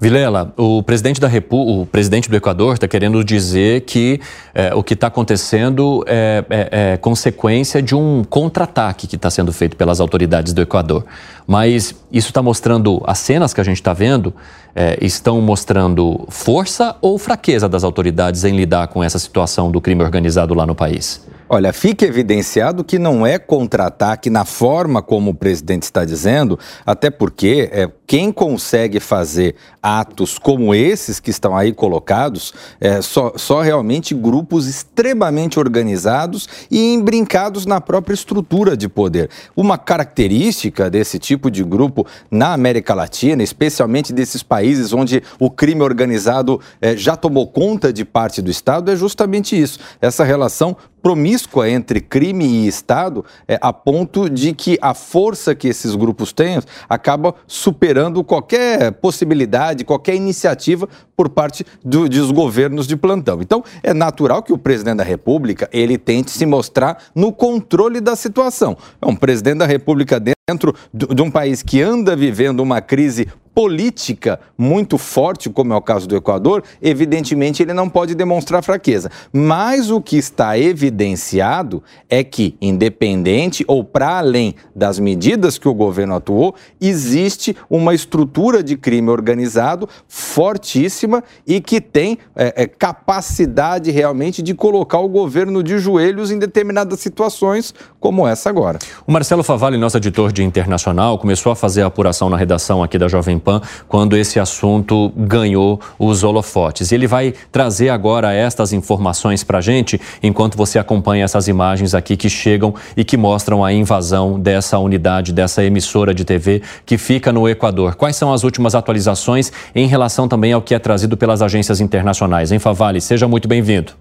Vilela, o presidente da Repu, o presidente do Equador está querendo dizer que é, o que está acontecendo é, é, é, consequência de um contra-ataque que está sendo feito pelas autoridades do Equador. Mas isso está mostrando, as cenas que a gente está vendo é, estão mostrando força ou fraqueza das autoridades em lidar com essa situação do crime organizado lá no país? Olha, fica evidenciado que não é contra-ataque na forma como o presidente está dizendo, até porque é, quem consegue fazer atos como esses que estão aí colocados é só, só realmente grupos extremamente organizados e embrincados na própria estrutura de poder. Uma característica desse tipo de grupo na América Latina, especialmente desses países onde o crime organizado é, já tomou conta de parte do Estado, é justamente isso: essa relação promíscua entre crime e Estado, é, a ponto de que a força que esses grupos têm acaba superando qualquer possibilidade, qualquer iniciativa por parte do, dos governos de plantão. Então, é natural que o presidente da República ele tente se mostrar no controle da situação. É um presidente da República dentro de um país que anda vivendo uma crise política muito forte, como é o caso do Equador, evidentemente ele não pode demonstrar fraqueza. Mas o que está evidenciado é que, independente ou para além das medidas que o governo atuou, existe uma estrutura de crime organizado fortíssima e que tem é, é, capacidade realmente de colocar o governo de joelhos em determinadas situações, como essa agora. O Marcelo Favalli, nosso editor de internacional, começou a fazer a apuração na redação aqui da Jovem Pan quando esse assunto ganhou os holofotes. Ele vai trazer agora estas informações para gente, enquanto você acompanha essas imagens aqui que chegam e que mostram a invasão dessa unidade, dessa emissora de TV que fica no Equador. Quais são as últimas atualizações em relação também ao que é trazido pelas agências internacionais? Em Favale, seja muito bem-vindo.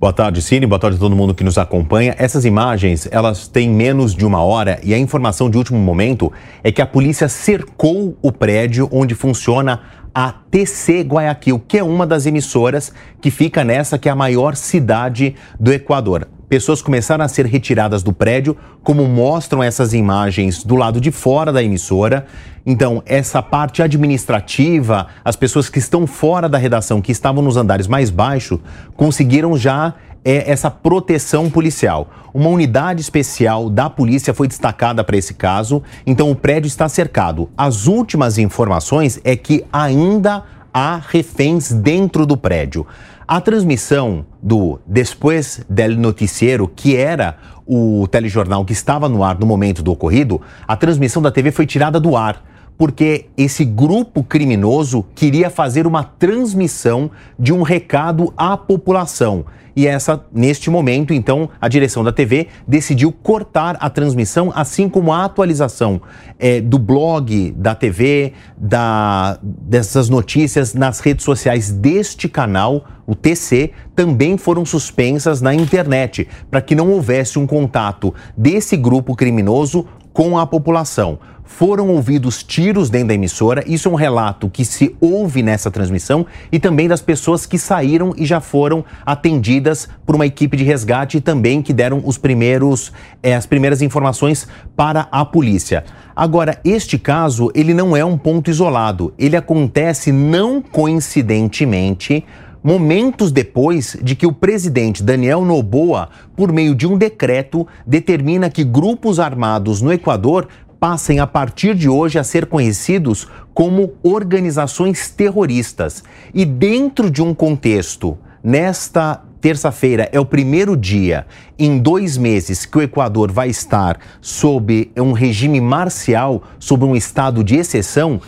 Boa tarde, Cine. Boa tarde a todo mundo que nos acompanha. Essas imagens, elas têm menos de uma hora e a informação de último momento é que a polícia cercou o prédio onde funciona a TC Guayaquil, que é uma das emissoras que fica nessa que é a maior cidade do Equador pessoas começaram a ser retiradas do prédio, como mostram essas imagens do lado de fora da emissora. Então, essa parte administrativa, as pessoas que estão fora da redação, que estavam nos andares mais baixos, conseguiram já é, essa proteção policial. Uma unidade especial da polícia foi destacada para esse caso, então o prédio está cercado. As últimas informações é que ainda há reféns dentro do prédio. A transmissão do Depois del Noticiero, que era o telejornal que estava no ar no momento do ocorrido, a transmissão da TV foi tirada do ar porque esse grupo criminoso queria fazer uma transmissão de um recado à população. E essa, neste momento, então, a direção da TV decidiu cortar a transmissão, assim como a atualização é, do blog da TV, da, dessas notícias nas redes sociais deste canal, o TC, também foram suspensas na internet, para que não houvesse um contato desse grupo criminoso com a população foram ouvidos tiros dentro da emissora. Isso é um relato que se ouve nessa transmissão e também das pessoas que saíram e já foram atendidas por uma equipe de resgate e também que deram os primeiros, é, as primeiras informações para a polícia. Agora, este caso, ele não é um ponto isolado. Ele acontece não coincidentemente momentos depois de que o presidente Daniel Noboa, por meio de um decreto, determina que grupos armados no Equador passem a partir de hoje a ser conhecidos como organizações terroristas. E dentro de um contexto, nesta terça-feira é o primeiro dia em dois meses que o Equador vai estar sob um regime marcial, sob um estado de exceção,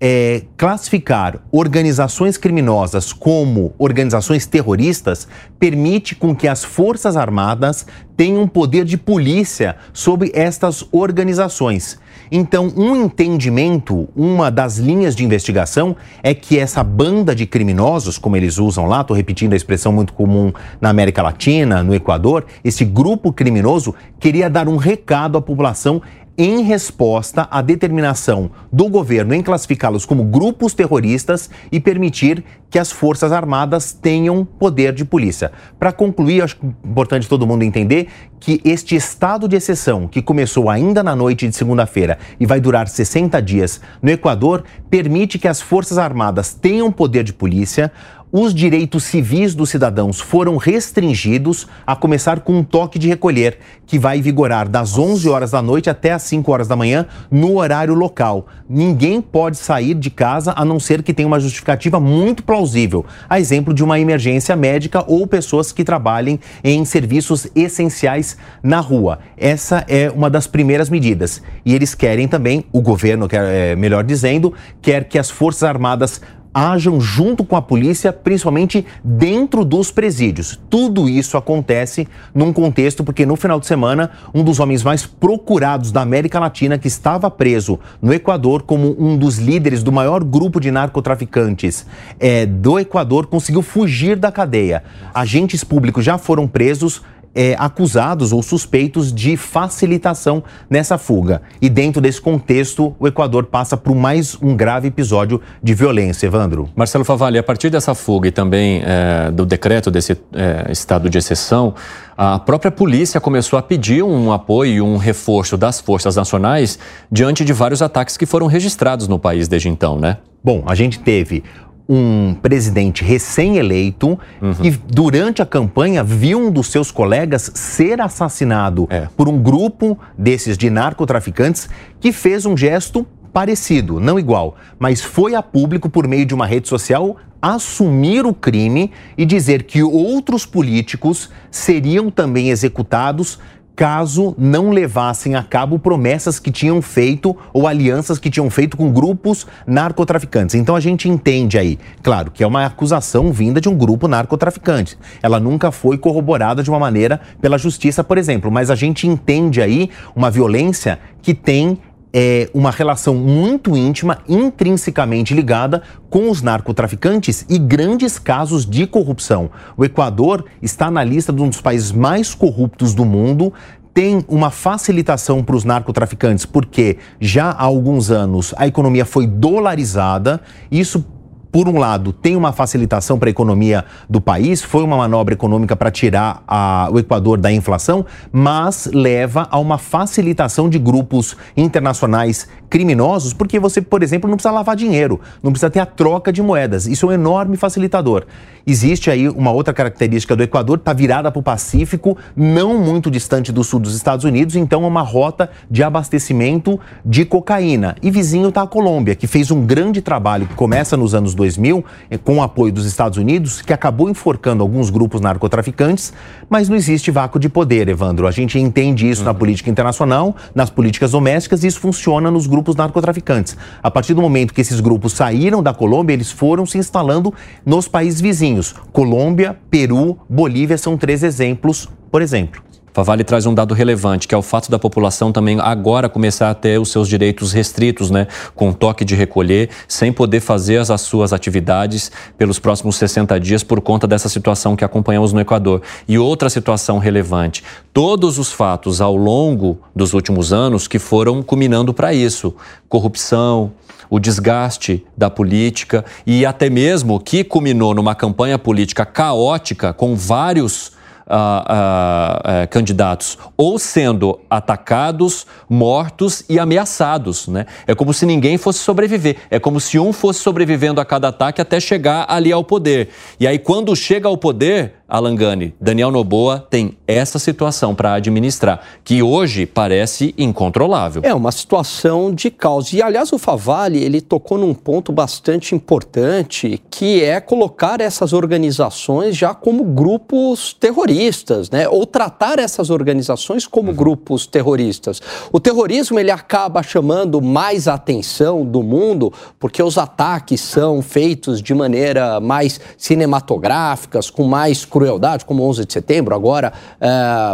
é, classificar organizações criminosas como organizações terroristas permite com que as Forças Armadas tenham poder de polícia sobre estas organizações. Então, um entendimento, uma das linhas de investigação é que essa banda de criminosos, como eles usam lá, estou repetindo a expressão muito comum na América Latina, no Equador, esse grupo criminoso queria dar um recado à população em resposta à determinação do governo em classificá-los como grupos terroristas e permitir que as Forças Armadas tenham poder de polícia. Para concluir, acho importante todo mundo entender que este estado de exceção, que começou ainda na noite de segunda-feira e vai durar 60 dias no Equador, permite que as Forças Armadas tenham poder de polícia, os direitos civis dos cidadãos foram restringidos, a começar com um toque de recolher, que vai vigorar das 11 horas da noite até as 5 horas da manhã, no horário local. Ninguém pode sair de casa a não ser que tenha uma justificativa muito plausível, a exemplo de uma emergência médica ou pessoas que trabalhem em serviços essenciais na rua. Essa é uma das primeiras medidas. E eles querem também, o governo, quer, é, melhor dizendo, quer que as Forças Armadas ajam junto com a polícia, principalmente dentro dos presídios. Tudo isso acontece num contexto porque no final de semana, um dos homens mais procurados da América Latina, que estava preso no Equador como um dos líderes do maior grupo de narcotraficantes é, do Equador, conseguiu fugir da cadeia. Agentes públicos já foram presos é, acusados ou suspeitos de facilitação nessa fuga. E dentro desse contexto, o Equador passa por mais um grave episódio de violência, Evandro. Marcelo Favalli, a partir dessa fuga e também é, do decreto desse é, estado de exceção, a própria polícia começou a pedir um apoio e um reforço das forças nacionais diante de vários ataques que foram registrados no país desde então, né? Bom, a gente teve um presidente recém-eleito uhum. que, durante a campanha, viu um dos seus colegas ser assassinado é. por um grupo desses de narcotraficantes que fez um gesto parecido, não igual, mas foi a público por meio de uma rede social assumir o crime e dizer que outros políticos seriam também executados caso não levassem a cabo promessas que tinham feito ou alianças que tinham feito com grupos narcotraficantes. Então a gente entende aí, claro, que é uma acusação vinda de um grupo narcotraficante. Ela nunca foi corroborada de uma maneira pela justiça, por exemplo, mas a gente entende aí uma violência que tem é, uma relação muito íntima, intrinsecamente ligada com os narcotraficantes e grandes casos de corrupção. O Equador está na lista de um dos países mais corruptos do mundo, tem uma facilitação para os narcotraficantes, porque já há alguns anos a economia foi dolarizada, isso por um lado, tem uma facilitação para a economia do país, foi uma manobra econômica para tirar a, o Equador da inflação, mas leva a uma facilitação de grupos internacionais criminosos, porque você, por exemplo, não precisa lavar dinheiro, não precisa ter a troca de moedas. Isso é um enorme facilitador. Existe aí uma outra característica do Equador, está virada para o Pacífico, não muito distante do sul dos Estados Unidos, então é uma rota de abastecimento de cocaína. E vizinho está a Colômbia, que fez um grande trabalho que começa nos anos 2000, eh, com o apoio dos Estados Unidos, que acabou enforcando alguns grupos narcotraficantes, mas não existe vácuo de poder, Evandro. A gente entende isso uhum. na política internacional, nas políticas domésticas, e isso funciona nos grupos narcotraficantes. A partir do momento que esses grupos saíram da Colômbia, eles foram se instalando nos países vizinhos. Colômbia, Peru, Bolívia são três exemplos, por exemplo. Favale traz um dado relevante, que é o fato da população também agora começar a ter os seus direitos restritos, né? Com toque de recolher, sem poder fazer as, as suas atividades pelos próximos 60 dias por conta dessa situação que acompanhamos no Equador. E outra situação relevante, todos os fatos ao longo dos últimos anos que foram culminando para isso. Corrupção, o desgaste da política e até mesmo que culminou numa campanha política caótica com vários uh, uh, candidatos ou sendo atacados, mortos e ameaçados. Né? É como se ninguém fosse sobreviver. É como se um fosse sobrevivendo a cada ataque até chegar ali ao poder. E aí, quando chega ao poder, Alangani, Daniel Noboa tem essa situação para administrar, que hoje parece incontrolável. É uma situação de caos. E, aliás, o Favalli, ele tocou num ponto bastante importante, que é colocar essas organizações já como grupos terroristas, né? Ou tratar essas organizações como uhum. grupos terroristas. O terrorismo, ele acaba chamando mais a atenção do mundo porque os ataques são feitos de maneira mais cinematográficas, com mais crueldade, como 11 de setembro, agora é,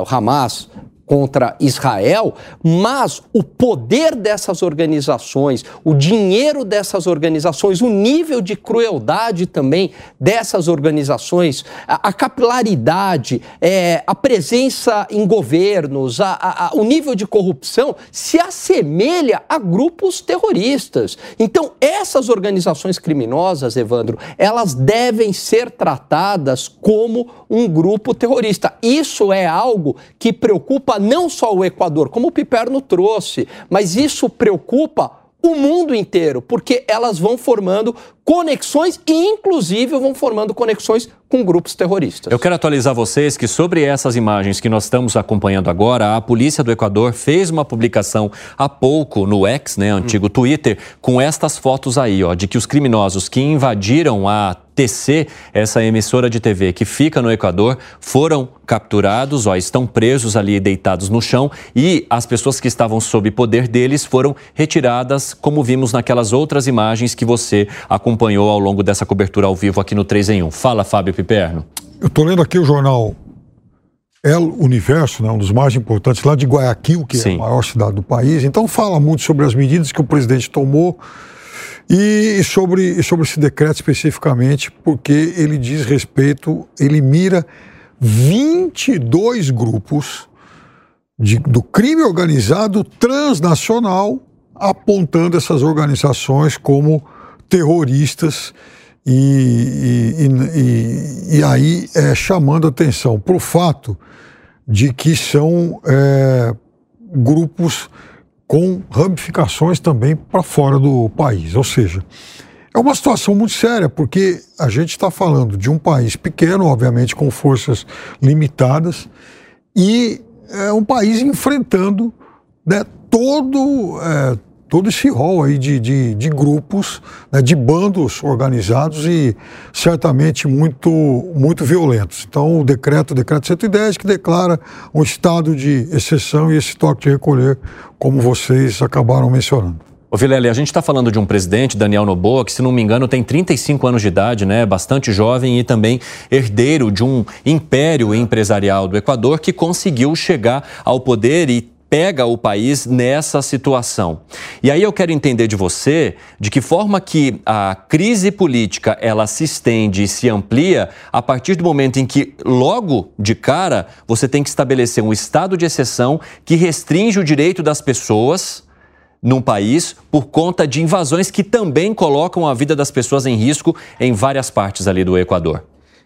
Hamas contra Israel, mas o poder dessas organizações, o dinheiro dessas organizações, o nível de crueldade também dessas organizações, a, capilaridade, é, a presença em governos, a, a, o nível de corrupção se assemelha a grupos terroristas. Então, essas organizações criminosas, Evandro, elas devem ser tratadas como um grupo terrorista. Isso é algo que preocupa não só o Equador, como o Piperno trouxe, mas isso preocupa o mundo inteiro, porque elas vão formando conexões e, inclusive, vão formando conexões com grupos terroristas. Eu quero atualizar vocês que sobre essas imagens que nós estamos acompanhando agora, a polícia do Equador fez uma publicação há pouco no X, né, antigo hum. Twitter, com estas fotos aí, ó, de que os criminosos que invadiram a TC, essa emissora de TV que fica no Equador, foram capturados, ó, estão presos ali deitados no chão e as pessoas que estavam sob poder deles foram retiradas, como vimos naquelas outras imagens que você acompanhou ao longo dessa cobertura ao vivo aqui no 3 em 1. Fala, Fábio Piperno. Eu estou lendo aqui o jornal El Universo, né, um dos mais importantes, lá de Guayaquil, que Sim. é a maior cidade do país. Então fala muito sobre as medidas que o presidente tomou e sobre, sobre esse decreto especificamente, porque ele diz respeito, ele mira 22 grupos de, do crime organizado transnacional apontando essas organizações como terroristas e, e, e, e aí é, chamando atenção para o fato de que são é, grupos com ramificações também para fora do país. Ou seja, é uma situação muito séria, porque a gente está falando de um país pequeno, obviamente com forças limitadas, e é um país enfrentando né, todo, é, todo esse rol aí de, de, de grupos, né, de bandos organizados e certamente muito, muito violentos. Então, o decreto, o decreto 110, que declara um estado de exceção e esse toque de recolher, como vocês acabaram mencionando. Ô Vilela, a gente está falando de um presidente, Daniel Noboa, que, se não me engano, tem 35 anos de idade, né? Bastante jovem e também herdeiro de um império empresarial do Equador que conseguiu chegar ao poder e pega o país nessa situação. E aí eu quero entender de você de que forma que a crise política ela se estende e se amplia a partir do momento em que logo de cara você tem que estabelecer um estado de exceção que restringe o direito das pessoas num país por conta de invasões que também colocam a vida das pessoas em risco em várias partes ali do Equador.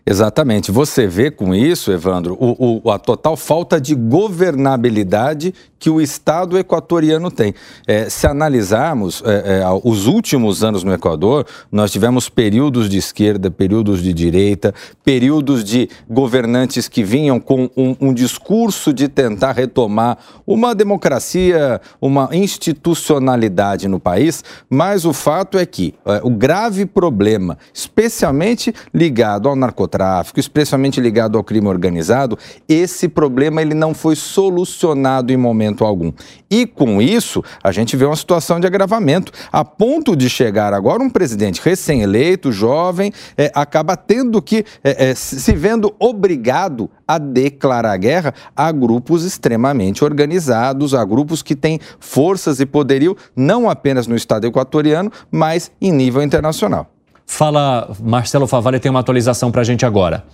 Exatamente. Você vê com isso, Evandro, o, o, a total falta de governabilidade que o Estado equatoriano tem. É, se analisarmos é, é, os últimos anos no Equador, nós tivemos períodos de esquerda, períodos de direita, períodos de governantes que vinham com um, um discurso de tentar retomar uma democracia, uma institucionalidade no país, mas o fato é que é, o grave problema, especialmente ligado ao narcotráfico, especialmente ligado ao crime organizado, esse problema ele não foi solucionado em momento algum. E com isso, a gente vê uma situação de agravamento, a ponto de chegar agora um presidente recém-eleito, jovem, é, acaba tendo que, é, é, se vendo obrigado a declarar guerra a grupos extremamente organizados, a grupos que têm forças e poderio não apenas no Estado equatoriano, mas em nível internacional. Fala, Marcelo Favalli tem uma atualização para a gente agora.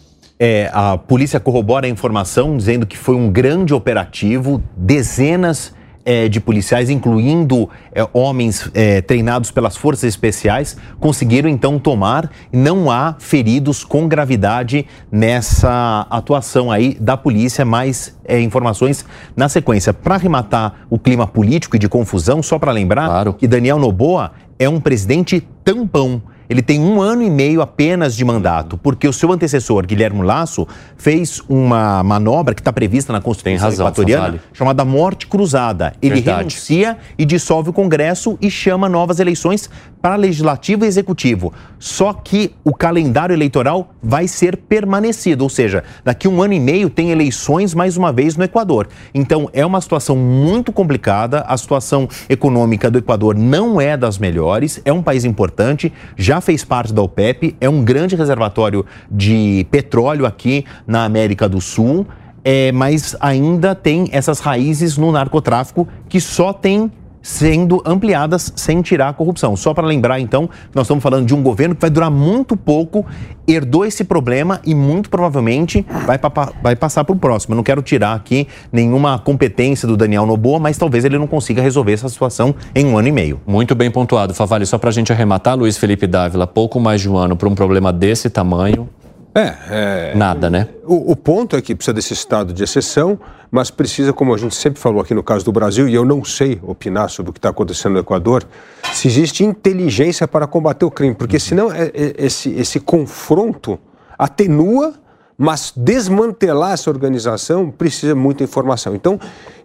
É, a polícia corrobora a informação dizendo que foi um grande operativo, dezenas é, de policiais, incluindo é, homens é, treinados pelas forças especiais, conseguiram então tomar. Não há feridos com gravidade nessa atuação aí da polícia, mais é, informações na sequência. Para arrematar o clima político e de confusão, só para lembrar claro. que Daniel Noboa é um presidente tampão ele tem um ano e meio apenas de mandato, porque o seu antecessor, Guilherme Lasso, fez uma manobra que está prevista na Constituição razão, equatoriana, Favale. chamada morte cruzada. Ele Verdade. renuncia e dissolve o Congresso e chama novas eleições para legislativo e executivo. Só que o calendário eleitoral vai ser permanecido, ou seja, daqui um ano e meio tem eleições mais uma vez no Equador. Então é uma situação muito complicada. A situação econômica do Equador não é das melhores. É um país importante, já fez parte da OPEP, é um grande reservatório de petróleo aqui na América do Sul, é, mas ainda tem essas raízes no narcotráfico que só tem sendo ampliadas sem tirar a corrupção. Só para lembrar, então, nós estamos falando de um governo que vai durar muito pouco, herdou esse problema e muito provavelmente vai, vai passar para o próximo. Eu não quero tirar aqui nenhuma competência do Daniel Noboa, mas talvez ele não consiga resolver essa situação em um ano e meio. Muito bem pontuado, Favale. Só para a gente arrematar, Luiz Felipe Dávila, pouco mais de um ano para um problema desse tamanho. É, é, Nada, né? O, o, ponto é que precisa desse estado de exceção, mas precisa, como a gente sempre falou aqui no caso do Brasil, e eu não sei opinar sobre o que está acontecendo no Equador, se existe inteligência para combater o crime, porque senão é, é, esse, esse confronto atenua, mas desmantelar essa organização precisa muita informação. Então,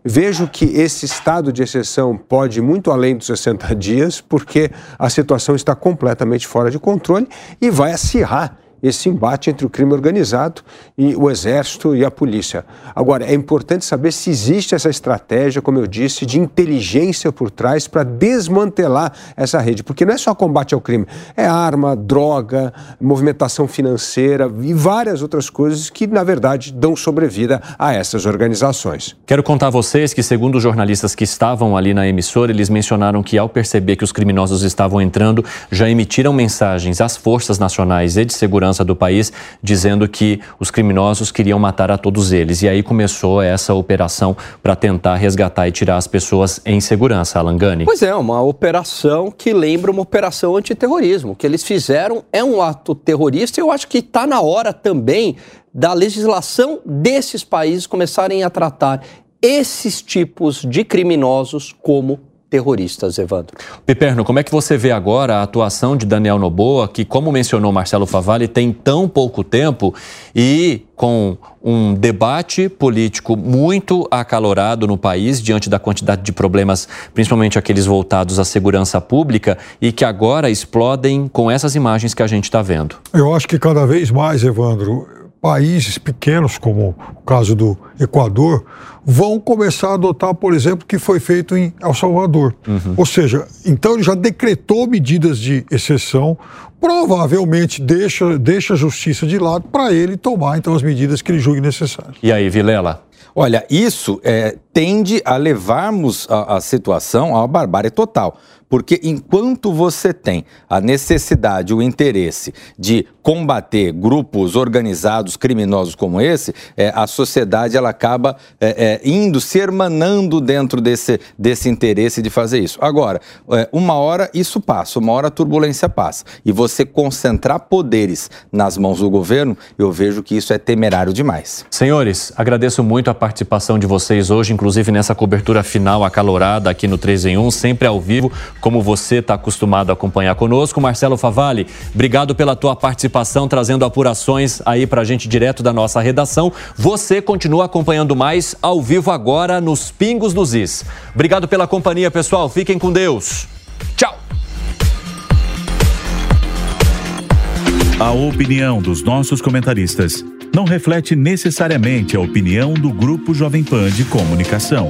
vejo que esse estado de exceção pode ir muito além dos 60 dias, porque a situação está completamente fora de controle e vai acirrar esse embate entre o crime organizado e o exército e a polícia. Agora, é importante saber se existe essa estratégia, como eu disse, de inteligência por trás para desmantelar essa rede, porque não é só combate ao crime, é arma, droga, movimentação financeira e várias outras coisas que, na verdade, dão sobrevida a essas organizações. Quero contar a vocês que, segundo os jornalistas que estavam ali na emissora, eles mencionaram que, ao perceber que os criminosos estavam entrando, já emitiram mensagens às forças nacionais e de segurança segurança do país, dizendo que os criminosos queriam matar a todos eles. E aí começou essa operação para tentar resgatar e tirar as pessoas em segurança, Alangani. Pois é, uma operação que lembra uma operação antiterrorismo. O que eles fizeram é um ato terrorista e eu acho que está na hora também da legislação desses países começarem a tratar esses tipos de criminosos como terroristas, Evandro. Piperno, como é que você vê agora a atuação de Daniel Noboa, que, como mencionou Marcelo Favalli, tem tão pouco tempo e com um debate político muito acalorado no país, diante da quantidade de problemas, principalmente aqueles voltados à segurança pública, e que agora explodem com essas imagens que a gente está vendo? Eu acho que cada vez mais, Evandro, países pequenos, como o caso do Equador, vão começar a adotar, por exemplo, o que foi feito em El Salvador. Uhum. Ou seja, então ele já decretou medidas de exceção, provavelmente deixa, deixa a justiça de lado para ele tomar então as medidas que ele julgue necessárias. E aí, Vilela? Olha, isso é, tende a levarmos a, a situação a uma barbárie total. Porque enquanto você tem a necessidade, o interesse de combater grupos organizados criminosos como esse, é, a sociedade ela acaba é, é, indo, se hermanando dentro desse, desse interesse de fazer isso. Agora, é, uma hora isso passa, uma hora a turbulência passa. E você concentrar poderes nas mãos do governo, eu vejo que isso é temerário demais. Senhores, agradeço muito a participação de vocês hoje, inclusive nessa cobertura final acalorada aqui no 3 em 1, sempre ao vivo como você está acostumado a acompanhar conosco. Marcelo Favalli, obrigado pela tua participação, trazendo apurações aí para a gente direto da nossa redação. Você continua acompanhando mais ao vivo agora nos Pingos dos Is. Obrigado pela companhia, pessoal. Fiquem com Deus. Tchau. A opinião dos nossos comentaristas não reflete necessariamente a opinião do Grupo Jovem Pan de Comunicação.